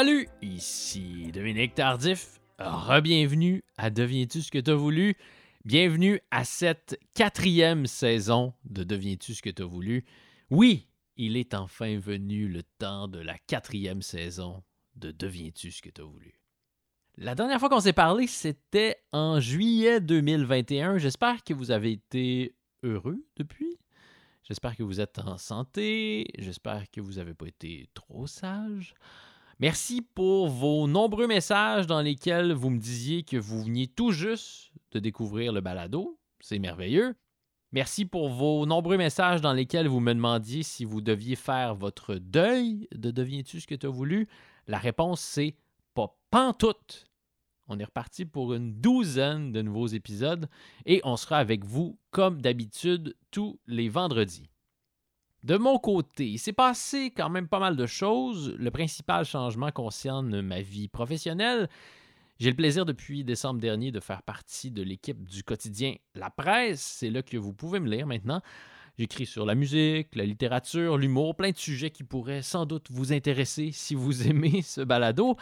Salut, ici Dominique Tardif. Rebienvenue à Deviens-tu ce que t'as voulu? Bienvenue à cette quatrième saison de Deviens-tu ce que t'as voulu? Oui, il est enfin venu le temps de la quatrième saison de Deviens-tu ce que t'as voulu? La dernière fois qu'on s'est parlé, c'était en juillet 2021. J'espère que vous avez été heureux depuis. J'espère que vous êtes en santé. J'espère que vous n'avez pas été trop sage. Merci pour vos nombreux messages dans lesquels vous me disiez que vous veniez tout juste de découvrir le balado. C'est merveilleux. Merci pour vos nombreux messages dans lesquels vous me demandiez si vous deviez faire votre deuil de Deviens-tu ce que tu as voulu? La réponse, c'est pas pantoute. On est reparti pour une douzaine de nouveaux épisodes et on sera avec vous comme d'habitude tous les vendredis. De mon côté, il s'est passé quand même pas mal de choses. Le principal changement concerne ma vie professionnelle. J'ai le plaisir depuis décembre dernier de faire partie de l'équipe du quotidien La Presse. C'est là que vous pouvez me lire maintenant. J'écris sur la musique, la littérature, l'humour, plein de sujets qui pourraient sans doute vous intéresser si vous aimez ce balado.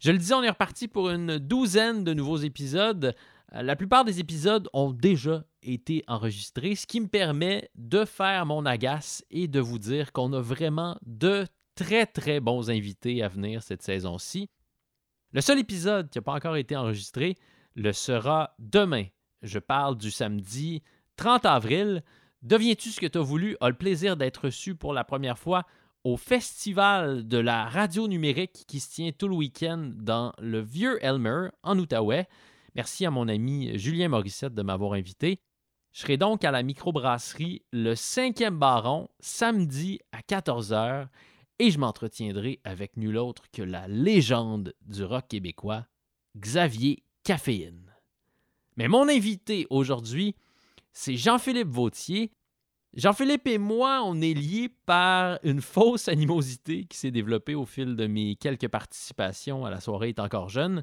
Je le disais, on est reparti pour une douzaine de nouveaux épisodes. Euh, la plupart des épisodes ont déjà été enregistrés, ce qui me permet de faire mon agace et de vous dire qu'on a vraiment de très très bons invités à venir cette saison-ci. Le seul épisode qui n'a pas encore été enregistré le sera demain. Je parle du samedi 30 avril. Deviens-tu ce que tu as voulu? A le plaisir d'être reçu pour la première fois au Festival de la radio numérique qui se tient tout le week-end dans le Vieux Elmer, en Outaouais. Merci à mon ami Julien Morissette de m'avoir invité. Je serai donc à la microbrasserie Le 5e Baron, samedi à 14h, et je m'entretiendrai avec nul autre que la légende du rock québécois, Xavier Caféine. Mais mon invité aujourd'hui, c'est Jean-Philippe Vautier, Jean-Philippe et moi, on est liés par une fausse animosité qui s'est développée au fil de mes quelques participations à La soirée est encore jeune.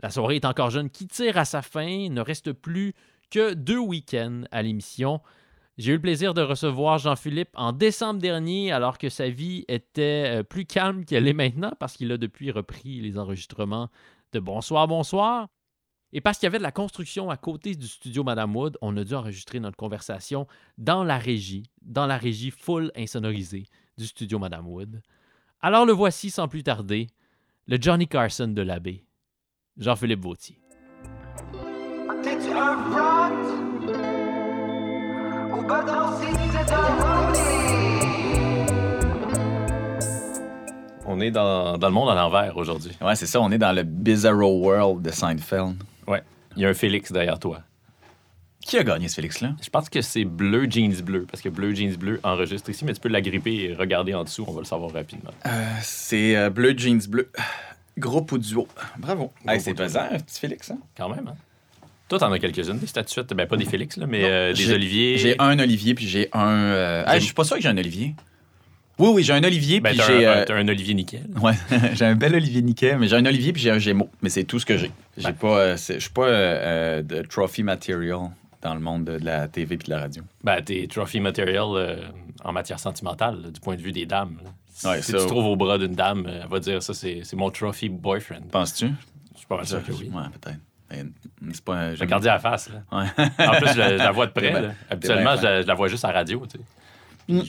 La soirée est encore jeune qui tire à sa fin, ne reste plus que deux week-ends à l'émission. J'ai eu le plaisir de recevoir Jean-Philippe en décembre dernier, alors que sa vie était euh, plus calme qu'elle est maintenant, parce qu'il a depuis repris les enregistrements de Bonsoir, bonsoir. Et parce qu'il y avait de la construction à côté du studio Madame Wood, on a dû enregistrer notre conversation dans la régie, dans la régie full insonorisée du studio Madame Wood. Alors le voici sans plus tarder, le Johnny Carson de l'abbé, Jean-Philippe Vautier. On est dans, dans le monde à l'envers aujourd'hui. Ouais, c'est ça, on est dans le Bizarro World de Seinfeld. Ouais. Il y a un Félix derrière toi. Qui a gagné ce Félix-là? Je pense que c'est Bleu Jeans Bleu, parce que Bleu Jeans Bleu enregistre ici, mais tu peux l'agripper et regarder en dessous, on va le savoir rapidement. Euh, c'est euh, Bleu Jeans Bleu. Groupe ou duo. Bravo. c'est pesant, un petit Félix, hein? Quand même, hein? Toi, t'en as quelques-unes, des statuettes. Ben, pas des Félix, là, mais euh, des Oliviers. J'ai un Olivier, puis j'ai un. je suis pas sûr que j'ai un Olivier. Oui, oui, j'ai un Olivier. Ben, puis j'ai. Un, un, Olivier nickel. Ouais, j'ai un bel Olivier nickel, mais j'ai un Olivier puis j'ai un Gémeaux. Mais c'est tout ce que j'ai. J'ai ben. pas, euh, je suis pas euh, euh, de trophy material dans le monde de, la TV puis de la radio. Ben, t'es trophy material en matière sentimentale, du point de vue des dames. Ouais, si tu trouves au bras d'une dame, elle va dire ça, c'est mon trophy boyfriend. Penses-tu? Je suis pas sûr que oui. Ouais, peut-être. C'est pas un. Regardez à la face. Là. Ouais. en plus, je la, vois de près. Là. Habituellement, je, la vois juste à la radio. Tu sais. Mm.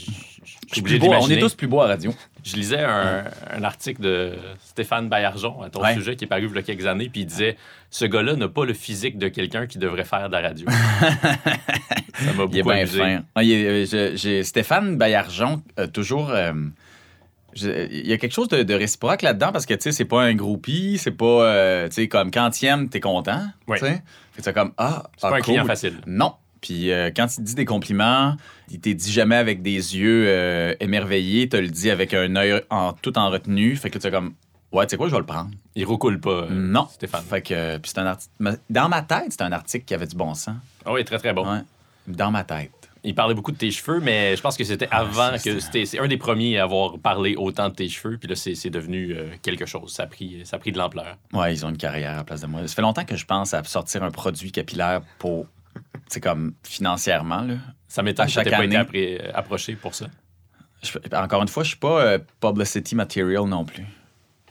on est tous plus beaux à radio. Je lisais un, article de Stéphane Baillargeon à ton sujet qui est paru il y a quelques années, puis il disait Ce gars-là n'a pas le physique de quelqu'un qui devrait faire de la radio. Ça m'a beaucoup amusé. Ah, euh, Stéphane Baillargeon a toujours. Euh, il y a quelque chose de, réciproque là-dedans parce que, tu sais, c'est pas un groupie, c'est pas, euh, tu sais, comme quand tu aimes, t'es content. Tu sais, c'est comme, ah, c'est pas ah, un client facile. Non, puis euh, quand il te dit des compliments, il te dit jamais avec des yeux euh, émerveillés, il te le dit avec un œil en, tout en retenue. Fait que tu es comme, ouais, tu sais quoi, je vais le prendre. Il recoule pas. Non. Stéphane. Fait que, puis c'est un article. Dans ma tête, c'est un article qui avait du bon sens. Ah oui, très, très bon. Ouais. Dans ma tête. Il parlait beaucoup de tes cheveux, mais je pense que c'était ah, avant que c'était c'est un des premiers à avoir parlé autant de tes cheveux. Puis là, c'est devenu quelque chose. Ça a pris, ça a pris de l'ampleur. Ouais, ils ont une carrière à la place de moi. Ça fait longtemps que je pense à sortir un produit capillaire pour c'est comme financièrement. Là, ça m'étonne que tu pas été approché pour ça. encore une fois, je suis pas euh, publicity material non plus.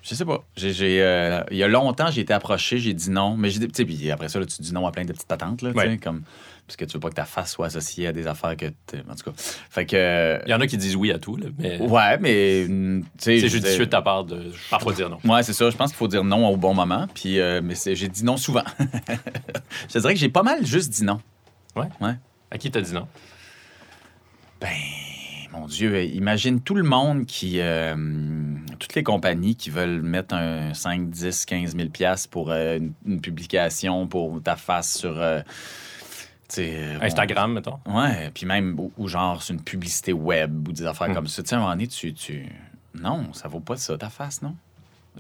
Je sais pas. J'ai, euh, il y a longtemps, j'ai été approché, j'ai dit non. Mais j'ai après ça, tu dis non à plein de petites patentes, là, comme parce que tu veux pas que ta face soit associée à des affaires que en tout cas. Fait que il y en a qui disent oui à tout là, mais ouais mais c'est judicieux de ta part de parfois dire non. Ouais c'est ça je pense qu'il faut dire non au bon moment puis euh, mais j'ai dit non souvent. Je te dirais que j'ai pas mal juste dit non. Ouais. Ouais. À qui t'as dit non? Ben mon Dieu, imagine tout le monde qui. Euh, toutes les compagnies qui veulent mettre un 5, 10, 15 000 pour euh, une, publication pour ta face sur. Euh, Instagram, mettons. Ouais, puis même, ou, genre, c'est une publicité web ou des affaires hmm. comme ça. Tu sais, à un moment donné, tu, Non, ça vaut pas ça, ta face, non?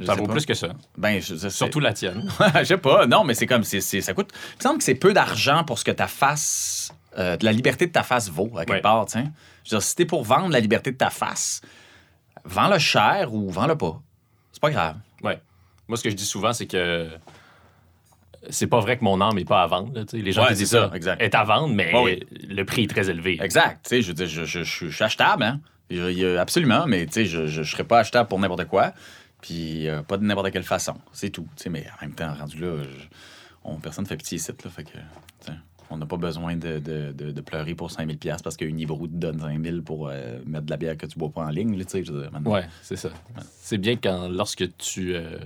ça vaut plus que ça. Ben, Surtout la tienne. je sais pas. Non, mais c'est comme. c'est ça coûte. Il me semble que c'est peu d'argent pour ce que ta face. la liberté de ta face vaut, à quelque part, tu sais. Je veux dire, si t'es pour vendre la liberté de ta face, vends-le cher ou vends-le pas. C'est pas grave. Ouais. Moi, ce que je dis souvent, c'est que c'est pas vrai que mon âme n'est pas à vendre. les gens disent ça, exact. est à vendre, mais le prix est très élevé. Exact. je veux dire, je, suis achetable, hein? absolument, mais je ne serais pas achetable pour n'importe quoi. Puis euh, pas de n'importe quelle façon. C'est tout. mais en même temps, rendu là, on, personne ne fait pitié ici. Là, fait que, on n'a pas besoin de, de, de, pleurer pour 5000 pièces parce qu'une Unibrou te donne 5000 pour euh, mettre de la bière que tu bois pas en ligne. Sais, ouais, c'est ça. C'est bien quand, lorsque tu, euh,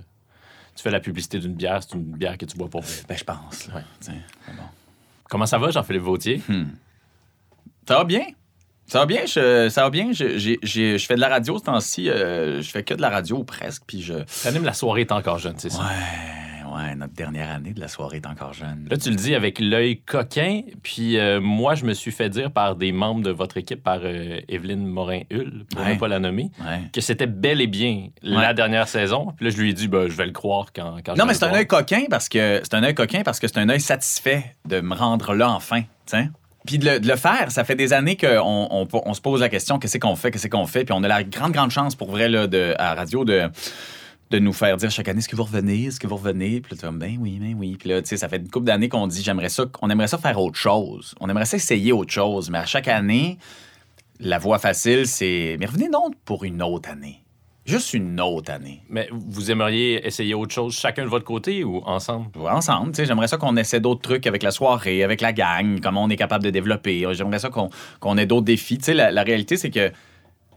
tu fais la publicité d'une bière, c'est une bière que tu bois pour Ben, je pense. Ouais. Comment ça va, Jean-Philippe Vautier? Hmm. Ça va bien. Ça va bien, je, ça va bien. Je, je fais de la radio ce temps-ci. Euh, je fais que de la radio presque. Puis je. Même la soirée est encore jeune, c'est ça? Ouais ouais, notre dernière année de la soirée est encore jeune. Là, tu le dis avec l'œil coquin. Puis euh, moi, je me suis fait dire par des membres de votre équipe, par euh, Evelyne Morin-Hull, pour ne pas la nommer, que c'était bel et bien la dernière saison. Puis là, je lui ai dit, ben, je vais le croire quand. quand non, mais c'est un œil coquin parce que c'est un œil coquin parce que c'est un œil satisfait de me rendre là enfin. Tiens. Puis de le, faire, ça fait des années qu'on on, se pose la question qu'est-ce qu'on fait, qu'est-ce qu'on fait. Puis on a la grande, grande chance pour vrai là, de, à la radio de de nous faire dire chaque année est-ce que vous revenez, est-ce que vous revenez, puis là tu ben oui, ben oui, puis là tu sais ça fait une couple d'années qu'on dit j'aimerais ça, on aimerait ça faire autre chose, on aimerait ça essayer autre chose, mais à chaque année la voie facile c'est mais revenez donc pour une autre année. Juste une autre année. Mais vous aimeriez essayer autre chose chacun de votre côté ou ensemble? Ouais, ensemble. J'aimerais ça qu'on essaie d'autres trucs avec la soirée, avec la gang, comment on est capable de développer. J'aimerais ça qu'on ait d'autres défis. La, la réalité, c'est que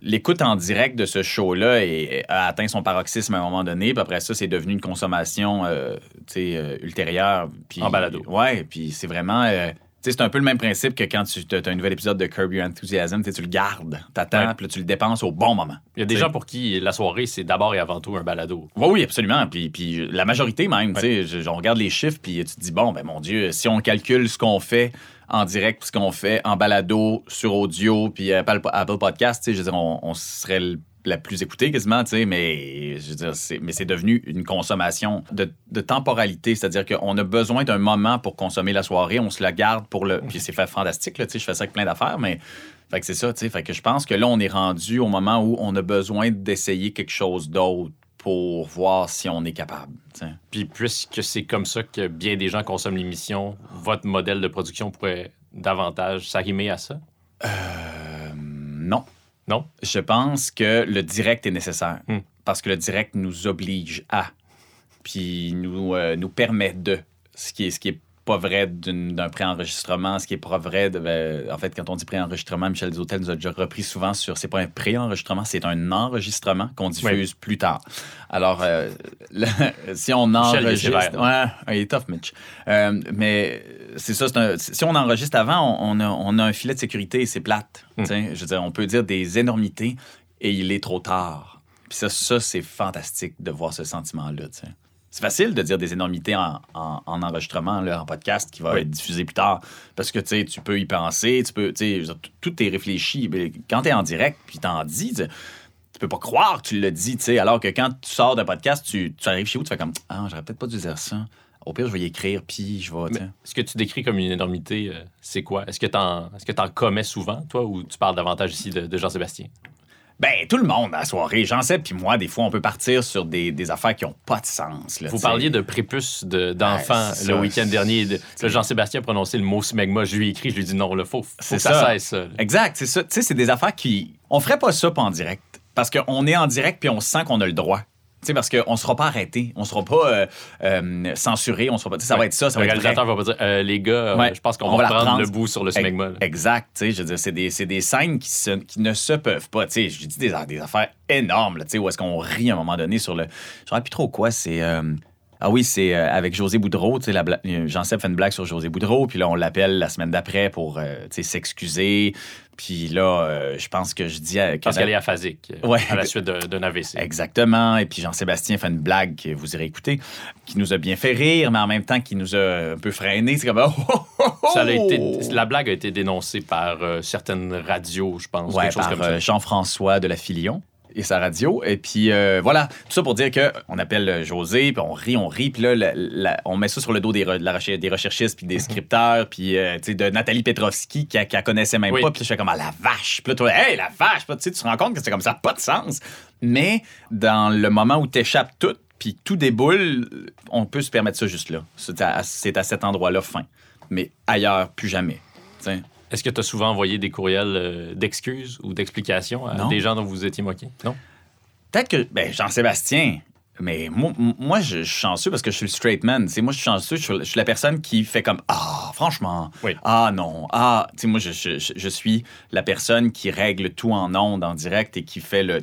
l'écoute en direct de ce show-là a atteint son paroxysme à un moment donné. Puis après ça, c'est devenu une consommation euh, euh, ultérieure. Puis, en balado. Ouais, puis c'est vraiment. Euh, c'est un peu le même principe que quand tu as un nouvel épisode de Curb Your Enthusiasm, tu le gardes, t'attends, puis tu le dépenses au bon moment. Il y a des gens pour qui la soirée, c'est d'abord et avant tout un balado. Oui, oui, absolument. Puis, puis la majorité même, tu sais, on regarde les chiffres, puis tu te dis, bon, ben mon Dieu, si on calcule ce qu'on fait en direct, ce qu'on fait en balado, sur audio, puis Apple, Apple Podcast, je veux dire, on, serait la plus écoutée quasiment, tu sais, mais je veux dire, c'est, mais c'est devenu une consommation de, temporalité, c'est-à-dire qu'on a besoin d'un moment pour consommer la soirée, on se la garde pour le... Puis c'est fantastique, tu sais, je fais ça avec plein d'affaires, mais... Fait que c'est ça, tu sais, fait que je pense que là, on est rendu au moment où on a besoin d'essayer quelque chose d'autre pour voir si on est capable. Puis puisque c'est comme ça que bien des gens consomment l'émission, votre modèle de production pourrait davantage s'arrimer à ça? Euh, non. Non? Je pense que le direct est nécessaire. Hmm. Parce que le direct nous oblige à, puis nous, euh, nous permet de, ce qui est, ce qui est pas vrai d'un préenregistrement, ce qui est pas vrai. De, ben, en fait, quand on dit préenregistrement, Michel Desautels nous a déjà repris souvent sur c'est pas un préenregistrement, c'est un enregistrement qu'on diffuse plus tard. Alors, euh, si on enregistre. ouais, il est tough, Mitch. Euh, mais c'est ça, si on enregistre avant, on, a, on, a, un filet de sécurité et c'est plate. Hmm. Je veux dire, on peut dire des énormités et il est trop tard. Puis ça, ça c'est fantastique de voir ce sentiment-là. C'est facile de dire des énormités en, enregistrement, là, en podcast qui va être diffusé plus tard. Parce que tu peux y penser, tu peux, tout est réfléchi. Mais quand tu es en direct, puis t'en dis, tu peux pas croire que tu l'as dit, alors que quand tu sors d'un podcast, tu, arrives chez vous, tu fais comme Ah, j'aurais peut-être pas dû dire ça. Au pire, je vais y écrire, puis je vais. Ce que tu décris comme une énormité, euh, c'est quoi? Est-ce que tu en, en, commets souvent, toi, ou tu parles davantage ici de Jean-Sébastien? Ben, tout le monde à la soirée. J'en sais, puis moi, des fois, on peut partir sur des, des affaires qui n'ont pas de sens. Vous parliez de prépuce d'enfants le week-end dernier. Jean-Sébastien a prononcé le mot smegma. Je lui ai écrit, je lui ai dit non, le faux. C'est ça. ça cesse, ça. Exact, c'est ça. Tu sais, c'est des affaires qui. On ferait pas ça pas en direct. Parce qu'on est en direct, puis on sent qu'on a le droit. Sais, parce qu'on ne sera pas arrêté, on ne sera pas euh, euh, censuré, on sera pas, ça va être ça, ça le va réalisateur va pas dire, euh, les gars, je pense qu'on va, prendre le bout sur le smegma. Exact, tu sais, je veux dire, c'est des, des, scènes qui, se, qui, ne se peuvent pas, tu sais, je dis des, des affaires énormes, tu sais, où est-ce qu'on rit à un moment donné sur le... Je ne sais plus trop quoi, c'est... Ah oui, c'est avec José Boudreau. Jean-Seb fait une blague sur José Boudreau, puis là, on l'appelle la semaine d'après pour s'excuser. Puis là, euh, je pense que je dis. Parce qu'elle est aphasique euh, à la suite d'un AVC. Exactement. Et puis Jean-Sébastien fait une blague que vous irez écouter, qui nous a bien fait rire, mais en même temps qui nous a un peu freiné. C'est comme. Oh, oh, oh, ça a été, la blague a été dénoncée par euh, certaines radios, je pense. Ouais, par Jean-François de la Filion et sa radio. Et puis euh, voilà, tout ça pour dire que on appelle euh, José, puis on rit, on rit, puis là, on met ça sur le dos des, des recherchistes, puis des mhm. scripteurs, puis euh, tu sais, de Nathalie Petrovski, qui, qui connaissait même pas. Puis je fais comme, ah, la vache. Puis là, toi, hey, la vache. tu te rends compte que c'est comme ça, pas de sens. Mais dans le moment où tu échappes tout, puis tout déboule, on peut se permettre ça juste là. C'est à, à, cet endroit-là fin. Mais ailleurs, plus jamais. T'sais. Est-ce que tu as souvent envoyé des courriels euh, d'excuses ou d'explications à des gens dont vous étiez moqué? Non? Peut-être que, ben, Jean-Sébastien, mais moi, je, suis chanceux parce que je suis le straight man. moi, je suis chanceux. Je suis, la personne qui fait comme Ah, franchement. Ah, non. Ah, tu sais, moi, je, suis la personne qui règle tout en ondes, en direct et qui fait le.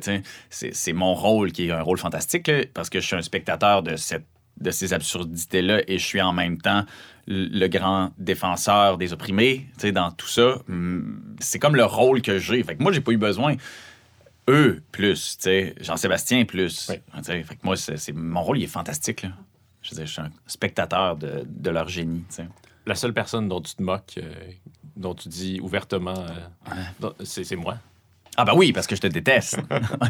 C'est mon rôle qui est un rôle fantastique parce que je suis un spectateur de cette de ces absurdités-là et je suis en même temps le grand défenseur des opprimés, tu sais, dans tout ça. Mm, c'est comme le rôle que j'ai. Fait que moi, j'ai pas eu besoin. Eux, plus, tu sais, Jean-Sébastien, plus. Fait que moi, c'est, mon rôle, il est fantastique, là. Je, veux dire, je suis un spectateur de, de leur génie, tu sais. La seule personne dont tu te moques, euh, dont tu dis ouvertement, euh, c'est moi. Ah ben oui, parce que je te déteste.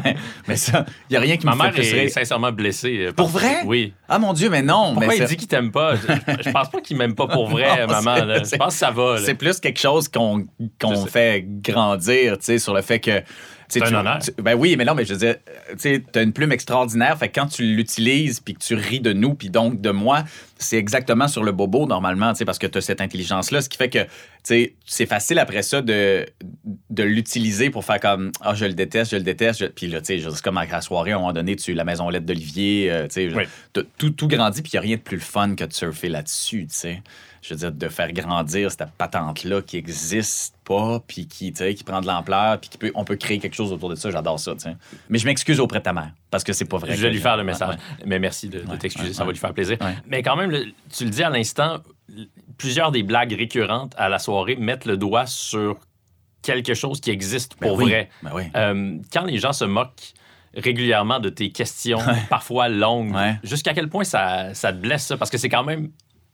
Mais ça, il n'y a rien qui Ma me fait mère est sincèrement blessée. Euh, pour vrai? Oui. Ah mon Dieu, mais non. Pourquoi il dit qu'il t'aime pas? Je, pense pas qu'il m'aime pas pour vrai, maman. Je pense que ça va. C'est plus quelque chose qu'on fait grandir, tu sais, sur le fait que c'est un honneur. ben oui, mais non, mais je veux dire, tu as une plume extraordinaire. Fait que quand tu l'utilises, puis que tu ris de nous, puis donc de moi, c'est exactement sur le bobo normalement, parce que tu as cette intelligence-là. Ce qui fait que c'est facile après ça de, de l'utiliser pour faire comme Ah, je le déteste, je le déteste. Puis là, tu sais, comme à la soirée, à un moment donné, tu la maison lettre d'Olivier, euh, tu sais, tout, tout grandit, puis il n'y a rien de plus fun que de surfer là-dessus, tu sais je veux dire, de faire grandir cette patente-là qui existe pas, puis qui, qui prend de l'ampleur, puis peut, on peut créer quelque chose autour de ça. J'adore ça. Mais je m'excuse auprès de ta mère, parce que c'est pas vrai. Je vais lui faire le message. Mais merci de, t'excuser, ça va lui faire plaisir. Mais quand même, tu le dis à l'instant, plusieurs des blagues récurrentes à la soirée mettent le doigt sur quelque chose qui existe ben pour vrai. Ben euh, quand les gens se moquent régulièrement de tes questions, parfois longues, jusqu'à quel point ça, ça te blesse ça? Parce que c'est quand même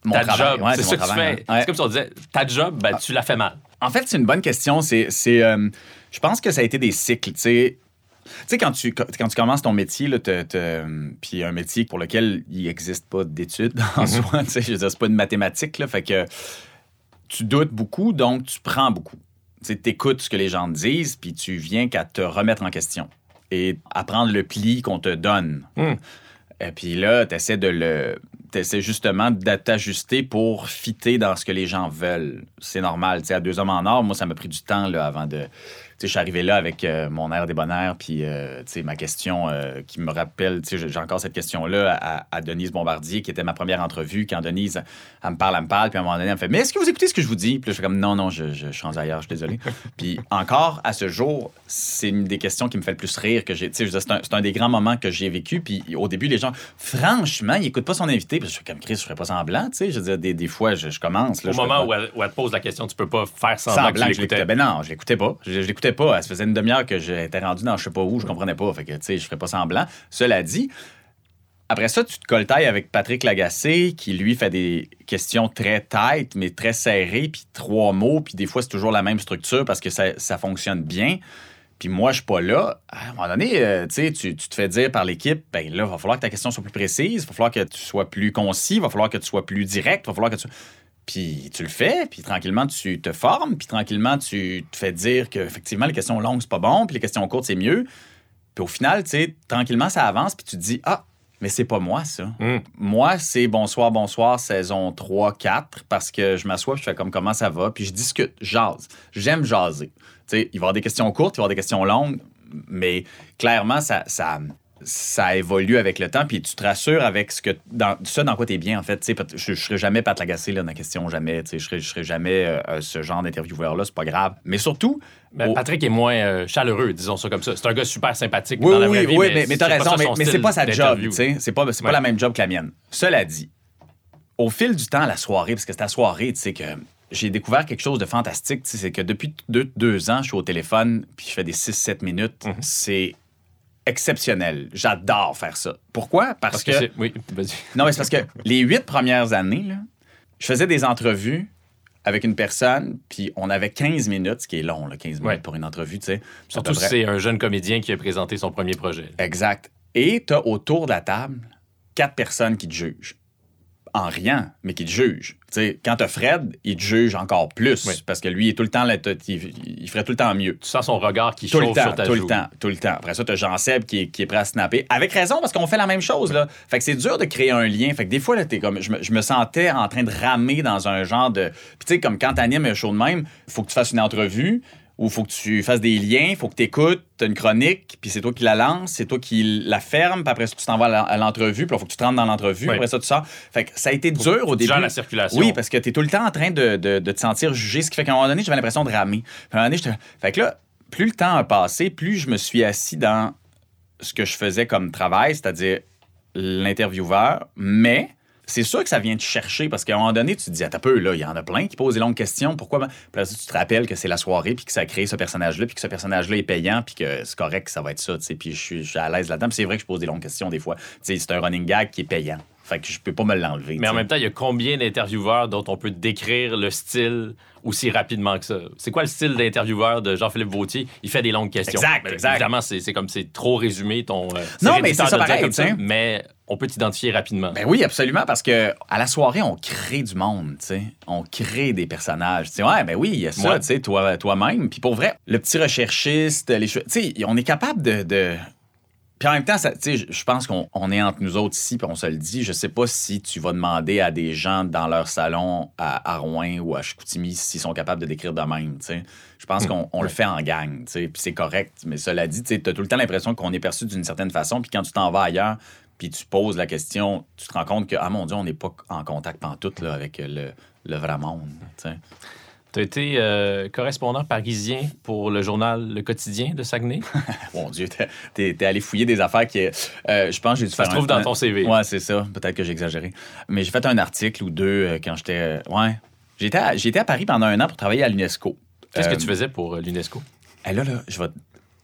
ta job, c'est ça que tu fais. C'est comme si on disait, ta job, ben, tu la fais mal. En fait, c'est une bonne question. C'est, euh, je pense que ça a été des cycles. Tu sais, quand tu, quand tu commences ton métier, là, puis un métier pour lequel il n'existe pas d'études en mm-hmm. soi, tu sais, je veux dire, c'est pas une mathématique, là, fait que tu doutes beaucoup, donc tu prends beaucoup. Tu écoutes ce que les gens te disent, puis tu viens qu'à te remettre en question et à prendre le pli qu'on te donne. Mm. Et puis là, tu essaies de le c'est justement t'ajuster pour fitter dans ce que les gens veulent. C'est normal. à deux hommes en or, moi, ça m'a pris du temps là, avant de, je suis arrivé là avec euh, mon air débonnaire, puis euh, ma question euh, qui me rappelle, j'ai encore cette question-là à, Denise Bombardier, qui était ma première entrevue, quand Denise, elle me parle, elle me parle, puis à un moment donné, elle me fait Mais est-ce que vous écoutez ce que je vous dis? Puis je fais comme Non, non, je, je, suis ailleurs, je suis désolé. puis encore, à ce jour, c'est une des questions qui me fait le plus rire que j'ai. C'est un, un, des grands moments que j'ai vécu. Puis au début, les gens, franchement, ils n'écoutent pas son invité. Puis je suis comme Chris, je ferais pas semblant. Je veux dire, des, des fois, je, commence. au moment où, elle, te pose la question, tu peux pas faire semblant, semblant que, je Ben non, je l'écoutais pas. Je, je l'écoutais pas. Se faisait une demi-heure que j'étais rendu dans je sais pas où, je comprenais pas. Fait que, tu sais, je ferais pas semblant. Cela dit, après ça, tu te coltailles avec Patrick Lagacé, qui lui fait des questions très tight, mais très serrées, puis trois mots, puis des fois, c'est toujours la même structure parce que ça, ça fonctionne bien. Puis moi, je suis pas là. À un moment donné, euh, tu, tu te fais dire par l'équipe, ben là, va falloir que ta question soit plus précise, va falloir que tu sois plus concis, va falloir que tu sois plus direct, va falloir que tu... Puis tu le fais, puis tranquillement, tu te formes, puis tranquillement, tu te fais dire qu'effectivement, les questions longues, c'est pas bon, puis les questions courtes, c'est mieux. Puis au final, tu sais, tranquillement, ça avance, puis tu te dis, ah, mais c'est pas moi, ça. Hmm. Moi, c'est bonsoir, bonsoir, saison 3, 4, parce que je m'assois, je fais comme comment ça va, puis je discute, jase. J'aime jaser. Tu sais, il va y avoir des questions courtes, il va y avoir des questions longues, mais clairement, ça, ça, ça évolue avec le temps, puis tu te rassures avec ce que dans, ça dans quoi tu es bien, en fait. Je ne serai jamais Pat Lagacé là, dans la question, jamais. Je ne serai, jamais euh, ce genre d'intervieweur-là, c'est pas grave. Mais surtout. Ben, Patrick est moins euh, chaleureux, disons ça comme ça. C'est un gars super sympathique oui, dans la oui, vraie oui, mais, mais, tu as raison, mais, c'est pas sa job. C'est pas, pas la même job que la mienne. Cela dit, au fil du temps, la soirée, parce que c'est la soirée, tu sais, que j'ai découvert quelque chose de fantastique. C'est que depuis deux, ans, je suis au téléphone, puis je fais des 6-7 minutes. Mhm. C'est exceptionnel. J'adore faire ça. Pourquoi? Parce, que. oui, non, mais c'est parce que les huit premières années, je faisais des entrevues avec une personne, puis on avait 15 minutes, ce qui est long, là, 15 minutes pour une entrevue, tu sais. Surtout si c'est un jeune comédien qui a présenté son premier projet. Exact. Et tu as autour de la table quatre personnes qui te jugent en rien, mais qui te juge. sais, quand tu Fred, il te juge encore plus parce que lui, il, est tout le temps, il, ferait tout le temps mieux. Tu sens son regard qui chauffe sur ta Tout le temps, tout le temps. Après ça, tu as Jean-Seb qui, est prêt à snapper. Avec raison, parce qu'on fait la même chose. Là. Fait que c'est dur de créer un lien. Fait que des fois, là, es comme, je, me, je me sentais en train de ramer dans un genre de... Puis tu sais, comme quand t'animes un show de même, il faut que tu fasses une entrevue où il faut que tu fasses des liens, il faut que tu écoutes, tu as une chronique, puis c'est toi qui la lance, c'est toi qui la ferme, puis après ça, tu t'en vas à l'entrevue, puis il faut que tu te rentres dans l'entrevue, après ça, tu sors. Fait que ça a été dur au début. la circulation. Oui, parce que tu es tout le temps en train de, te sentir jugé, ce qui fait qu'à un moment donné, j'avais l'impression de ramer. à un moment donné, Fait que là, plus le temps a passé, plus je me suis assis dans ce que je faisais comme travail, c'est-à-dire l'intervieweur, mais c'est sûr que ça vient te chercher parce qu'à un moment donné, tu te dis, à ta peu, là, il y en a plein qui posent des longues questions. Pourquoi? Puis tu te rappelles que c'est la soirée, puis que ça a créé ce personnage-là, puis que ce personnage-là est payant, puis que c'est correct que ça va être ça, tu sais. Puis je suis, à l'aise là-dedans. c'est vrai que je pose des longues questions des fois. Tu sais, c'est un running gag qui est payant. Fait que je peux pas me l'enlever. Mais en même temps, il y a combien d'intervieweurs dont on peut décrire le style aussi rapidement que ça? C'est quoi le style d'intervieweur de Jean-Philippe Vautier? Il fait des longues questions. Exact, exact. Évidemment, c'est comme c'est trop résumé ton. Euh, non, mais c'est ça pareil, mais on peut t'identifier rapidement. Ben oui, absolument, parce que à la soirée, on crée du monde, tu sais. On crée des personnages. Tu ouais, ben oui, il y a ça, tu sais, toi, toi-même. Puis pour vrai, le petit recherchiste, les tu sais, on est capable de puis en même temps, je pense qu'on est entre nous autres ici, puis on se le dit. Je sais pas si tu vas demander à des gens dans leur salon à, Rouen ou à Chicoutimi s'ils sont capables de décrire de même. Je pense hmm. qu'on le fait en gang, puis c'est correct. Mais cela dit, tu as tout le temps l'impression qu'on est perçu d'une certaine façon, puis quand tu t'en vas ailleurs, puis tu poses la question, tu te rends compte que, ah mon Dieu, on n'est pas en contact pantoute là, avec le, le vrai monde. Tu as été euh, correspondant parisien pour le journal Le Quotidien de Saguenay? Mon Dieu, t'es es, allé fouiller des affaires qui. Euh, je pense que j'ai dû faire. Ça se trouve dans ton CV. Ouais, c'est ça. Peut-être que j'ai exagéré. Mais j'ai fait un article ou deux euh, quand j'étais. ouais. J'étais à, à Paris pendant un an pour travailler à l'UNESCO. Qu'est-ce que tu faisais pour l'UNESCO? Eh là, là, je,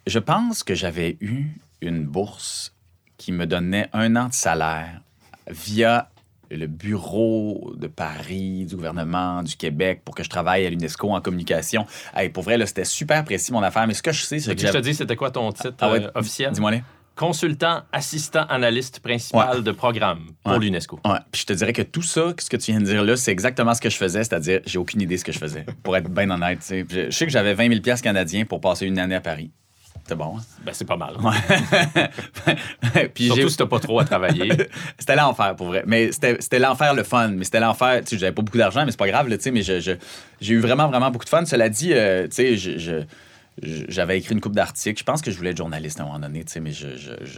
je pense que j'avais eu une bourse qui me donnait un an de salaire via le bureau de Paris, du gouvernement du Québec pour que je travaille à l'UNESCO en communication. Hey, pour vrai, c'était super précis mon affaire, mais ce que je sais, c'est que. Je te dis, c'était quoi ton titre ah euh, officiel? Dis-moi Consultant, assistant, analyste principal de programme pour l'UNESCO. Ouais. Puis je te dirais que tout ça, ce que tu viens de dire là, c'est exactement ce que je faisais, c'est-à-dire, j'ai aucune idée de ce que je faisais, pour être bien honnête. Je sais que j'avais 20 000 canadiens pour passer une année à Paris. C'est bon. Hein? Ben, c'est pas mal. Puis Surtout si t'as pas trop à travailler. c'était l'enfer, pour vrai. Mais c'était l'enfer le fun. Mais c'était l'enfer. Tu sais, j'avais pas beaucoup d'argent, mais c'est pas grave, tu sais, mais j'ai eu vraiment, vraiment beaucoup de fun. Cela dit, euh, tu sais, j'avais écrit une coupe d'articles. Je pense que je voulais être journaliste à un moment donné, mais je,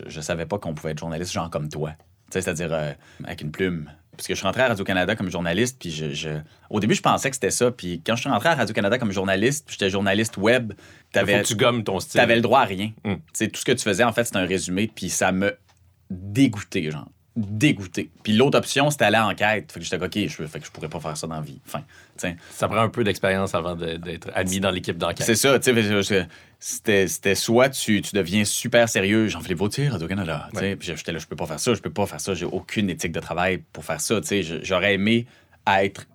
je, savais pas qu'on pouvait être journaliste, genre comme toi. C'est-à-dire euh, avec une plume. Parce que je suis rentré à Radio-Canada comme journaliste, puis je, Au début, je pensais que c'était ça. Puis quand je suis rentré à Radio-Canada comme journaliste, puis j'étais journaliste web, t'avais... tu gommes ton style. T'avais le droit à rien. Mm. Tout ce que tu faisais, en fait, c'était un résumé, puis ça me dégoûtait, genre dégoûté. Puis l'autre option, c'était aller en quête. Fait que j'étais OK, je, fait que je pourrais pas faire ça dans la vie. Enfin, ça prend un peu d'expérience avant d'être admis dans l'équipe d'enquête. C'est ça, tu sais. C'était soit tu, tu, deviens super sérieux, Jean-Philippe Vautier, Radio-Canada. Ouais. J'étais là, je peux pas faire ça, je peux pas faire ça, j'ai aucune éthique de travail pour faire ça. J'aurais aimé être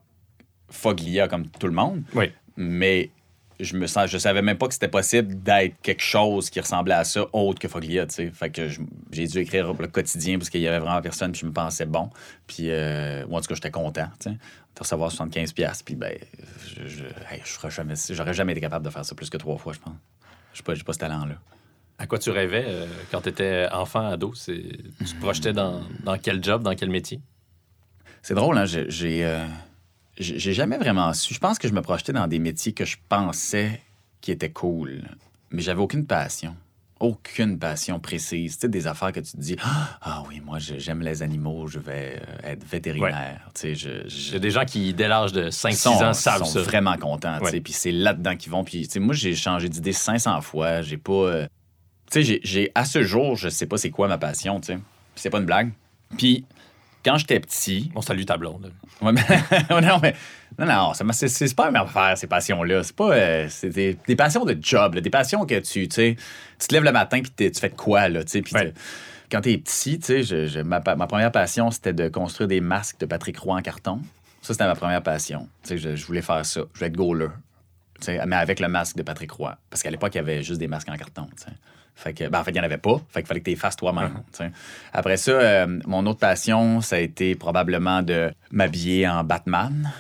foglia comme tout le monde. Oui. Mais je me sens, je savais même pas que c'était possible d'être quelque chose qui ressemblait à ça autre que Foglia, tu sais. Fait que j'ai dû écrire le quotidien parce qu'il y avait vraiment personne, puis je me pensais bon. Puis, euh, moi, en tout cas, j'étais content, tu sais, de recevoir 75$. Puis, ben, je, je, jamais, j'aurais jamais été capable de faire ça plus que trois fois, je pense. Je n'ai pas, pas ce talent-là. À quoi tu rêvais euh, quand tu étais enfant, ado? Tu te projetais dans, dans, quel job, dans quel métier? C'est drôle, hein? J'ai. Euh, j'ai jamais vraiment su. Je pense que je me projetais dans des métiers que je pensais qui étaient cool, mais j'avais aucune passion. aucune passion précise. Tu sais, des affaires que tu te dis Ah oui, moi, j'aime les animaux, je vais euh, être vétérinaire. Tu sais, des gens qui, dès l'âge de 5-6 ans, savent sont vraiment contents. Tu sais, puis c'est là-dedans qu'ils vont. Puis, tu sais, moi, j'ai changé d'idée 500 fois. J'ai pas. Euh, tu sais, j'ai, à ce jour, je sais pas c'est quoi ma passion. Tu sais. c'est pas une blague. Puis, quand j'étais petit. On salue ta blonde. Ouais, mais... non, mais. Non, non, c'est, pas une affaire, ces passions-là. C'est pas. Euh, c'est des, passions de job, des passions que tu, tu sais, tu te lèves le matin puis tu fais de quoi, là, tu sais. Puis quand t'es petit, tu sais, ma, ma, première passion, c'était de construire des masques de Patrick Roy en carton. Ça, c'était ma première passion. Tu sais, je, voulais faire ça. Je voulais être goaler. Tu sais, mais avec le masque de Patrick Roy. Parce qu'à l'époque, il y avait juste des masques en carton, tu sais. Fait que, ben, en fait, il n'y en avait pas. Fait qu'il fallait que tu fasses toi-même. Uh-huh. Après ça, euh, mon autre passion, ça a été probablement de m'habiller en Batman.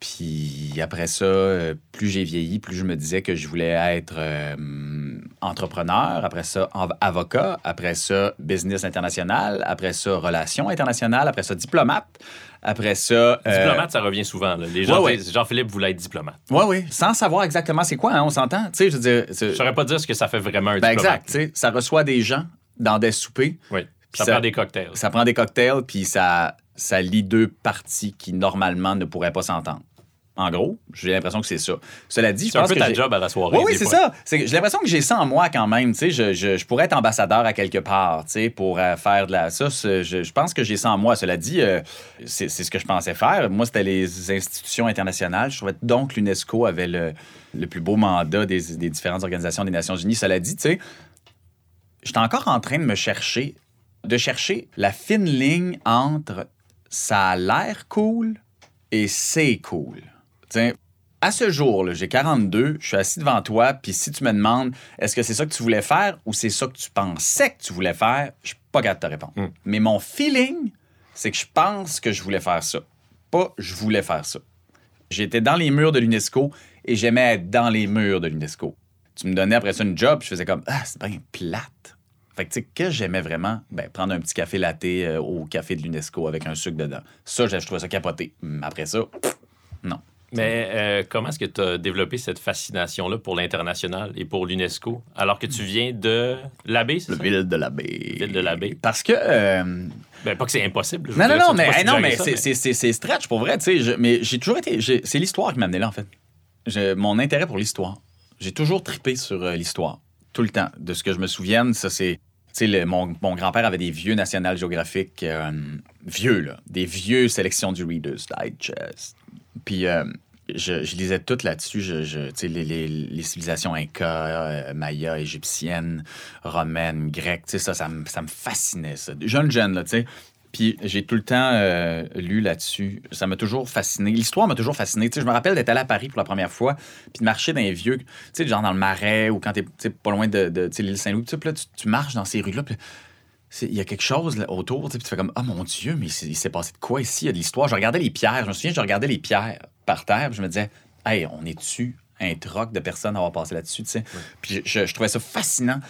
Puis après ça, euh, plus j'ai vieilli, plus je me disais que je voulais être euh, entrepreneur. Après ça, avocat. Après ça, business international. Après ça, relations internationales. Après ça, diplomate. Après ça. Euh, diplomate, ça revient souvent. Les gens, Jean-Philippe voulait être diplomate. Oui, oui. Sans savoir exactement c'est quoi, hein, on s'entend. Tu sais, je veux dire. saurais pas dire ce que ça fait vraiment un ben diplomate. Exact. Ça reçoit des gens dans des soupers. Oui. Ça, ça, prend des cocktails. Ça prend des cocktails, puis ça, ça lie deux parties qui, normalement, ne pourraient pas s'entendre. En gros, j'ai l'impression que c'est ça. Cela dit, je pense un peu ta job à la soirée. Oui, oui, c'est ça. J'ai l'impression que j'ai ça en moi quand même. Je, je, je, pourrais être ambassadeur à quelque part pour euh, faire de la. Ça, je, je, pense que j'ai ça en moi. Cela dit, euh, c'est ce que je pensais faire. Moi, c'était les institutions internationales. Je trouvais donc l'UNESCO avait le, le, plus beau mandat des, des, différentes organisations des Nations Unies. Cela dit, tu sais, j'étais encore en train de me chercher, de chercher la fine ligne entre ça a l'air cool et c'est cool. Tiens, à ce jour, j'ai 42, je suis assis devant toi, puis si tu me demandes est-ce que c'est ça que tu voulais faire ou c'est ça que tu pensais que tu voulais faire, je suis pas capable de te répondre. Hmm. Mais mon feeling, c'est que je pense que je voulais faire ça. Pas je voulais faire ça. J'étais dans les murs de l'UNESCO et j'aimais être dans les murs de l'UNESCO. Tu me donnais après ça une job, je faisais comme Ah, c'est bien plate. Fait que, tu sais, que j'aimais vraiment, ben, prendre un petit café latte euh, au café de l'UNESCO avec un sucre dedans. Ça, je trouvais ça capoté. Après ça, non. Mais euh, comment est-ce que tu as développé cette fascination-là pour l'international et pour l'UNESCO alors que tu viens de l'abbé, c'est ça? ville de l'abbé. Ville de l'abbé. Parce que. Euh, ben, pas que c'est impossible. Non, non, non, mais, non, mais c'est stretch pour vrai, tu sais. Mais j'ai toujours été. C'est l'histoire qui m'a amené là, en fait. Mon intérêt pour l'histoire. J'ai toujours tripé sur euh, l'histoire. Tout le temps. De ce que je me souvienne, ça, c'est. Tu sais, mon, mon grand-père avait des vieux National Geographic, vieux, là, des vieux sélections du Reader's Digest. Puis euh, je, lisais tout là-dessus. Je, les, les, civilisations Inca, euh, Maya, égyptiennes, romaines, grecques, ça, ça, me, ça me fascinait. Jeune, jeune, là, tu sais. Puis j'ai tout le temps euh, lu là-dessus. Ça m'a toujours fasciné. L'histoire m'a toujours fasciné. je me rappelle d'être allé à Paris pour la première fois, puis de marcher dans les vieux, tu sais, genre dans le Marais ou quand t'es pas loin de, de l'île Saint-Louis. Tu, tu, marches dans ces rues-là, il y a quelque chose là, autour, puis tu fais comme, ah mon Dieu, mais il s'est passé de quoi ici? Il y a de l'histoire. Je regardais les pierres. Je me souviens, je regardais les pierres par terre, puis je me disais, hey, on est dessus un troc de personnes à avoir passé là-dessus, tu sais? Puis je, trouvais ça fascinant.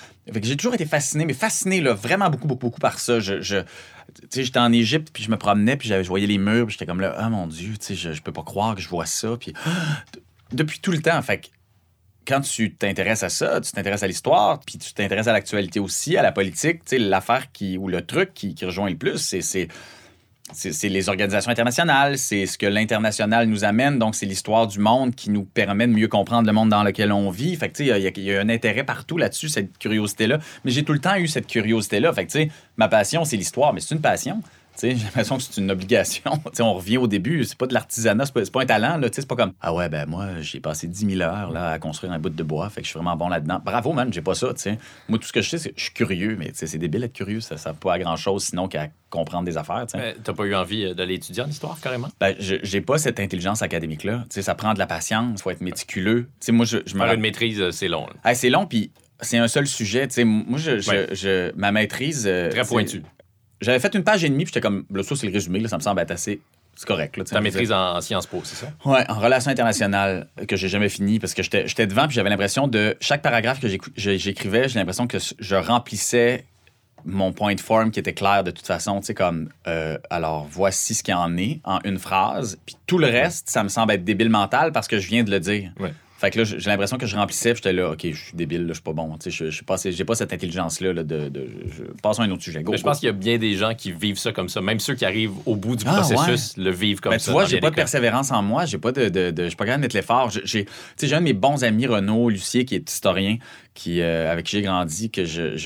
j'ai toujours été fasciné, mais fasciné, là, vraiment beaucoup, beaucoup, beaucoup par ça. Je, je j'étais en Égypte, puis je me promenais, puis je voyais les murs, puis j'étais comme là, ah mon Dieu, tu sais, je, je peux pas croire que je vois ça. Puis depuis tout le temps, fait quand tu t'intéresses à ça, tu t'intéresses à l'histoire, puis tu t'intéresses à l'actualité aussi, à la politique, l'affaire qui, ou le truc qui, rejoint le plus, c'est c'est les organisations internationales, c'est ce que l'international nous amène, donc c'est l'histoire du monde qui nous permet de mieux comprendre le monde dans lequel on vit. Fait il y, a un intérêt partout là-dessus, cette curiosité-là. Mais j'ai tout le temps eu cette curiosité-là. Fait que, ma passion, c'est l'histoire, mais c'est une passion. J'ai l'impression que c'est une obligation. on revient au début, c'est pas de l'artisanat, c'est pas, pas, un talent. C'est pas comme Ah ouais, ben moi, j'ai passé 10 000 heures là, à construire un bout de bois, fait que je suis vraiment bon là-dedans. Bravo, man, j'ai pas ça. Moi, tout ce que je sais, c'est que je suis curieux, mais c'est débile d'être curieux, ça ne sert pas à grand-chose sinon qu'à comprendre des affaires. T'as pas eu envie euh, d'aller étudier en histoire, carrément? Ben, j'ai pas cette intelligence académique-là. Ça prend de la patience, faut être méticuleux. sais, moi, je, je me... une maîtrise, euh, c'est long. c'est long, puis c'est un seul sujet. moi, je, je, ma maîtrise. Euh, Très pointu. J'avais fait une page et demie, puis j'étais comme, là, ça, c'est le résumé, là, ça me semble être assez. C'est correct. Là, Ta maîtrise en, Sciences Po, c'est ça? Oui, en relations internationales, que j'ai jamais fini, parce que j'étais devant, puis j'avais l'impression de. Chaque paragraphe que j'écrivais, j'ai l'impression que je remplissais mon point de forme qui était clair de toute façon, tu sais, comme, euh, alors voici ce qu'il en est en une phrase, puis tout le reste, ça me semble être débile mental parce que je viens de le dire. Fait que là, j'ai l'impression que je remplissais, j'étais là, OK, je suis débile, je suis pas bon. Je, je, pas, j'ai pas cette intelligence-là de, de, je, Passons à un autre sujet. je pense qu'il y a bien des gens qui vivent ça comme ça. Même ceux qui arrivent au bout du ah, processus le vivent comme ben, ça. Tu vois, j'ai pas de persévérance en moi, j'ai pas de, de, je suis pas capable de mettre l'effort. J'ai, un de mes bons amis, Renaud Lucier, qui est historien, qui, euh, avec qui j'ai grandi, que je,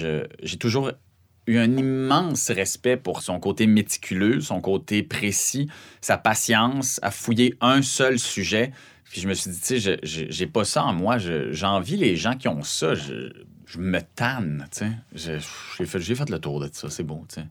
j'ai toujours eu un immense respect pour son côté méticuleux, son côté précis, sa patience à fouiller un seul sujet. Puis je me suis dit, tu sais, j'ai pas ça en moi. J'envie les gens qui ont ça. Je, me tanne, tu sais. J'ai fait, fait, le tour de ça. C'est beau, tu sais.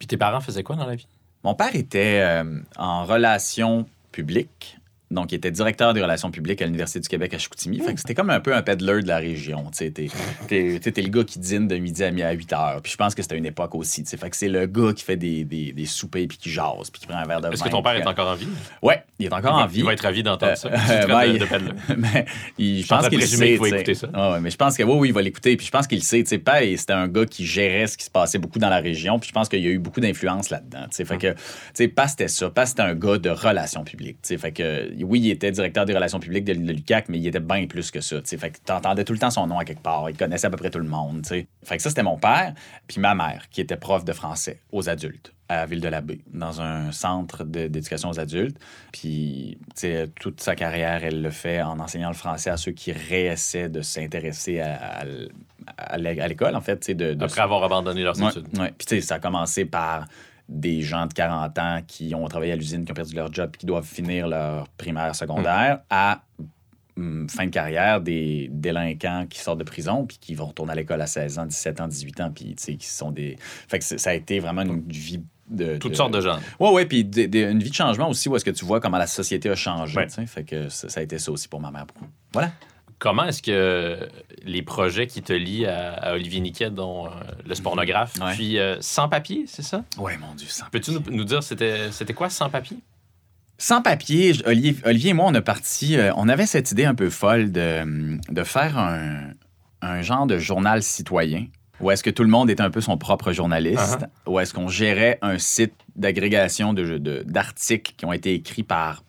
Puis tes parents faisaient quoi dans la vie? Mon père était euh, en relations publiques donc, il était directeur des relations publiques à l'Université du Québec à Chicoutimi. Fait que c'était comme un peu un peddler de la région. Tu t'es, le gars qui dîne de midi à, 8 heures. Puis je pense que c'était une époque aussi. Fait que c'est le gars qui fait des, des, des soupers puis qui jase puis qui prend un verre de vin. Est-ce que ton père est encore en vie? Ouais, il est encore en vie. Il va être ravi d'entendre ça. Euh, ben, de, mais il, je pense qu'il sait. Va écouter ça. Ouais, mais je pense que oui, oui, il va l'écouter. Puis je pense qu'il sait. Tu sais, père, c'était un gars qui gérait ce qui se passait beaucoup dans la région. Puis je pense qu'il y a eu beaucoup d'influence là-dedans. Fait hum. que, tu sais, pas c'était ça. Pas c'était un gars de relations publiques. Fait que, oui, il était directeur des relations publiques de, l'UCAC, mais il était bien plus que ça. Fait que tu entendais tout le temps son nom à quelque part. Il connaissait à peu près tout le monde. T'sais. Fait que ça, c'était mon père. Puis ma mère, qui était prof de français aux adultes à ville de la Baie, dans un centre d'éducation aux adultes. Puis, toute sa carrière, elle le fait en enseignant le français à ceux qui réessaient de s'intéresser à, à, l'école, en fait. De, Après avoir abandonné leurs études. Oui, puis ça a commencé par des gens de 40 ans qui ont travaillé à l'usine, qui ont perdu leur job et qui doivent finir leur primaire, secondaire, à hum, fin de carrière, des délinquants qui sortent de prison puis qui vont retourner à l'école à 16 ans, 17 ans, 18 ans, puis qui sont des... Fait que ça a été vraiment une vie de, Toutes sortes de gens. Oui, oui, puis une vie de changement aussi où est-ce que tu vois comment la société a changé. Fait que ça, ça, a été ça aussi pour ma mère. Voilà. Comment est-ce que les projets qui te lient à, Olivier Niquet, dont euh, le spornographe, puis euh, Sans papier, c'est ça? Oui, mon Dieu, sans Peux-tu nous, dire, c'était, c'était quoi Sans papier? Sans papier, Olivier, Olivier, et moi, on a parti, euh, on avait cette idée un peu folle de, de faire un, un, genre de journal citoyen où est-ce que tout le monde était un peu son propre journaliste, uh-huh. où est-ce qu'on gérait un site d'agrégation de, d'articles qui ont été écrits par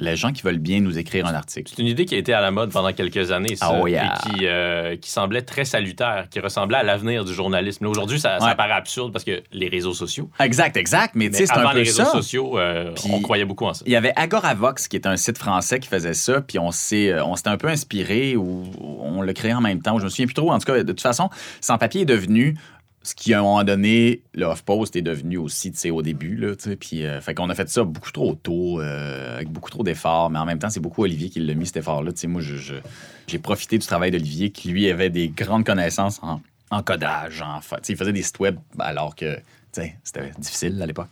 les gens qui veulent bien nous écrire un article. C'est une idée qui a été à la mode pendant quelques années, ça, oh, et qui, euh, qui, semblait très salutaire, qui ressemblait à l'avenir du journalisme. Aujourd'hui, ça, paraît absurde parce que les réseaux sociaux. Exact, exact. Mais, tu sais, c'est un peu les réseaux sociaux, euh, on croyait beaucoup en ça. Il y avait Agoravox, qui est un site français qui faisait ça, puis on s'est, euh, on s'était un peu inspiré ou on l'a créé en même temps. Je me souviens plus trop. En tout cas, de toute façon, Sans Papier est devenu ce qui, à un moment donné, le Post est devenu aussi, tu sais, au début, là, tu sais, puis, euh, fait qu'on a fait ça beaucoup trop tôt, euh, avec beaucoup trop d'efforts, mais en même temps, c'est beaucoup Olivier qui l'a mis, cet effort-là, tu sais, moi, j'ai profité du travail d'Olivier, qui, lui, avait des grandes connaissances en, codage, en fait, il faisait des sites web, alors que, tu sais, c'était difficile à l'époque,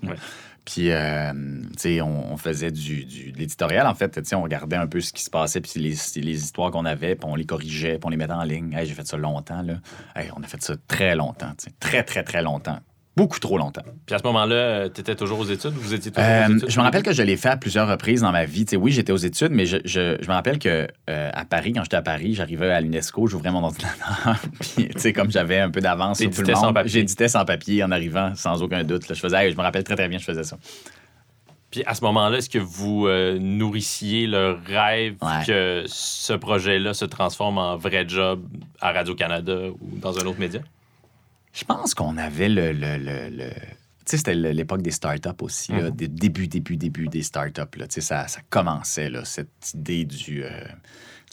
puis, euh, sais, on, faisait du, de l'éditorial, en fait. On regardait un peu ce qui se passait, puis les, les histoires qu'on avait, puis on les corrigeait, puis on les mettait en ligne. Hey, j'ai fait ça longtemps, là. Hey, on a fait ça très longtemps. Très, très, très longtemps beaucoup trop longtemps. Puis à ce moment-là, euh, tu étais toujours aux études? Vous étiez toujours aux euh, études? Je me rappelle que je l'ai fait à plusieurs reprises dans ma vie. oui, j'étais aux études, mais je, je, me rappelle que euh, à Paris, quand j'étais à Paris, j'arrivais à l'UNESCO, j'ouvrais mon ordinateur. puis, tu sais, comme j'avais un peu d'avance sur tout le monde, j'éditais sans papier en arrivant, sans aucun doute. Je faisais, je me rappelle très, très bien, je faisais ça. Puis à ce moment-là, est-ce que vous nourrissiez le rêve que ce projet-là se transforme en vrai job à Radio-Canada ou dans un autre média? Je pense qu'on avait le. le, le, Tu sais, c'était l'époque des startups aussi, mm des début, début, début des startups. Là. Tu sais, ça, ça commençait, là, cette idée du. Euh,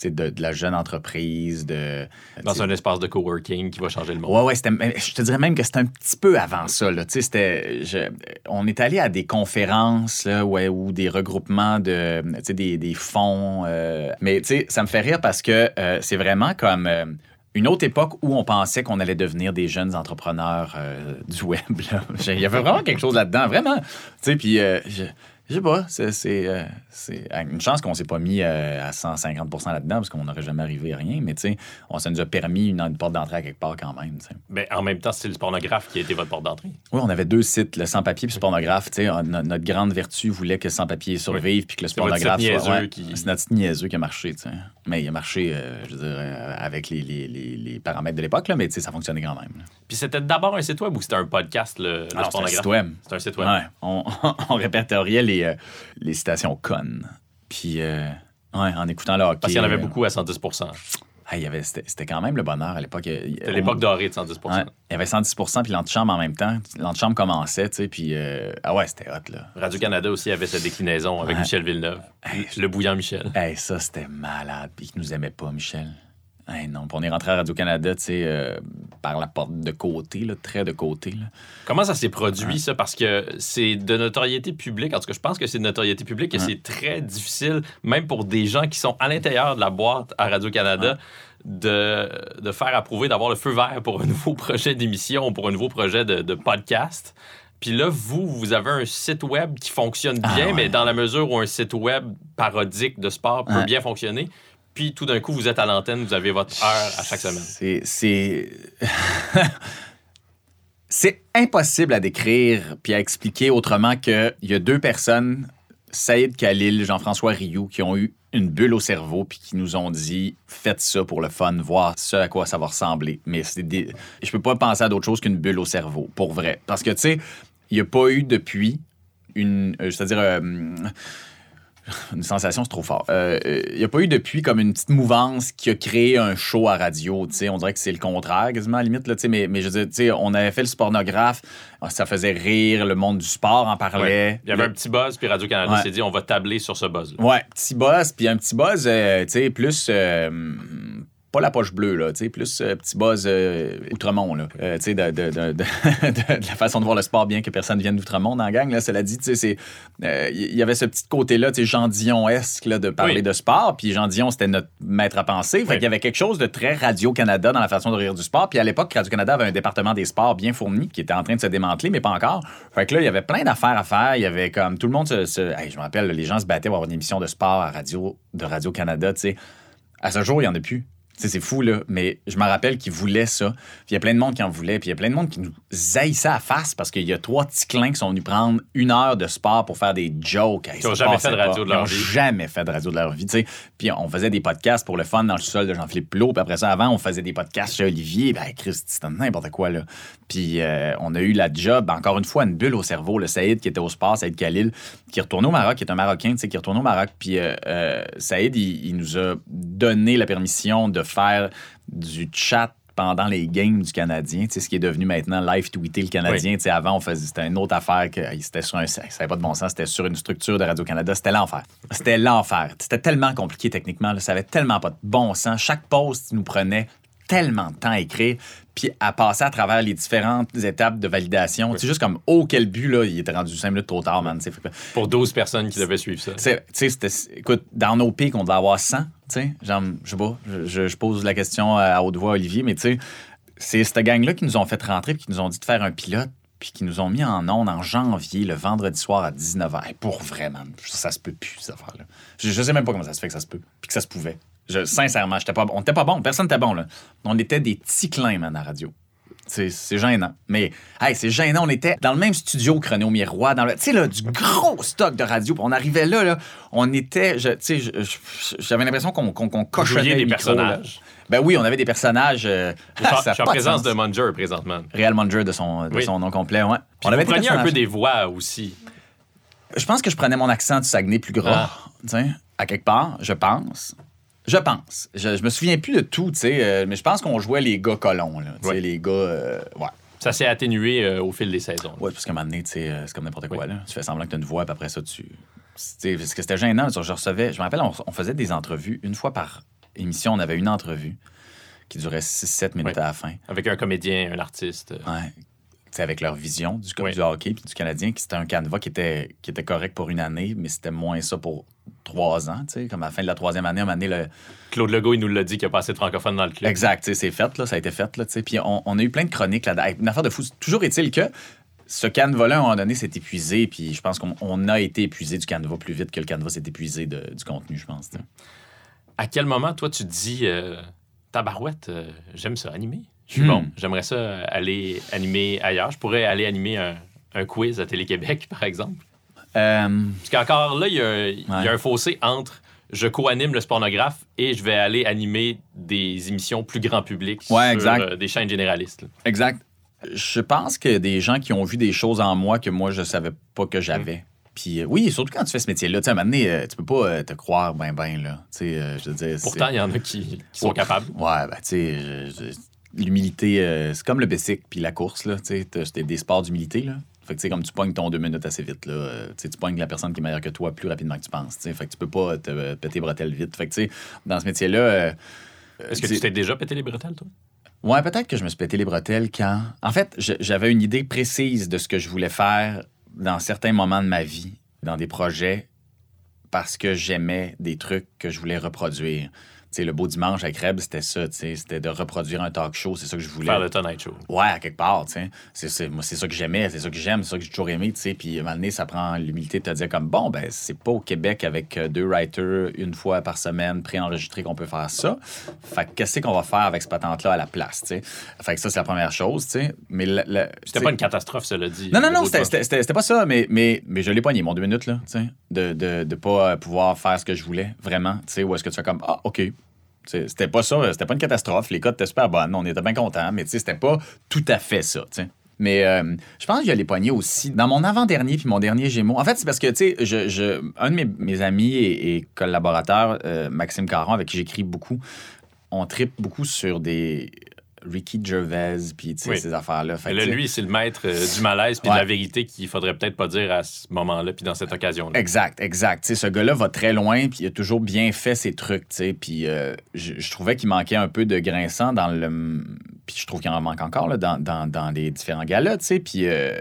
de, de, la jeune entreprise. De, Dans un espace de coworking qui va changer le monde. Ouais, ouais. Je te dirais même que c'était un petit peu avant ça. Là. Je, on est allé à des conférences là, ouais, ou des regroupements de des, des fonds. Euh, mais ça me fait rire parce que euh, c'est vraiment comme une autre époque où on pensait qu'on allait devenir des jeunes entrepreneurs euh, du web. Il y avait vraiment quelque chose là-dedans, vraiment. Tu sais, puis euh, je sais pas, c'est euh, une chance qu'on s'est pas mis euh, à 150% là-dedans parce qu'on n'aurait jamais arrivé à rien, mais tu sais, on ça nous a permis une, porte d'entrée à quelque part quand même. Mais en même temps, c'est le pornographe qui a été votre porte d'entrée. Oui, on avait deux sites, le sans-papier et le pornographe. Tu sais, notre grande vertu voulait que le sans-papier survive puis que le pornographe soit. qui... C'est notre niaiseux qui a marché, tu sais. Mais il a marché, euh, je veux dire, avec les, les, les, paramètres de l'époque, mais tu sais, ça fonctionnait quand même. Puis c'était d'abord un site web ou c'était un podcast, le, le C'est un site web. C'est un site web. Ouais. On, on répertoriait les, euh, les citations connes. Puis, euh, Ouais, en écoutant le hockey. Parce qu'il y en avait beaucoup à 110% c'était quand même le bonheur à l'époque. C'était l'époque dorée de 110% Il y avait 110% puis l'antichambre en même temps. L'antichambre commençait, tu sais, puis... Euh, ah ouais, c'était hot, là. Radio-Canada aussi avait sa déclinaison avec Michel Villeneuve. le bouillant Michel. Hey, ça, c'était malade. Puis il nous aimait pas, Michel. Hey, non, on est rentré à Radio-Canada, tu sais, euh, par la porte de côté, là, très de côté. Là. Comment ça s'est produit, ça? Parce que c'est de notoriété publique. En tout cas, je pense que c'est de notoriété publique et c'est très difficile, même pour des gens qui sont à l'intérieur de la boîte à Radio-Canada, de, de, faire approuver, d'avoir le feu vert pour un nouveau projet d'émission, pour un nouveau projet de, podcast. Puis là, vous, vous avez un site web qui fonctionne ah bien, mais dans la mesure où un site web parodique de sport peut bien fonctionner, puis tout d'un coup, vous êtes à l'antenne, vous avez votre heure à chaque semaine. C'est. C'est impossible à décrire puis à expliquer autrement qu'il y a deux personnes, Saïd Khalil, Jean-François Rioux, qui ont eu une bulle au cerveau puis qui nous ont dit faites ça pour le fun, voir ce à quoi ça va ressembler. Mais c'est des... je peux pas penser à d'autre chose qu'une bulle au cerveau, pour vrai. Parce que, tu sais, il n'y a pas eu depuis une. Euh, c'est-à-dire. Euh, une sensation, c'est trop fort. Il euh, n'y euh, a pas eu depuis comme une petite mouvance qui a créé un show à radio. On dirait que c'est le contraire, quasiment à la limite. Là, mais, mais je veux dire, on avait fait le spornographe, ça faisait rire, le monde du sport en parlait. Il y avait un petit buzz, puis Radio-Canada s'est dit on va tabler sur ce buzz. -là. Ouais, petit buzz, puis un petit buzz, euh, tu sais, plus pas la poche bleue, là, plus euh, petit buzz euh, Outremont, là. Euh, de, de, de, de, la façon de voir le sport, bien que personne vienne d'Outremont dans la gang, là, cela dit, il y avait ce petit côté-là, Jean Dion-esque, de parler de sport, puis Jean Dion, c'était notre maître à penser, fait qu'il y avait quelque chose de très Radio-Canada dans la façon de rire du sport, puis à l'époque, Radio-Canada avait un département des sports bien fourni, qui était en train de se démanteler, mais pas encore. Fait que là, il y avait plein d'affaires à faire, il y avait comme, tout le monde se... je me rappelle, les gens se battaient pour avoir une émission de sport à radio, de Radio-Canada, tu sais. À ce jour, il n'y en a plus c'est fou, là, mais je me rappelle qu'ils voulaient ça. Puis il y a plein de monde qui en voulait. Puis il y a plein de monde qui nous haïssait à face parce qu'il y a trois petits clins qui sont venus prendre une heure de sport pour faire des jokes. Ils n'ont jamais fait de radio de leur vie. jamais fait de radio de leur vie. Puis on faisait des podcasts pour le fun dans le sol de Jean-Philippe Plot. Puis après ça, avant, on faisait des podcasts chez Olivier. Ben, Christ, c'était n'importe quoi, là. Puis euh, on a eu la job, encore une fois, une bulle au cerveau. Le Saïd qui était au sport, Saïd Khalil, qui retourne au Maroc, qui est un Marocain, qui retourne au Maroc. Puis euh, euh, Saïd, il nous a donné la permission de faire du chat pendant les games du Canadien, ce qui est devenu maintenant live tweeter le Canadien. Avant, on faisait, c'était une autre affaire que c'était sur un, ça n'avait pas de bon sens, c'était sur une structure de Radio-Canada. C'était l'enfer. C'était l'enfer. C'était tellement compliqué techniquement, ça avait tellement pas de bon sens. Chaque post nous prenait tellement de temps à écrire, puis à passer à travers les différentes étapes de validation. C'est juste comme, oh, quel but, là, il était rendu 5 minutes trop tard, man. Pour 12 personnes qui devaient suivre ça. écoute, dans nos pics, on devait avoir 100, tu sais, genre, je sais pas, je, pose la question à haute voix à Olivier, mais tu sais, c'est cette gang-là qui nous ont fait rentrer, puis qui nous ont dit de faire un pilote, puis qui nous ont mis en onde en janvier, le vendredi soir à 19h. pour vraiment, ça se peut plus, cette affaire-là. Je, je sais même pas comment ça se fait que ça se peut, puis que ça se pouvait. Je, sincèrement, pas, on n'était pas bon. Personne n'était bon. Là. On était des petits clins, man, à la radio. C'est gênant. Mais, hey, c'est gênant. On était dans le même studio que René Miroir, dans le, tu sais, là, du gros stock de radio. on arrivait là, là on était, tu sais, j'avais l'impression qu'on qu cochonnait des personnages. Ben oui, on avait des personnages. Euh, je suis en présence de, Munger présentement. Real Munger de son, de son nom complet, ouais. on avait vous un peu des voix aussi. Je pense que je prenais mon accent du Saguenay plus gras, ah. à quelque part, je pense. Je pense. Je, je, me souviens plus de tout, tu sais, euh, mais je pense qu'on jouait les gars colons, là. Tu sais, les gars. Euh, ouais. Ça s'est atténué euh, au fil des saisons. Oui, parce qu'à un moment donné, c'est comme n'importe quoi. Là. Tu fais semblant que tu as une voix, puis après ça, tu. Parce que c'était gênant. Je recevais. Je me rappelle, on, faisait des entrevues. Une fois par émission, on avait une entrevue qui durait 6-7 minutes à la fin. Avec un comédien, un artiste. Ouais avec leur vision du, du hockey puis du Canadien, qui c'était un canevas qui était, qui était correct pour une année, mais c'était moins ça pour trois ans. Comme à la fin de la troisième année, à un le... Claude Legault, il nous l'a dit qu'il n'y a pas assez de francophones dans le club. Exact, c'est fait, là, ça a été fait. Là, puis on, on, a eu plein de chroniques là Une affaire de fou. Toujours est-il que ce canevas-là, à un moment donné, s'est épuisé, puis je pense qu'on a été épuisé du canevas plus vite que le canevas s'est épuisé du contenu, je pense. À quel moment, toi, tu dis, euh, tabarouette, euh, j'aime ça, animer? Hmm. bon. J'aimerais ça aller animer ailleurs. Je pourrais aller animer un, quiz à Télé-Québec, par exemple. Euh, Parce qu'encore là, il y, a un fossé entre je co-anime le spornographe et je vais aller animer des émissions plus grand public sur euh, des chaînes généralistes. Exact. Je pense que des gens qui ont vu des choses en moi que moi, je savais pas que j'avais. Puis euh, oui, surtout quand tu fais ce métier-là, tu sais, à un moment donné, euh, tu peux pas te croire ben ben, là. Tu sais, je veux dire, Pourtant, il y en a qui, sont capables. Ouais, ben, tu sais, l'humilité, c'est comme le basic puis la course, là. Tu sais, c'est des sports d'humilité, là. Fait que, tu sais, comme tu pognes ton deux minutes assez vite, là, tu pognes la personne qui est meilleure que toi plus rapidement que tu penses, Fait que tu peux pas te péter bretelles vite. Fait que, tu sais, dans ce métier-là... Est-ce que tu t'es déjà pété les bretelles, toi? Ouais, peut-être que je me suis pété les bretelles quand. En fait, j'avais une idée précise de ce que je voulais faire dans certains moments de ma vie, dans des projets, parce que j'aimais des trucs que je voulais reproduire le beau dimanche avec Reb, c'était ça, c'était de reproduire un talk show, c'est ça que je voulais. Faire le Tonight Show. Ouais, à quelque part, c'est moi c'est ça que j'aimais, c'est ça que j'aime, c'est ça que j'ai toujours aimé, tu sais, puis à un moment donné, ça prend l'humilité de te dire comme, bon, ben c'est pas au Québec avec euh, deux writers une fois par semaine préenregistrés qu'on peut faire ça. Fait qu'est-ce qu'on va faire avec ce patente-là à la place, tu sais. Fait que ça, c'est la première chose, tu sais. Mais C'était pas une catastrophe, cela dit. Non, non, non, c'était pas ça, mais, mais, mais je l'ai poigné, mon deux minutes, là, tu sais, de, de, de pas pouvoir faire ce que je voulais, vraiment, tu sais, ou est-ce que tu fais comme, ah, OK, c'était pas ça, c'était pas une catastrophe. Les codes étaient super bonnes, on était bien contents, mais c'était pas tout à fait ça. Mais euh, je pense que j'ai les poignets aussi. Dans mon avant-dernier puis mon dernier Gémeaux, en fait, c'est parce que, tu sais, je, un de mes, amis et, collaborateurs, euh, Maxime Caron, avec qui j'écris beaucoup, on tripe beaucoup sur des Ricky Gervais, puis ces affaires-là. là, lui, c'est le maître euh, du malaise puis de la vérité qu'il faudrait peut-être pas dire à ce moment-là puis dans cette occasion-là. Exact, exact. ce gars-là va très loin puis il a toujours bien fait ses trucs. Puis euh, je, trouvais qu'il manquait un peu de grinçant dans le... Puis je trouve qu'il en manque encore là, dans, dans, dans, les différents galas. Puis... Euh,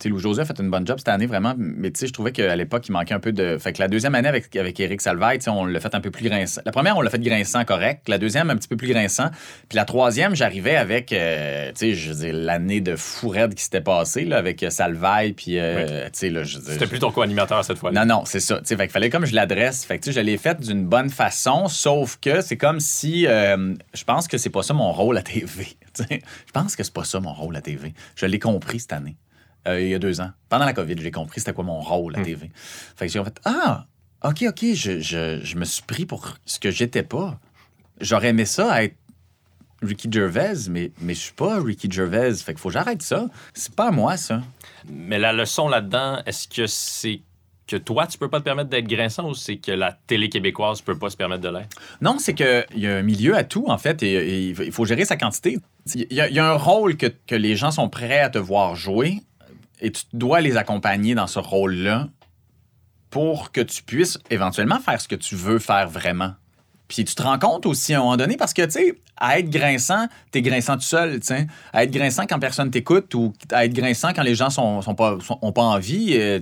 sais, Lou José a fait une bonne job cette année, vraiment. Mais tu sais, je trouvais qu'à l'époque, il manquait un peu de. Fait que la deuxième année avec, avec Eric Salvaille, on l'a fait un peu plus grinçant. La première, on l'a fait grinçant correct. La deuxième, un petit peu plus grinçant. Puis la troisième, j'arrivais avec, euh, tu sais, je veux dire, l'année de fou qui s'était passée, là, avec euh, Salvaille. Puis, euh, tu sais, là, je C'était plus ton co-animateur cette fois Non, non, c'est ça. Tu sais, fait qu'il fallait comme je l'adresse. Fait que, tu sais, je l'ai faite d'une bonne façon, sauf que c'est comme si. je pense que c'est pas ça mon rôle à TV. je pense que c'est pas ça mon rôle à TV. Je l'ai compris cette année. Euh, il y a deux ans. Pendant la COVID, j'ai compris c'était quoi mon rôle à hmm. TV. Fait que j'ai fait Ah, OK, OK, je, me suis pris pour ce que j'étais pas. J'aurais aimé ça être Ricky Gervais, mais, mais je suis pas Ricky Gervais. Fait qu'il faut que j'arrête ça. C'est pas à moi, ça. Mais la leçon là-dedans, est-ce que c'est que toi, tu peux pas te permettre d'être grinçant ou c'est que la télé québécoise peut pas se permettre de l'être? Non, c'est qu'il y a un milieu à tout, en fait, et, il faut gérer sa quantité. Il y, a, un rôle que, que, les gens sont prêts à te voir jouer, et tu dois les accompagner dans ce rôle-là pour que tu puisses éventuellement faire ce que tu veux faire vraiment. Puis tu te rends compte aussi à un moment donné, parce que, tu sais, à être grinçant, t'es grinçant tout seul, tu sais. À être grinçant quand personne t'écoute ou à être grinçant quand les gens sont, sont pas, pas envie, euh,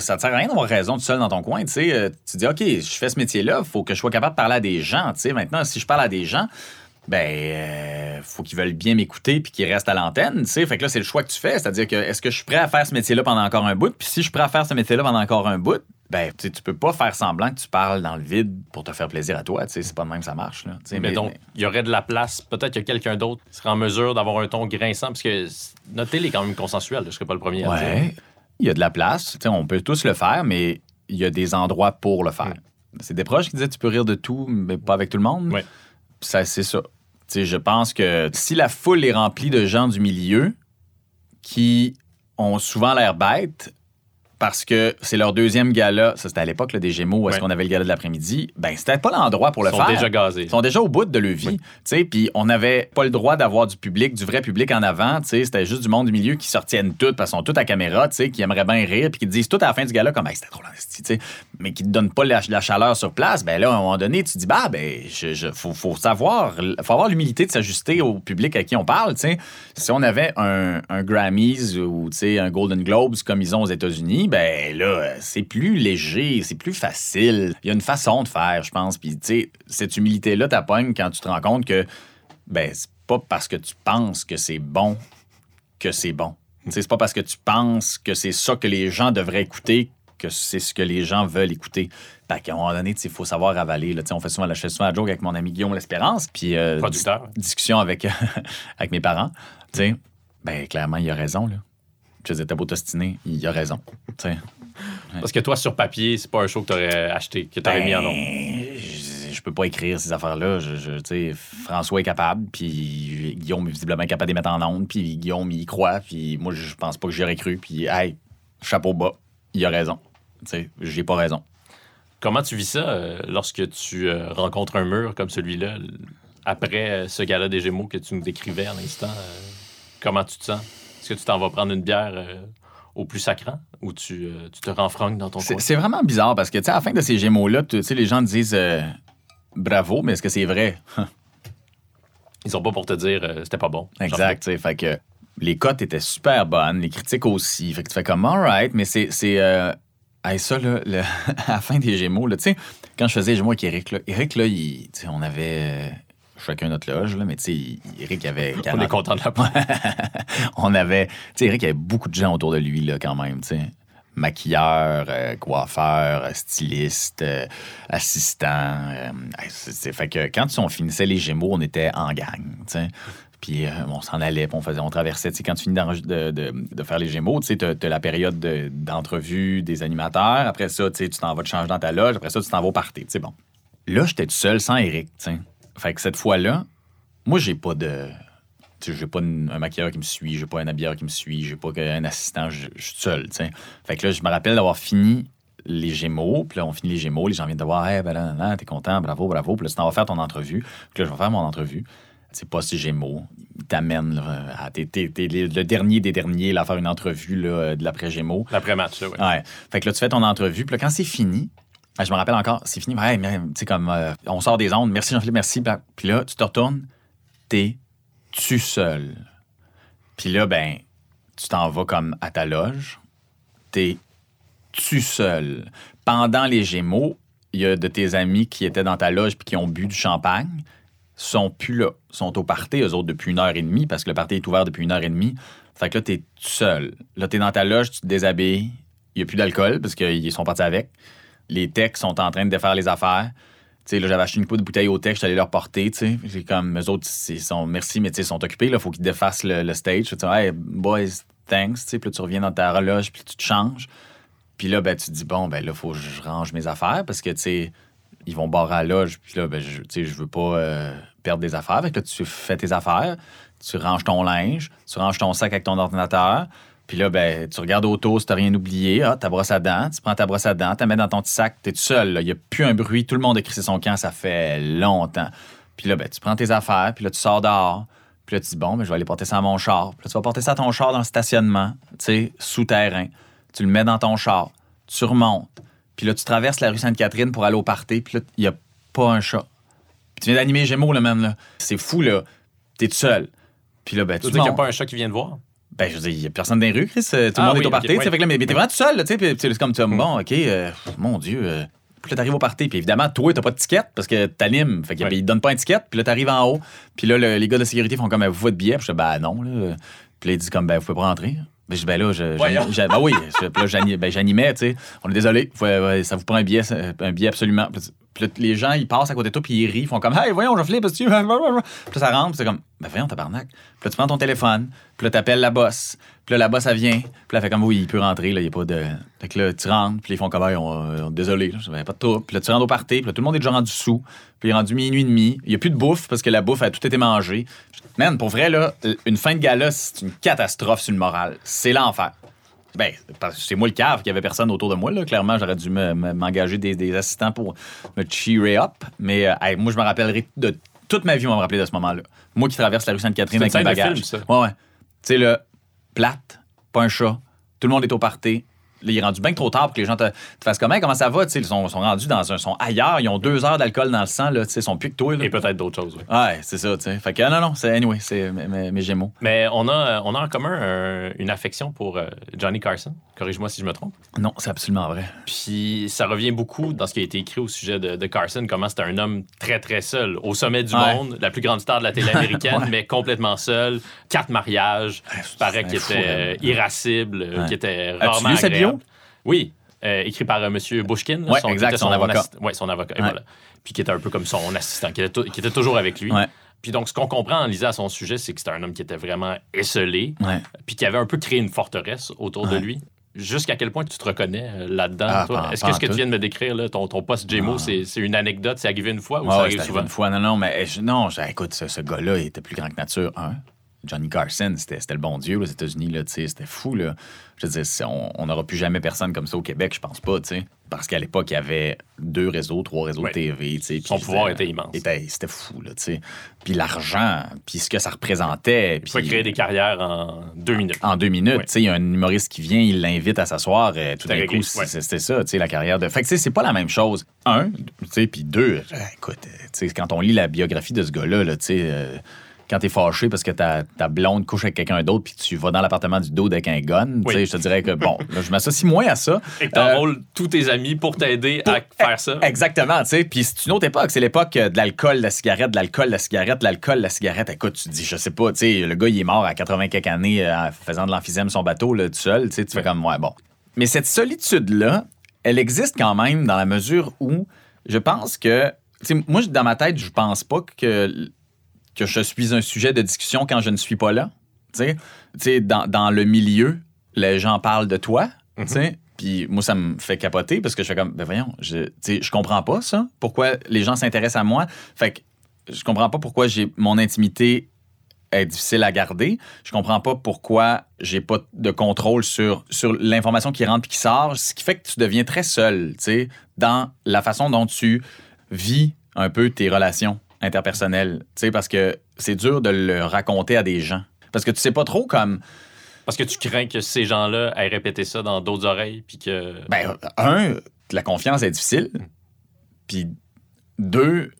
ça te sert à rien d'avoir raison tout seul dans ton coin, tu sais. Euh, tu dis, OK, je fais ce métier-là, faut que je sois capable de parler à des gens, tu. Maintenant, si je parle à des gens, ben, euh, faut qu'ils veulent bien m'écouter puis qu'ils restent à l'antenne, tu sais. Fait que là, c'est le choix que tu fais. C'est-à-dire que est-ce que je suis prêt à faire ce métier-là pendant encore un bout? Puis si je suis prêt à faire ce métier-là pendant encore un bout, ben, tu peux pas faire semblant que tu parles dans le vide pour te faire plaisir à toi. Tu sais, c'est pas de même que ça marche. Là, mais, donc, il y aurait de la place. Peut-être que quelqu'un d'autre serait en mesure d'avoir un ton grinçant, parce que notre télé est quand même consensuelle. Je serais pas le premier à dire. Il y a de la place. Tu sais, on peut tous le faire, mais il y a des endroits pour le faire. C'est des proches qui disaient tu peux rire de tout, mais pas avec tout le monde. Ça, c'est ça je pense que si la foule est remplie de gens du milieu qui ont souvent l'air bêtes, parce que c'est leur deuxième gala. Ça, c'était à l'époque des Gémeaux, où est-ce qu'on avait le gala de l'après-midi. Ben, c'était pas l'endroit pour le faire. Ils sont déjà gazés. Ils sont déjà au bout de leur vie. sais Puis on n'avait pas le droit d'avoir du public, du vrai public en avant. C'était juste du monde du milieu qui sortiennent tout, parce qu'ils sont tous à caméra, qui aimeraient bien rire, puis qui disent tout à la fin du gala comme c'était trop sais mais qui ne donnent pas la, chaleur sur place. Ben là, à un moment donné, tu dis, bah, ben, je, faut, faut, savoir, faut avoir l'humilité de s'ajuster au public à qui on parle. sais Si on avait un, un Grammys ou un Golden Globes comme ils ont aux États-Unis, ben là, c'est plus léger, c'est plus facile. Il y a une façon de faire, je pense. Puis, tu sais, cette humilité-là t'appogne quand tu te rends compte que, ben, c'est pas parce que tu penses que c'est bon que c'est bon. C'est pas parce que tu penses que c'est ça que les gens devraient écouter que c'est ce que les gens veulent écouter. Fait qu'à un moment donné, il faut savoir avaler. Là. On fait souvent, la, je fais souvent la joke avec mon ami Guillaume L'Espérance. Puis, euh, discussion avec, avec mes parents. Ben, clairement, il a raison. Là. Je disais, t'as beau t'ostiner, il a raison. Parce que toi, sur papier, c'est pas un show que t'aurais acheté, que t'aurais mis en nom. Ben, je, peux pas écrire ces affaires-là. Je, François est capable, puis Guillaume est visiblement capable de les mettre en ondes, puis Guillaume, il y croit, puis moi, je pense pas que j'y aurais cru, puis hey, chapeau bas il a raison. J'ai pas raison. Comment tu vis ça euh, lorsque tu euh, rencontres un mur comme celui-là, après euh, ce gala des Gémeaux que tu nous décrivais à l'instant? comment tu te sens? Est-ce que tu t'en vas prendre une bière au plus sacrant ou tu, tu te renfrognes dans ton coin? C'est vraiment bizarre parce que, tu sais, à la fin de ces Gémeaux-là, tu sais, les gens disent bravo, mais est-ce que c'est vrai? Ils sont pas pour te dire c'était pas bon. Exact, tu sais. Fait que les cotes étaient super bonnes, les critiques aussi. Fait que tu fais comme, alright, mais c'est. c'est ça, là, à la fin des Gémeaux, tu sais, quand je faisais Gémeaux avec Eric, là, Eric, là, il, on avait euh, chacun notre loge, là, mais tu sais, Eric avait. 40... On est content de la On avait. Tu sais, Eric avait beaucoup de gens autour de lui, là, quand même, tu sais. Maquilleur, euh, coiffeur, styliste, euh, assistant. c'est, fait que quand on finissait les Gémeaux, on était en gang, tu sais. Puis euh, on s'en allait, puis on, faisait, on traversait. quand tu finis de, de, faire les Gémeaux, tu as, la période d'entrevue des animateurs. Après ça, tu t'en vas te changer dans ta loge. Après ça, tu t'en vas au party. Bon. Là, j'étais tout seul sans Eric. Fait que cette fois-là, moi, j'ai pas de. J'ai pas un maquilleur qui me suit, j'ai pas un habilleur qui me suit, j'ai pas un assistant, je suis seul. Fait que là, je me rappelle d'avoir fini les Gémeaux. Puis là, on finit les Gémeaux. Les gens viennent de voir, hey, ben là, t'es content, bravo, bravo. Puis là, tu t'en vas faire ton entrevue. Puis là, je vais faire mon entrevue c'est pas si Gémeaux. Il t'amène à t'es, le dernier des derniers là, à faire une entrevue là, de l'après-Gémeaux. L'après-match, oui. Ouais. Fait que là, tu fais ton entrevue. Puis là, quand c'est fini, ben, je me rappelle encore, c'est fini. Sais, comme euh, on sort des ondes. Merci Jean-Philippe, merci. Puis là, tu te retournes, t'es tu seul? Puis là, ben, tu t'en vas comme à ta loge. T'es tu seul? Pendant les Gémeaux, il y a de tes amis qui étaient dans ta loge puis qui ont bu du champagne sont plus là. sont au party, eux autres, depuis une heure et demie, parce que le party est ouvert depuis une heure et demie. Fait que là, t'es seul. Là, t'es dans ta loge, tu te déshabilles. Il n'y a plus d'alcool, parce qu'ils sont partis avec. Les techs sont en train de défaire les affaires. Tu sais, j'avais acheté une coupe de bouteille aux techs, j'allais leur porter, tu sais. Comme, eux autres, ils sont, merci, mais tu sais, ils sont occupés, là, faut qu'ils défassent le, stage. Tu hey, boys, thanks, tu sais. Puis là, tu reviens dans ta loge, puis tu te changes. Puis là, ben, tu te dis, bon, ben là, faut que je range mes affaires, parce que, tu sais, ils vont barrer à la loge. Puis là, ben, je, je veux pas euh, perdre des affaires. Fait que là, tu fais tes affaires, tu ranges ton linge, tu ranges ton sac avec ton ordinateur. Puis là, ben, tu regardes autour si t'as rien oublié. Ah, ta brosse à dents, tu prends ta brosse à dents, tu la mets dans ton petit sac, t'es tout seul. Il n'y a plus un bruit, tout le monde a crissé son camp, ça fait longtemps. Puis là, ben, tu prends tes affaires, puis là, tu sors dehors. Puis là, tu dis, bon, ben, je vais aller porter ça à mon char. Puis là, tu vas porter ça à ton char dans le stationnement, tu sais, souterrain. Tu le mets dans ton char, tu remontes. Puis là, tu traverses la rue Sainte-Catherine pour aller au party, puis là, il n'y a pas un chat. Puis tu viens d'animer Gémeaux, là, même, là. C'est fou, là. T'es tout seul. Puis là, ben, tu dire qu'il n'y a pas un chat qui vient te voir? Ben, je veux dire, il n'y a personne dans les rues, Chris. Tout le ah monde est au party. Fait que là, mais, t'es vraiment tout seul, tu sais. Puis c'est comme, tu mm. bon, OK, euh, mon Dieu. Euh. Puis là, t'arrives au party. Puis évidemment, toi, t'as pas de ticket parce que t'animes. Fait qu'ils te donnent pas un ticket. Puis là, t'arrives en haut. Puis là, les gars de sécurité font comme, vous votre billet. Puis je dis, ben non, là. Puis là, ils disent comme, ben, vous pouvez pas rentrer. Ben, je dis, ben là, je, ben oui, ben, j'animais, tu sais. On est désolé, ça vous prend un billet, un billet absolument. Puis là, les gens, ils passent à côté de toi, puis ils rient, ils font comme, hey, voyons, je flippe, parce que Puis là, ça rentre, puis c'est comme, ben voyons, tabarnak. Puis là, tu prends ton téléphone, puis là, t'appelles la bosse. Puis là, bosse, elle vient. Puis là, fait comme, oui, il peut rentrer, là, il n'y a pas de. Fait que là, tu rentres, puis ils font comme, hey, on, désolé, je pas de tout. Puis là, tu rentres au party, puis là, tout le monde est déjà rendu sous. Puis il est rendu minuit et demi. Il n'y a plus de bouffe, parce que la bouffe a tout été mangée. Man, pour vrai, là, une fin de gala, c'est une catastrophe sur le moral. C'est l'enfer. Ben, c'est moi le cave, qu'il n'y avait personne autour de moi. Là. Clairement, j'aurais dû m'engager des, assistants pour me cheer up. Mais euh, moi, je me rappellerai de toute ma vie, on va me rappeler de ce moment-là. Moi qui traverse la rue Sainte-Catherine avec mes bagages. Ouais, ouais. Tu sais, le plate, pas un chat, tout le monde est au party, il est rendu bien trop tard pour que les gens te, fassent comment, comment ça va? ils sont, sont, rendus dans un. sont ailleurs, ils ont deux heures d'alcool dans le sang, là, ils sont plus que toi. Et peut-être d'autres choses, oui. Ouais, c'est ça, tu sais. Fait que non, non, c'est anyway, c'est mes, Gémeaux. Mais on a, on a en commun une affection pour euh, Johnny Carson. Corrige-moi si je me trompe. Non, c'est absolument vrai. Puis ça revient beaucoup dans ce qui a été écrit au sujet de, Carson, comment c'était un homme très, très seul, au sommet du monde, la plus grande star de la télé américaine, mais complètement seul. Quatre mariages, paraît qu'il était euh, irascible, euh, qu'il était rarement agréable. Oui, euh, écrit par euh, M. Bushkin. Oui, exact, son, avocat. Oui, son avocat. voilà. Puis qui était un peu comme son assistant, qui était, qui était toujours avec lui. Puis donc, ce qu'on comprend en lisant à son sujet, c'est que c'était un homme qui était vraiment esselé, puis qui avait un peu créé une forteresse autour de lui. Jusqu'à quel point tu te reconnais euh, là-dedans, ah, Est-ce que ce que tu viens de me décrire, là, ton, ton poste JMO, ah. c'est une anecdote, c'est arrivé une fois ou ça arrive souvent? une fois, non, non, mais non, écoute, ce, gars-là, il était plus grand que nature, hein? Johnny Carson, c'était le bon Dieu aux États-Unis, c'était fou. Là. Je veux dire, on n'aura plus jamais personne comme ça au Québec, je pense pas, sais. Parce qu'à l'époque, il y avait deux réseaux, trois réseaux de TV. Son pouvoir était immense. C'était fou, là, tu sais. Puis l'argent, puis ce que ça représentait. Il faut créer des carrières en deux minutes. En deux minutes, tu sais. Il y a un humoriste qui vient, il l'invite à s'asseoir, et euh, tout d'un coup, c'était ça, tu sais, la carrière de... Fait que, tu sais, c'est pas la même chose. Un, tu sais, puis deux, euh, écoute, tu sais, quand on lit la biographie de ce gars-là, là, tu sais... Euh, quand t'es fâché parce que ta, ta blonde couche avec quelqu'un d'autre puis tu vas dans l'appartement du dos avec un gun, je te dirais que bon, je m'associe moins à ça. Et que t'enrôles euh, tous tes amis pour t'aider à faire ça. Exactement, tu sais. Puis c'est une autre époque, c'est l'époque de l'alcool, de la cigarette, de l'alcool, de la cigarette, de l'alcool, de la cigarette. Écoute, tu te dis, je sais pas, tu sais, le gars il est mort à 80 quelques années euh, faisant de l'emphysème son bateau là, tout seul, tu sais, tu fais comme, ouais, bon. Mais cette solitude-là, elle existe quand même dans la mesure où je pense que moi, dans ma tête, je pense pas que que je suis un sujet de discussion quand je ne suis pas là. Tu sais, dans, dans le milieu, les gens parlent de toi. Mhm. puis moi, ça me fait capoter parce que je fais comme, ben voyons, je, je comprends pas ça. Pourquoi les gens s'intéressent à moi? Fait que je comprends pas pourquoi j'ai mon intimité est difficile à garder. Je comprends pas pourquoi j'ai pas de contrôle sur, sur l'information qui rentre et qui sort, ce qui fait que tu deviens très seul, tu sais, dans la façon dont tu vis un peu tes relations interpersonnel. Tu sais, parce que c'est dur de le raconter à des gens. Parce que tu sais pas trop comme. Parce que tu crains que ces gens-là aient répété ça dans d'autres oreilles, puis que. Ben, un, la confiance est difficile. Puis deux,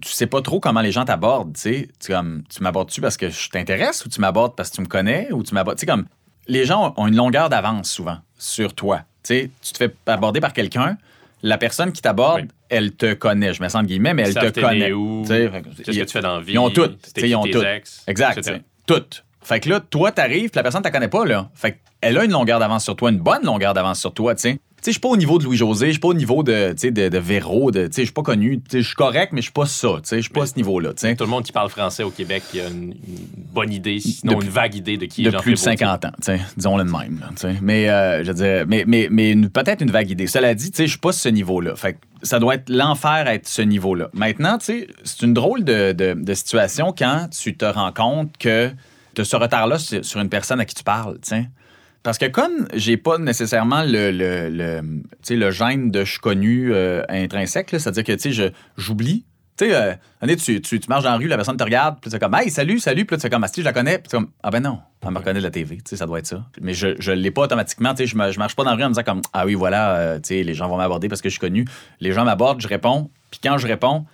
tu sais pas trop comment les gens t'abordent, tu sais. Tu, comme, tu m'abordes-tu parce que je t'intéresse ou tu m'abordes parce que tu me connais ou tu m'abordes. Tu sais, comme. Les gens ont une longueur d'avance souvent sur toi. Tu sais, tu te fais aborder par quelqu'un, la personne qui t'aborde, elle te connaît, je me sens guillemets, mais elle te connaît. Qu'est-ce que tu fais dans la vie? Ils ont toutes. Ils ont toutes. Exact. Toutes. Fait que là, toi, t'arrives, la personne ne te connaît pas, là. Fait qu'elle a une longueur d'avance sur toi, une bonne longueur d'avance sur toi, tu sais. Je suis pas au niveau de Louis-José, je suis pas au niveau de, de, de Véro, de, je suis pas connu, je suis correct, mais je suis pas ça, je suis pas à ce niveau-là. Tout le monde qui parle français au Québec a une, bonne idée, sinon une vague idée de qui est De plus de 50 ans, disons-le de même. Mais, euh, je dire, mais, mais, mais peut-être une vague idée. Cela dit, je suis pas à ce niveau-là. Fait ça doit être l'enfer à être ce niveau-là. Maintenant, c'est une drôle de, de, situation quand tu te rends compte que tu as ce retard-là sur une personne à qui tu parles, tu sais. Parce que comme j'ai pas nécessairement le, le, le, le gène de je suis connu euh, intrinsèque, c'est-à-dire que j'oublie. Tu sais, euh, tu, tu, marches dans la rue, la personne te regarde, puis tu comme Hey, salut, salut, puis là, tu comme si je la connais, puis tu comme Ah ben non, elle me reconnaît de la TV, tu sais, ça doit être ça. Mais je, je l'ai pas automatiquement, tu sais, je, je marche pas dans la rue en me disant comme Ah oui, voilà, euh, tu sais, les gens vont m'aborder parce que je suis connu. Les gens m'abordent, je réponds, puis quand je réponds,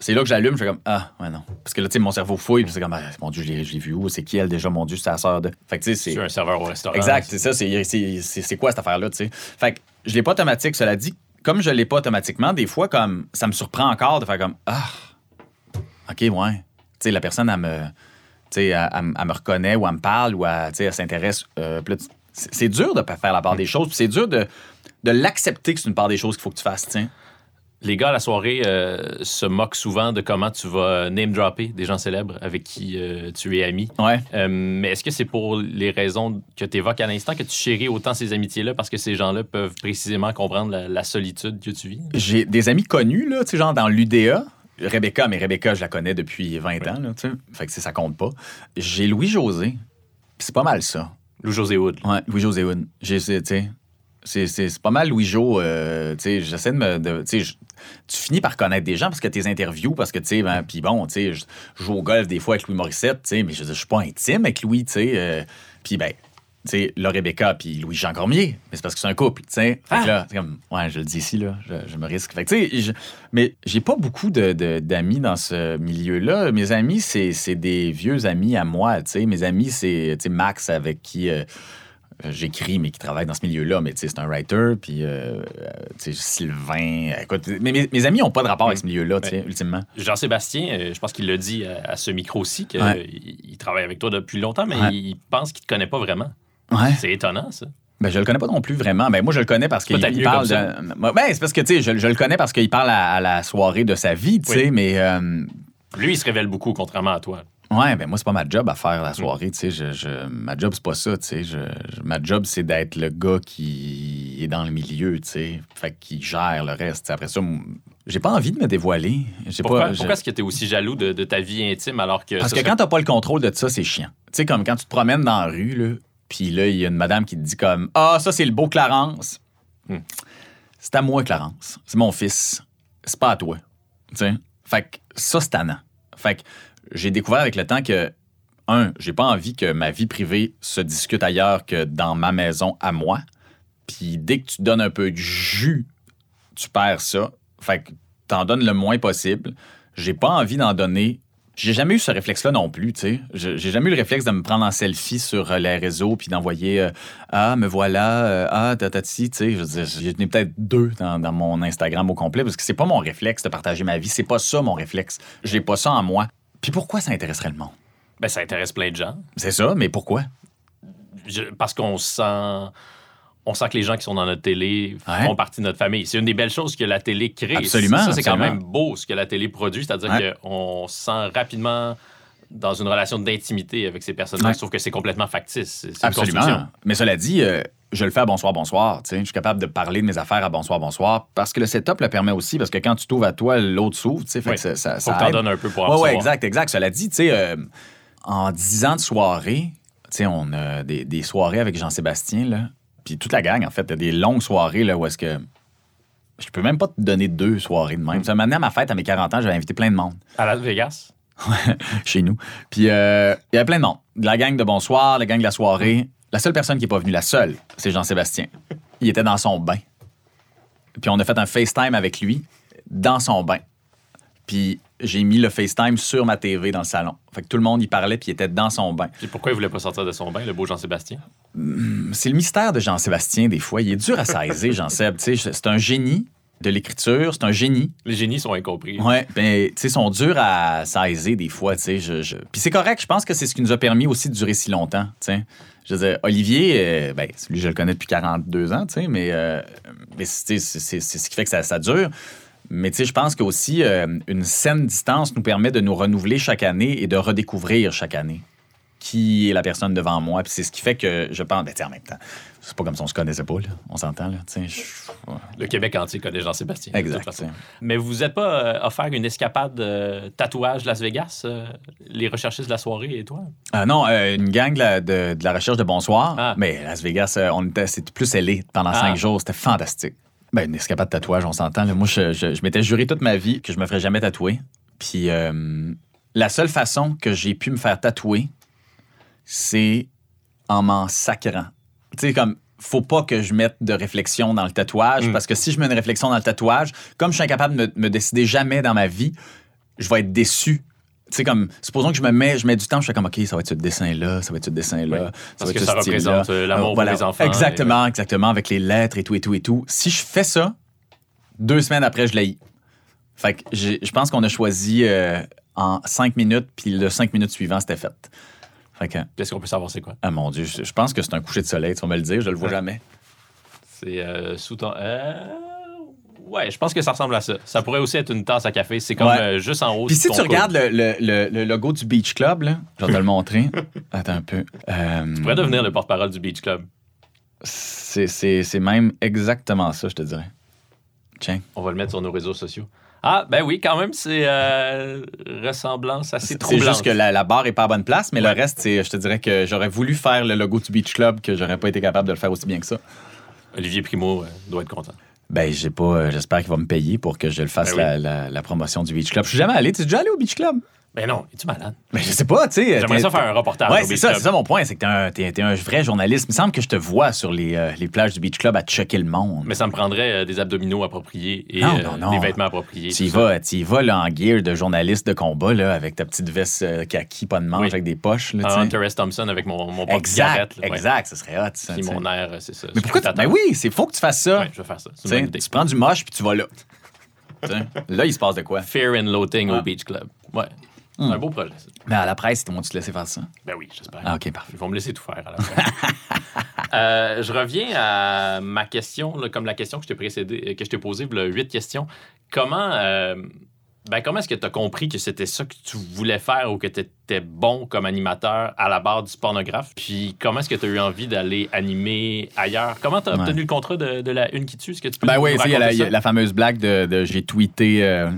c'est là que j'allume, je fais comme Ah, ouais, non. Parce que là, tu sais, mon cerveau fouille, puis c'est comme ah, Mon Dieu, je l'ai vu où? C'est qui elle déjà Mon Dieu, c'est la sœur de. Fait que tu sais, c'est. un serveur au restaurant. Exact, c'est ça, c'est quoi cette affaire-là, tu sais? Fait que je l'ai pas automatique, cela dit. Comme je l'ai pas automatiquement, des fois, comme ça me surprend encore de faire comme Ah, OK, ouais. Tu sais, la personne, elle me. Tu sais, elle, me reconnaît ou elle me parle ou elle, elle s'intéresse. Euh, c'est dur de faire la part des choses, puis c'est dur de, de l'accepter que c'est une part des choses qu'il faut que tu fasses, tiens les gars à la soirée euh, se moquent souvent de comment tu vas name dropper des gens célèbres avec qui euh, tu es ami. Ouais. Euh, mais est-ce que c'est pour les raisons que tu évoques à l'instant que tu chéris autant ces amitiés-là parce que ces gens-là peuvent précisément comprendre la, solitude que tu vis? J'ai des amis connus, là, tu sais, genre dans l'UDA. Rebecca, mais Rebecca, je la connais depuis 20 ans, là, tu sais. Fait que ça compte pas. J'ai Louis-José. C'est pas mal ça. Louis-José Wood. Ouais, Louis-José Wood. J'ai, tu sais, c'est pas mal Louis-Jo. Euh, j'essaie de me. tu finis par connaître des gens parce que tes interviews, parce que, tu sais, ben, puis bon, tu sais, je joue au golf des fois avec Louis Morissette, tu sais, mais je, je suis pas intime avec Louis, tu sais. Euh, puis, ben, tu sais, là, Rebecca puis Louis-Jean Cormier, mais c'est parce que c'est un couple, tu sais. Que là, c'est comme, ouais, je le dis ici, là, je, me risque. Fait tu sais, mais j'ai pas beaucoup d'amis de, dans ce milieu-là. Mes amis, c'est des vieux amis à moi, tu sais. Mes amis, c'est, Max avec qui. Euh, j'écris, mais qui travaille dans ce milieu-là, mais c'est un writer, puis euh, euh Sylvain. Écoute, mes, mes amis n'ont pas de rapport avec ce milieu-là, ultimement. Jean-Sébastien, euh, je pense qu'il l'a dit à, ce micro-ci, qu'il il travaille avec toi depuis longtemps, mais il pense qu'il ne te connaît pas vraiment. C'est étonnant, ça. Ben, je le connais pas non plus vraiment. Ben, moi, je le connais parce qu'il parle de. Ben, c'est parce que, tu sais, je, le connais parce qu'il parle à, la soirée de sa vie, tu sais, mais. Lui, il se révèle beaucoup, contrairement à toi. Ouais, ben moi, c'est pas ma job à faire la soirée, tu sais. Je, ma job, c'est pas ça, tu sais. ma job, c'est d'être le gars qui est dans le milieu, tu sais. Fait qui gère le reste. Après ça, j'ai pas envie de me dévoiler. Pourquoi, pas, pourquoi est-ce que tu es aussi jaloux de, ta vie intime alors que. Parce que quand t'as pas le contrôle de ça, c'est chiant. Tu sais, comme quand tu te promènes dans la rue, là, puis là, il y a une madame qui te dit comme Ah, ça, c'est le beau Clarence. Hmm. C'est à moi, Clarence. C'est mon fils. C'est pas à toi. Tu sais? Fait que ça, c'est tannant. Fait que j'ai découvert avec le temps que, un, j'ai pas envie que ma vie privée se discute ailleurs que dans ma maison à moi. Puis dès que tu donnes un peu de jus, tu perds ça. Fait que t'en donnes le moins possible. J'ai pas envie d'en donner. J'ai jamais eu ce réflexe-là non plus, tu sais. J'ai jamais eu le réflexe de me prendre en selfie sur euh, les réseaux puis d'envoyer euh, Ah, me voilà, euh, ah, tatati, tu sais. Je ai peut-être deux dans, mon Instagram au complet parce que c'est pas mon réflexe de partager ma vie. C'est pas ça mon réflexe. J'ai pas ça en moi. Puis pourquoi ça intéresserait le monde? Ben, ça intéresse plein de gens. C'est ça, mais pourquoi? parce qu'on sent on sent que les gens qui sont dans notre télé font partie de notre famille. C'est une des belles choses que la télé crée. Absolument. Ça, c'est quand même beau ce que la télé produit, c'est-à-dire qu'on se sent rapidement dans une relation d'intimité avec ces personnes-là. Je trouve que c'est complètement factice. Absolument. Mais cela dit, euh, je le fais à bonsoir, bonsoir. Je suis capable de parler de mes affaires à bonsoir, bonsoir parce que le setup le permet aussi. Parce que quand tu t'ouvres à toi, l'autre s'ouvre. Ça, ça, Faut que t'en donnes un peu pour Oui, ouais, exact, exact. Cela dit, euh, en dix ans de soirée, on a des, des soirées avec Jean-Sébastien, là puis toute la gang, en fait, des longues soirées là, où est-ce que. Je peux même pas te donner deux soirées de même. Ça m'a à ma fête, à mes 40 ans, j'avais invité plein de monde. À Las Vegas? chez nous. Puis euh, il y avait plein de monde. De la gang de bonsoir, la gang de la soirée. La seule personne qui n'est pas venue, la seule, c'est Jean-Sébastien. Il était dans son bain. Puis on a fait un FaceTime avec lui dans son bain. Puis j'ai mis le FaceTime sur ma TV dans le salon. Fait que tout le monde y parlait puis il était dans son bain. Et pourquoi il voulait pas sortir de son bain, le beau Jean-Sébastien? Hmm, c'est le mystère de Jean-Sébastien, des fois. Il est dur à saisir, Jean-Seb. C'est un génie de l'écriture, c'est un génie. Les génies sont incompris. Ouais, ben, tu sais, sont durs à saisir des fois, tu sais. Je, Puis c'est correct, je pense que c'est ce qui nous a permis aussi de durer si longtemps, tu sais. Je veux dire, Olivier, euh, ben, lui, je le connais depuis 42 ans, tu sais, mais, euh, c'est ce qui fait que ça, ça dure. Mais tu sais, je pense qu'aussi, euh, une saine distance nous permet de nous renouveler chaque année et de redécouvrir chaque année qui est la personne devant moi. Puis c'est ce qui fait que je pense, ben, en même temps, c'est pas comme si on se connaissait pas, là. on s'entend. Là. Le Québec entier connaît Jean-Sébastien. Exact. Mais vous n'êtes pas euh, offert une escapade de tatouage Las Vegas, euh, les recherchistes de la soirée et toi? non, une gang de, la recherche de bonsoir. Ah. Mais Las Vegas, on était, c'était plus scellé pendant cinq ah. jours. C'était fantastique. Ben, une escapade de tatouage, on s'entend. Moi, je, m'étais juré toute ma vie que je me ferais jamais tatouer. Puis euh, la seule façon que j'ai pu me faire tatouer, c'est en m'en sacrant. Tu sais, comme, faut pas que je mette de réflexion dans le tatouage, mm. parce que si je mets une réflexion dans le tatouage, comme je suis incapable de me décider jamais dans ma vie, je vais être déçu tu sais, comme, supposons que je me mets, je mets du temps, je fais comme, OK, ça va être ce dessin-là, ça va être ce dessin-là. parce que ça représente euh, l'amour pour les enfants. Exactement, exactement, avec les lettres et tout et tout et tout. Si je fais ça, deux semaines après, je l'ai. Fait que je pense qu'on a choisi euh, en cinq minutes, puis le cinq minutes suivant, c'était fait. Qu'est-ce qu'on peut savoir, c'est quoi? Ah mon Dieu, je, pense que c'est un coucher de soleil, tu vas me le dire, je le vois jamais. C'est euh, sous ton. Ouais, je pense que ça ressemble à ça. Ça pourrait aussi être une tasse à café. C'est comme euh, juste en haut. Puis si tu regardes le, logo du Beach Club, là, je vais te le montrer. Attends un peu. Euh, tu pourrais devenir le porte-parole du Beach Club. C'est même exactement ça, je te dirais. Tiens. On va le mettre sur nos réseaux sociaux. Ah, ben oui, quand même, c'est euh, ressemblance assez troublante. C'est juste que la, barre est pas à bonne place, mais le reste, je te dirais que j'aurais voulu faire le logo du Beach Club, que j'aurais pas été capable de le faire aussi bien que ça. Olivier Primo doit être content. Ben, j'ai pas. Euh, j'espère qu'il va me payer pour que je le fasse ben la, promotion du Beach Club. Je suis jamais allé. Tu es déjà allé au Beach Club? Ben non, es-tu malade? Ben je sais pas, tu sais. J'aimerais ça faire un reportage. Ouais, c'est ça, c'est ça mon point, c'est que t'es un, un, vrai journaliste. Il me semble que je te vois sur les, euh, les plages du Beach Club à choquer le monde. Mais ça me prendrait euh, des abdominaux appropriés et des vêtements appropriés. Tu y vas, tu y vas là, en gear de journaliste de combat, là, avec ta petite veste kaki, pas de manche, avec des poches. Là, ah, Hunter S. Thompson avec mon, mon Exact, exact, ça serait hot. Ça, puis mon air, c'est ça. Mais pourquoi? Ben oui, c'est faut que tu fasses ça. Ouais, je vais faire ça. Tu prends du moche puis tu vas là. là, il se passe de quoi? Fear and loathing au ah. Beach Club. Ouais. C'est un hmm. beau projet. Mais à la presse, ils vont te laisser faire ça? Ben oui, j'espère. Ah, OK, parfait. Ils vont me laisser tout faire à la presse. Euh, je reviens à ma question, comme la question que je t'ai précédé, que je t'ai posée, le huit questions. Comment, euh, Ben, comment est-ce que tu as compris que c'était ça que tu voulais faire ou que tu étais bon comme animateur à la barre du pornographe? Puis comment est-ce que tu as eu envie d'aller animer ailleurs? Comment tu as obtenu le contrat de, la Une qui tue? Est-ce que tu peux ben oui, il y, a la fameuse blague de, j'ai tweeté. Euh,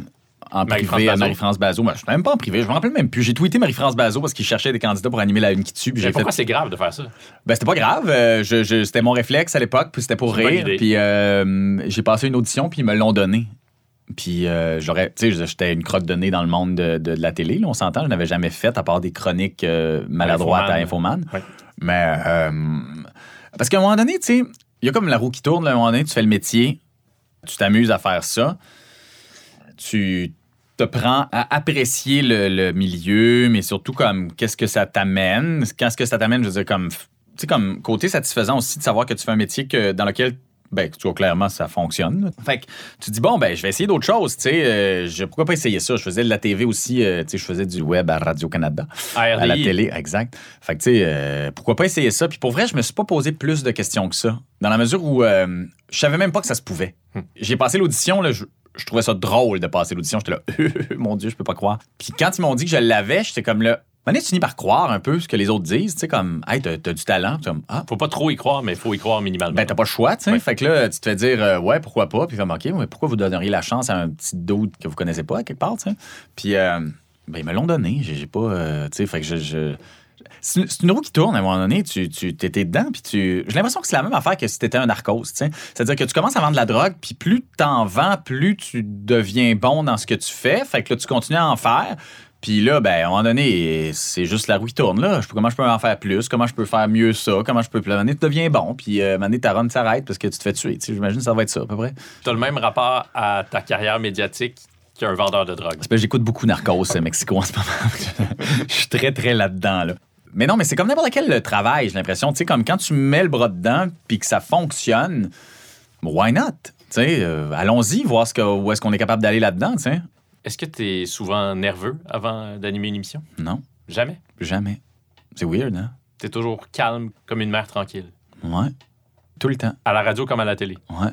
en privé à Marie-France Bazot. je suis même pas en privé, je me rappelle même plus. J'ai tweeté Marie-France Bazot parce qu'il cherchait des candidats pour animer la une qui tue. pourquoi c'est grave de faire ça? Ben, c'était pas grave. Euh, c'était mon réflexe à l'époque, puis c'était pour rire. Puis euh, j'ai passé une audition, puis ils me l'ont donné. Puis euh, j'aurais, tu sais, j'étais une crotte de nez dans le monde de, la télé, on s'entend. Je n'avais jamais fait à part des chroniques maladroites à Infoman. Mais parce qu'à un moment donné, tu sais, il y a comme la roue qui tourne. à un moment donné, tu fais le métier, tu t'amuses à faire ça, tu te prends à apprécier le, milieu, mais surtout comme qu'est-ce que ça t'amène? Qu'est-ce que ça t'amène, je veux dire, comme, comme côté satisfaisant aussi de savoir que tu fais un métier que, dans lequel ben, tu vois, clairement, ça fonctionne. Fait que tu dis, bon, ben, je vais essayer d'autres choses, tu sais. Euh, pourquoi pas essayer ça? Je faisais de la TV aussi, euh, tu sais, je faisais du web à Radio-Canada. À, la télé, exact. Fait que, tu sais, euh, pourquoi pas essayer ça? Puis pour vrai, je me suis pas posé plus de questions que ça. Dans la mesure où je savais même pas que ça se pouvait. Hmm. J'ai passé l'audition, là, je, trouvais ça drôle de passer l'audition. J'étais là, mon Dieu, je peux pas croire. Puis quand ils m'ont dit que je l'avais, j'étais comme là, Mané, tu finis par croire un peu ce que les autres disent, tu sais, comme, hey, t'as, du talent. Comme, ah. Faut pas trop y croire, mais faut y croire minimalement. Ben, t'as pas le choix, tu sais. Fait que là, tu te fais dire, euh, ouais, pourquoi pas. Puis comme, OK, mais pourquoi vous donneriez la chance à un petit doute que vous connaissez pas, quelque part, tu sais. Puis, euh, ben, ils me l'ont donné. J'ai, pas, euh, tu sais, fait que je. C'est une roue qui tourne à un moment donné, tu, tu t'étais dedans, puis tu. J'ai l'impression que c'est la même affaire que si t'étais un narcos, tu sais. C'est-à-dire que tu commences à vendre de la drogue, puis plus t'en vends, plus tu deviens bon dans ce que tu fais. Fait que là, tu continues à en faire. Puis là, ben, à un moment donné, c'est juste la roue qui tourne. Là. Comment je peux en faire plus? Comment je peux faire mieux ça? Comment je peux. Puis à un moment donné, tu deviens bon. Puis euh, à un moment donné, ta run s'arrête parce que tu te fais tuer. J'imagine que ça va être ça, à peu près. Tu as le même rapport à ta carrière médiatique qu'un vendeur de drogue. J'écoute beaucoup Narcos euh, Mexico en ce moment. je suis très, très là-dedans. Là. Mais non, mais c'est comme n'importe quel travail, j'ai l'impression. Tu sais, comme quand tu mets le bras dedans puis que ça fonctionne, why not? Tu sais, euh, allons-y, voir ce que, où est-ce qu'on est capable d'aller là-dedans, tu sais. Est-ce que tu es souvent nerveux avant d'animer une émission? Non. Jamais? Jamais. C'est weird, hein? Tu es toujours calme comme une mère tranquille. Ouais. Tout le temps. À la radio comme à la télé. Ouais.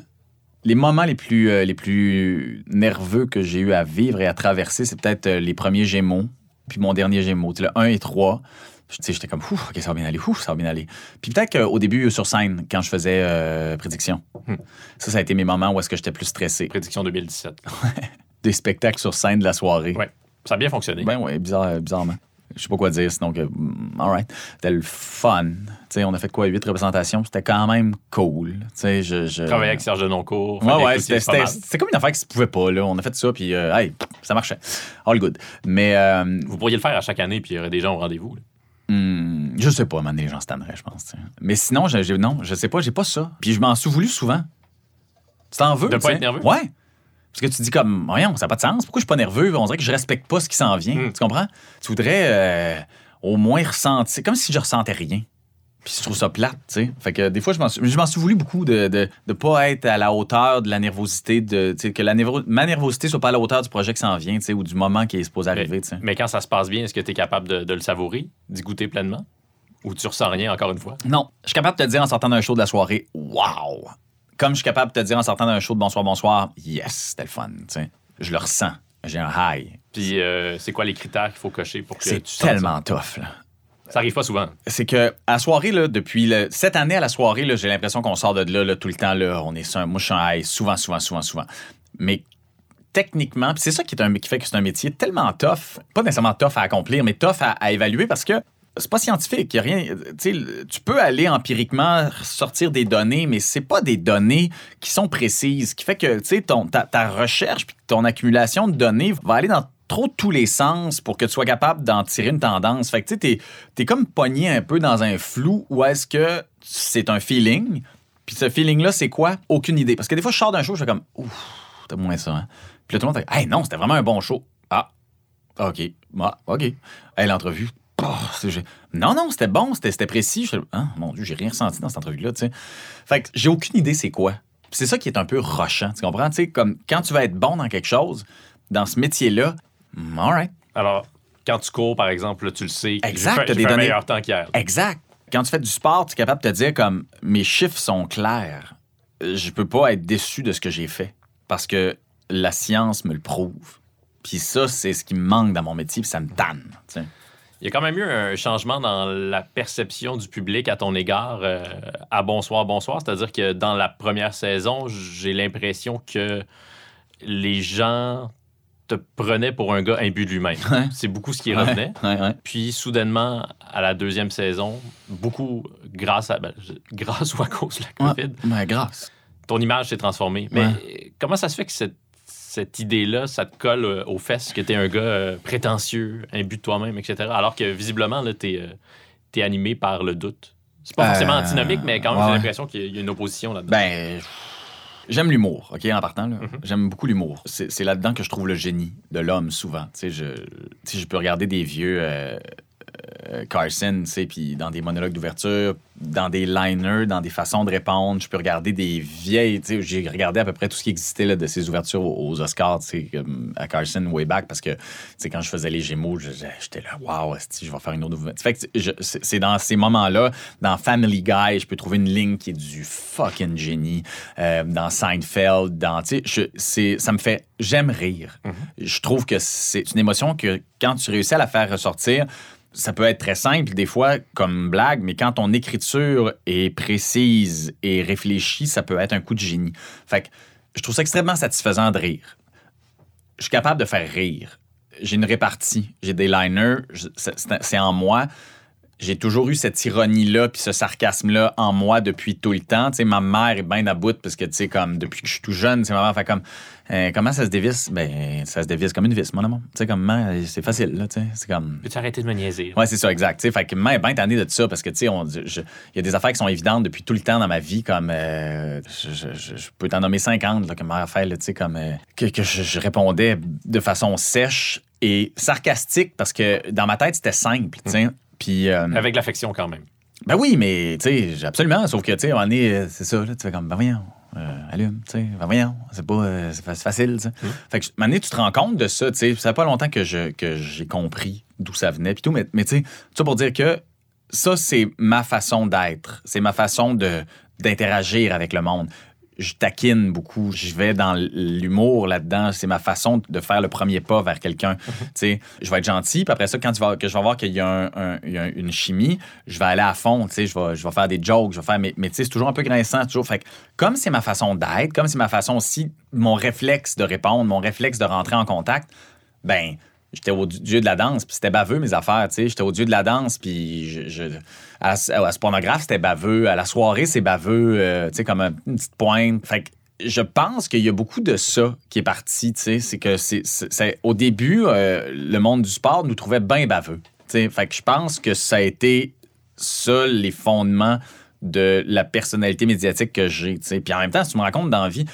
Les moments les plus, euh, les plus nerveux que j'ai eu à vivre et à traverser, c'est peut-être euh, les premiers Gémeaux, puis mon dernier Gémeaux, le 1 et 3. J'étais comme, ouf, OK, ça va bien aller, ouf, ça va bien aller. Puis peut-être qu'au début, sur scène, quand je faisais euh, prédiction, hmm. ça, ça a été mes moments où est-ce que j'étais plus stressé. Prédiction 2017. des spectacles sur scène de la soirée. Oui, ça a bien fonctionné. Ben oui, bizarre, bizarrement. Je sais pas quoi dire, sinon que, mm, all right. C'était le fun. sais, on a fait quoi, huit représentations, c'était quand même cool. je, je... Travailler avec Serge Denoncourt. Ouais, ouais, c'était comme une affaire qui se pouvait pas. Là. On a fait ça, puis euh, hey, ça marchait. All good. Mais. Euh, Vous pourriez le faire à chaque année, puis il y aurait des gens au rendez-vous. Hmm, je sais pas, man, les gens se je pense. Mais sinon, je, non, je sais pas, j'ai pas ça. Puis je m'en suis voulu souvent. Tu t'en veux? De pas être nerveux? Ouais. Parce que tu dis comme, voyons, ça n'a pas de sens. Pourquoi je suis pas nerveux? On dirait que je respecte pas ce qui s'en vient. Hmm. Tu comprends? Tu voudrais euh, au moins ressentir, comme si je ressentais rien. Puis je trouve ça plate, tu sais. Fait que des fois, je m'en suis, voulu beaucoup de ne pas être à la hauteur de la nervosité, de, que la ma nervosité soit pas à la hauteur du projet qui s'en vient, tu sais, ou du moment qui est supposé arriver, tu sais. Mais quand ça se passe bien, est-ce que tu es capable de, de le savourer, d'y goûter pleinement? Ou tu ressens rien, encore une fois? Non. Je suis capable de te dire en sortant d'un show de la soirée, waouh! comme je suis capable de te dire en sortant d'un show de bonsoir, bonsoir, yes, c'était le fun. Je le ressens. J'ai un high. Puis, euh, c'est quoi les critères qu'il faut cocher pour que C'est tellement tough, là. Ça arrive pas souvent. C'est que à soirée, là, depuis cette année à la soirée, j'ai l'impression qu'on sort de là, tout le temps. Là, on est moi, je suis un high souvent, souvent, souvent, souvent. Mais techniquement, c'est ça qui, est un, qui fait que c'est un métier tellement tough, pas nécessairement tough à accomplir, mais tough à évaluer parce que c'est pas scientifique. Y a rien, tu peux aller empiriquement sortir des données, mais c'est pas des données qui sont précises. Qui fait que ton, ta, ta recherche puis ton accumulation de données va aller dans trop tous les sens pour que tu sois capable d'en tirer une tendance. Fait que tu es, es, comme pogné un peu dans un flou où est-ce que c'est un feeling. Puis ce feeling-là, c'est quoi? Aucune idée. Parce que des fois, je sors d'un show, je fais comme, ouf, t'as moins ça. Hein? Puis là, tout le monde fait, hey, non, c'était vraiment un bon show. Ah, OK. Ah, OK. Hey, l'entrevue, non, non, c'était bon, c'était précis. Je... Ah, mon Dieu, j'ai rien ressenti dans cette entrevue-là. Fait que j'ai aucune idée c'est quoi. C'est ça qui est un peu rochant. Tu comprends? comme quand tu vas être bon dans quelque chose, dans ce métier-là, mm, all right. Alors, quand tu cours, par exemple, tu le sais. Exact. Tu des un meilleur temps qu'hier. Exact. Quand tu fais du sport, tu es capable de te dire comme mes chiffres sont clairs. Je peux pas être déçu de ce que j'ai fait parce que la science me le prouve. Puis ça, c'est ce qui me manque dans mon métier, puis ça me tanne. Il y a quand même eu un changement dans la perception du public à ton égard euh, à Bonsoir, Bonsoir. C'est-à-dire que dans la première saison, j'ai l'impression que les gens te prenaient pour un gars imbu de lui-même. C'est beaucoup ce qui revenait. Puis soudainement, à la deuxième saison, beaucoup grâce à ben, grâce ou à cause de la COVID. Ouais, grâce. Ton image s'est transformée. Mais comment ça se fait que cette cette idée-là, ça te colle euh, aux fesses que tu es un gars euh, prétentieux, imbu de toi-même, etc. Alors que visiblement, tu es, es, animé par le doute? C'est pas forcément euh, antinomique, mais quand même, j'ai l'impression qu'il y a une opposition là-dedans. Ben, j'aime l'humour, OK, en partant. Mm-hmm. J'aime beaucoup l'humour. C'est là-dedans que je trouve le génie de l'homme, souvent. Tu sais, je, je peux regarder des vieux euh, Carson, tu sais, puis dans des monologues d'ouverture, dans des liners, dans des façons de répondre. Je peux regarder des vieilles, tu sais, j'ai regardé à peu près tout ce qui existait là, de ses ouvertures aux, Oscars, tu sais, à Carson, way back, parce que, tu sais, quand je faisais les Gémeaux, j'étais là, waouh, je vais faire une autre ouverture. Fait que c'est dans ces moments-là, dans Family Guy, je peux trouver une ligne qui est du fucking génie. Euh, dans Seinfeld, dans, tu sais, ça me fait, j'aime rire. Mm-hmm. Je trouve que c'est une émotion que quand tu réussis à la faire ressortir, ça peut être très simple des fois comme blague, mais quand ton écriture est précise et réfléchie, ça peut être un coup de génie. Fait que je trouve ça extrêmement satisfaisant de rire. Je suis capable de faire rire. J'ai une répartie, j'ai des liners, c'est en moi j'ai toujours eu cette ironie-là puis ce sarcasme-là en moi depuis tout le temps. Tu sais, ma mère est bien à bout parce que, tu sais, comme depuis que je suis tout jeune, ma mère fait comme euh, comment ça se dévisse? Ben, ça se dévisse comme une vis, mon amour. Tu sais, comme c'est facile, là, tu sais. C'est comme. Peux-tu arrêter de me niaiser? Ouais, c'est ça, exact. Tu sais, fait que maman est bien tannée de ça parce que, tu sais, il y a des affaires qui sont évidentes depuis tout le temps dans ma vie, comme. Euh, je, peux t'en nommer 50, là, que ma mère fait, tu sais, comme. Euh, que, que je, répondais de façon sèche et sarcastique parce que dans ma tête, c'était simple, tu sais. Euh, Avec l'affection quand même. Ben oui, mais tu sais, absolument. Sauf que, tu sais, on est, c'est ça, là, tu fais comme, ben voyons, euh, allume, tu sais, ben voyons, c'est pas, euh, c'est facile, tu sais. Hum. Fait que, à tu te rends compte de ça, tu sais, ça fait pas longtemps que, je, que j'ai compris d'où ça venait, puis tout, mais, mais tu sais, ça pour dire que ça, c'est ma façon d'être, c'est ma façon de, d'interagir avec le monde je taquine beaucoup. Je vais dans l'humour là-dedans. C'est ma façon de faire le premier pas vers quelqu'un. Mhm. Je vais être gentil, puis après ça, quand tu vas, que je vais voir qu'il y a, une chimie, je vais aller à fond. Je vais, je vais faire des jokes, je vais faire. Mais, mais c'est toujours un peu grinçant. Toujours. Fait comme c'est ma façon d'être, comme c'est ma façon aussi, mon réflexe de répondre, mon réflexe de rentrer en contact, ben J'étais au dieu de la danse, puis c'était baveux mes affaires, tu sais. J'étais au dieu de la danse, puis je, à, ce pornographe, c'était baveux. À la soirée, c'est baveux, euh, tu sais, comme une petite pointe. Fait je pense qu'il y a beaucoup de ça qui est parti, tu sais. C'est que c'est, au début, euh, le monde du sport nous trouvait bien baveux, tu sais. Fait que je pense que ça a été ça, les fondements de la personnalité médiatique que j'ai. Puis en même temps, si tu me racontes dans la vie,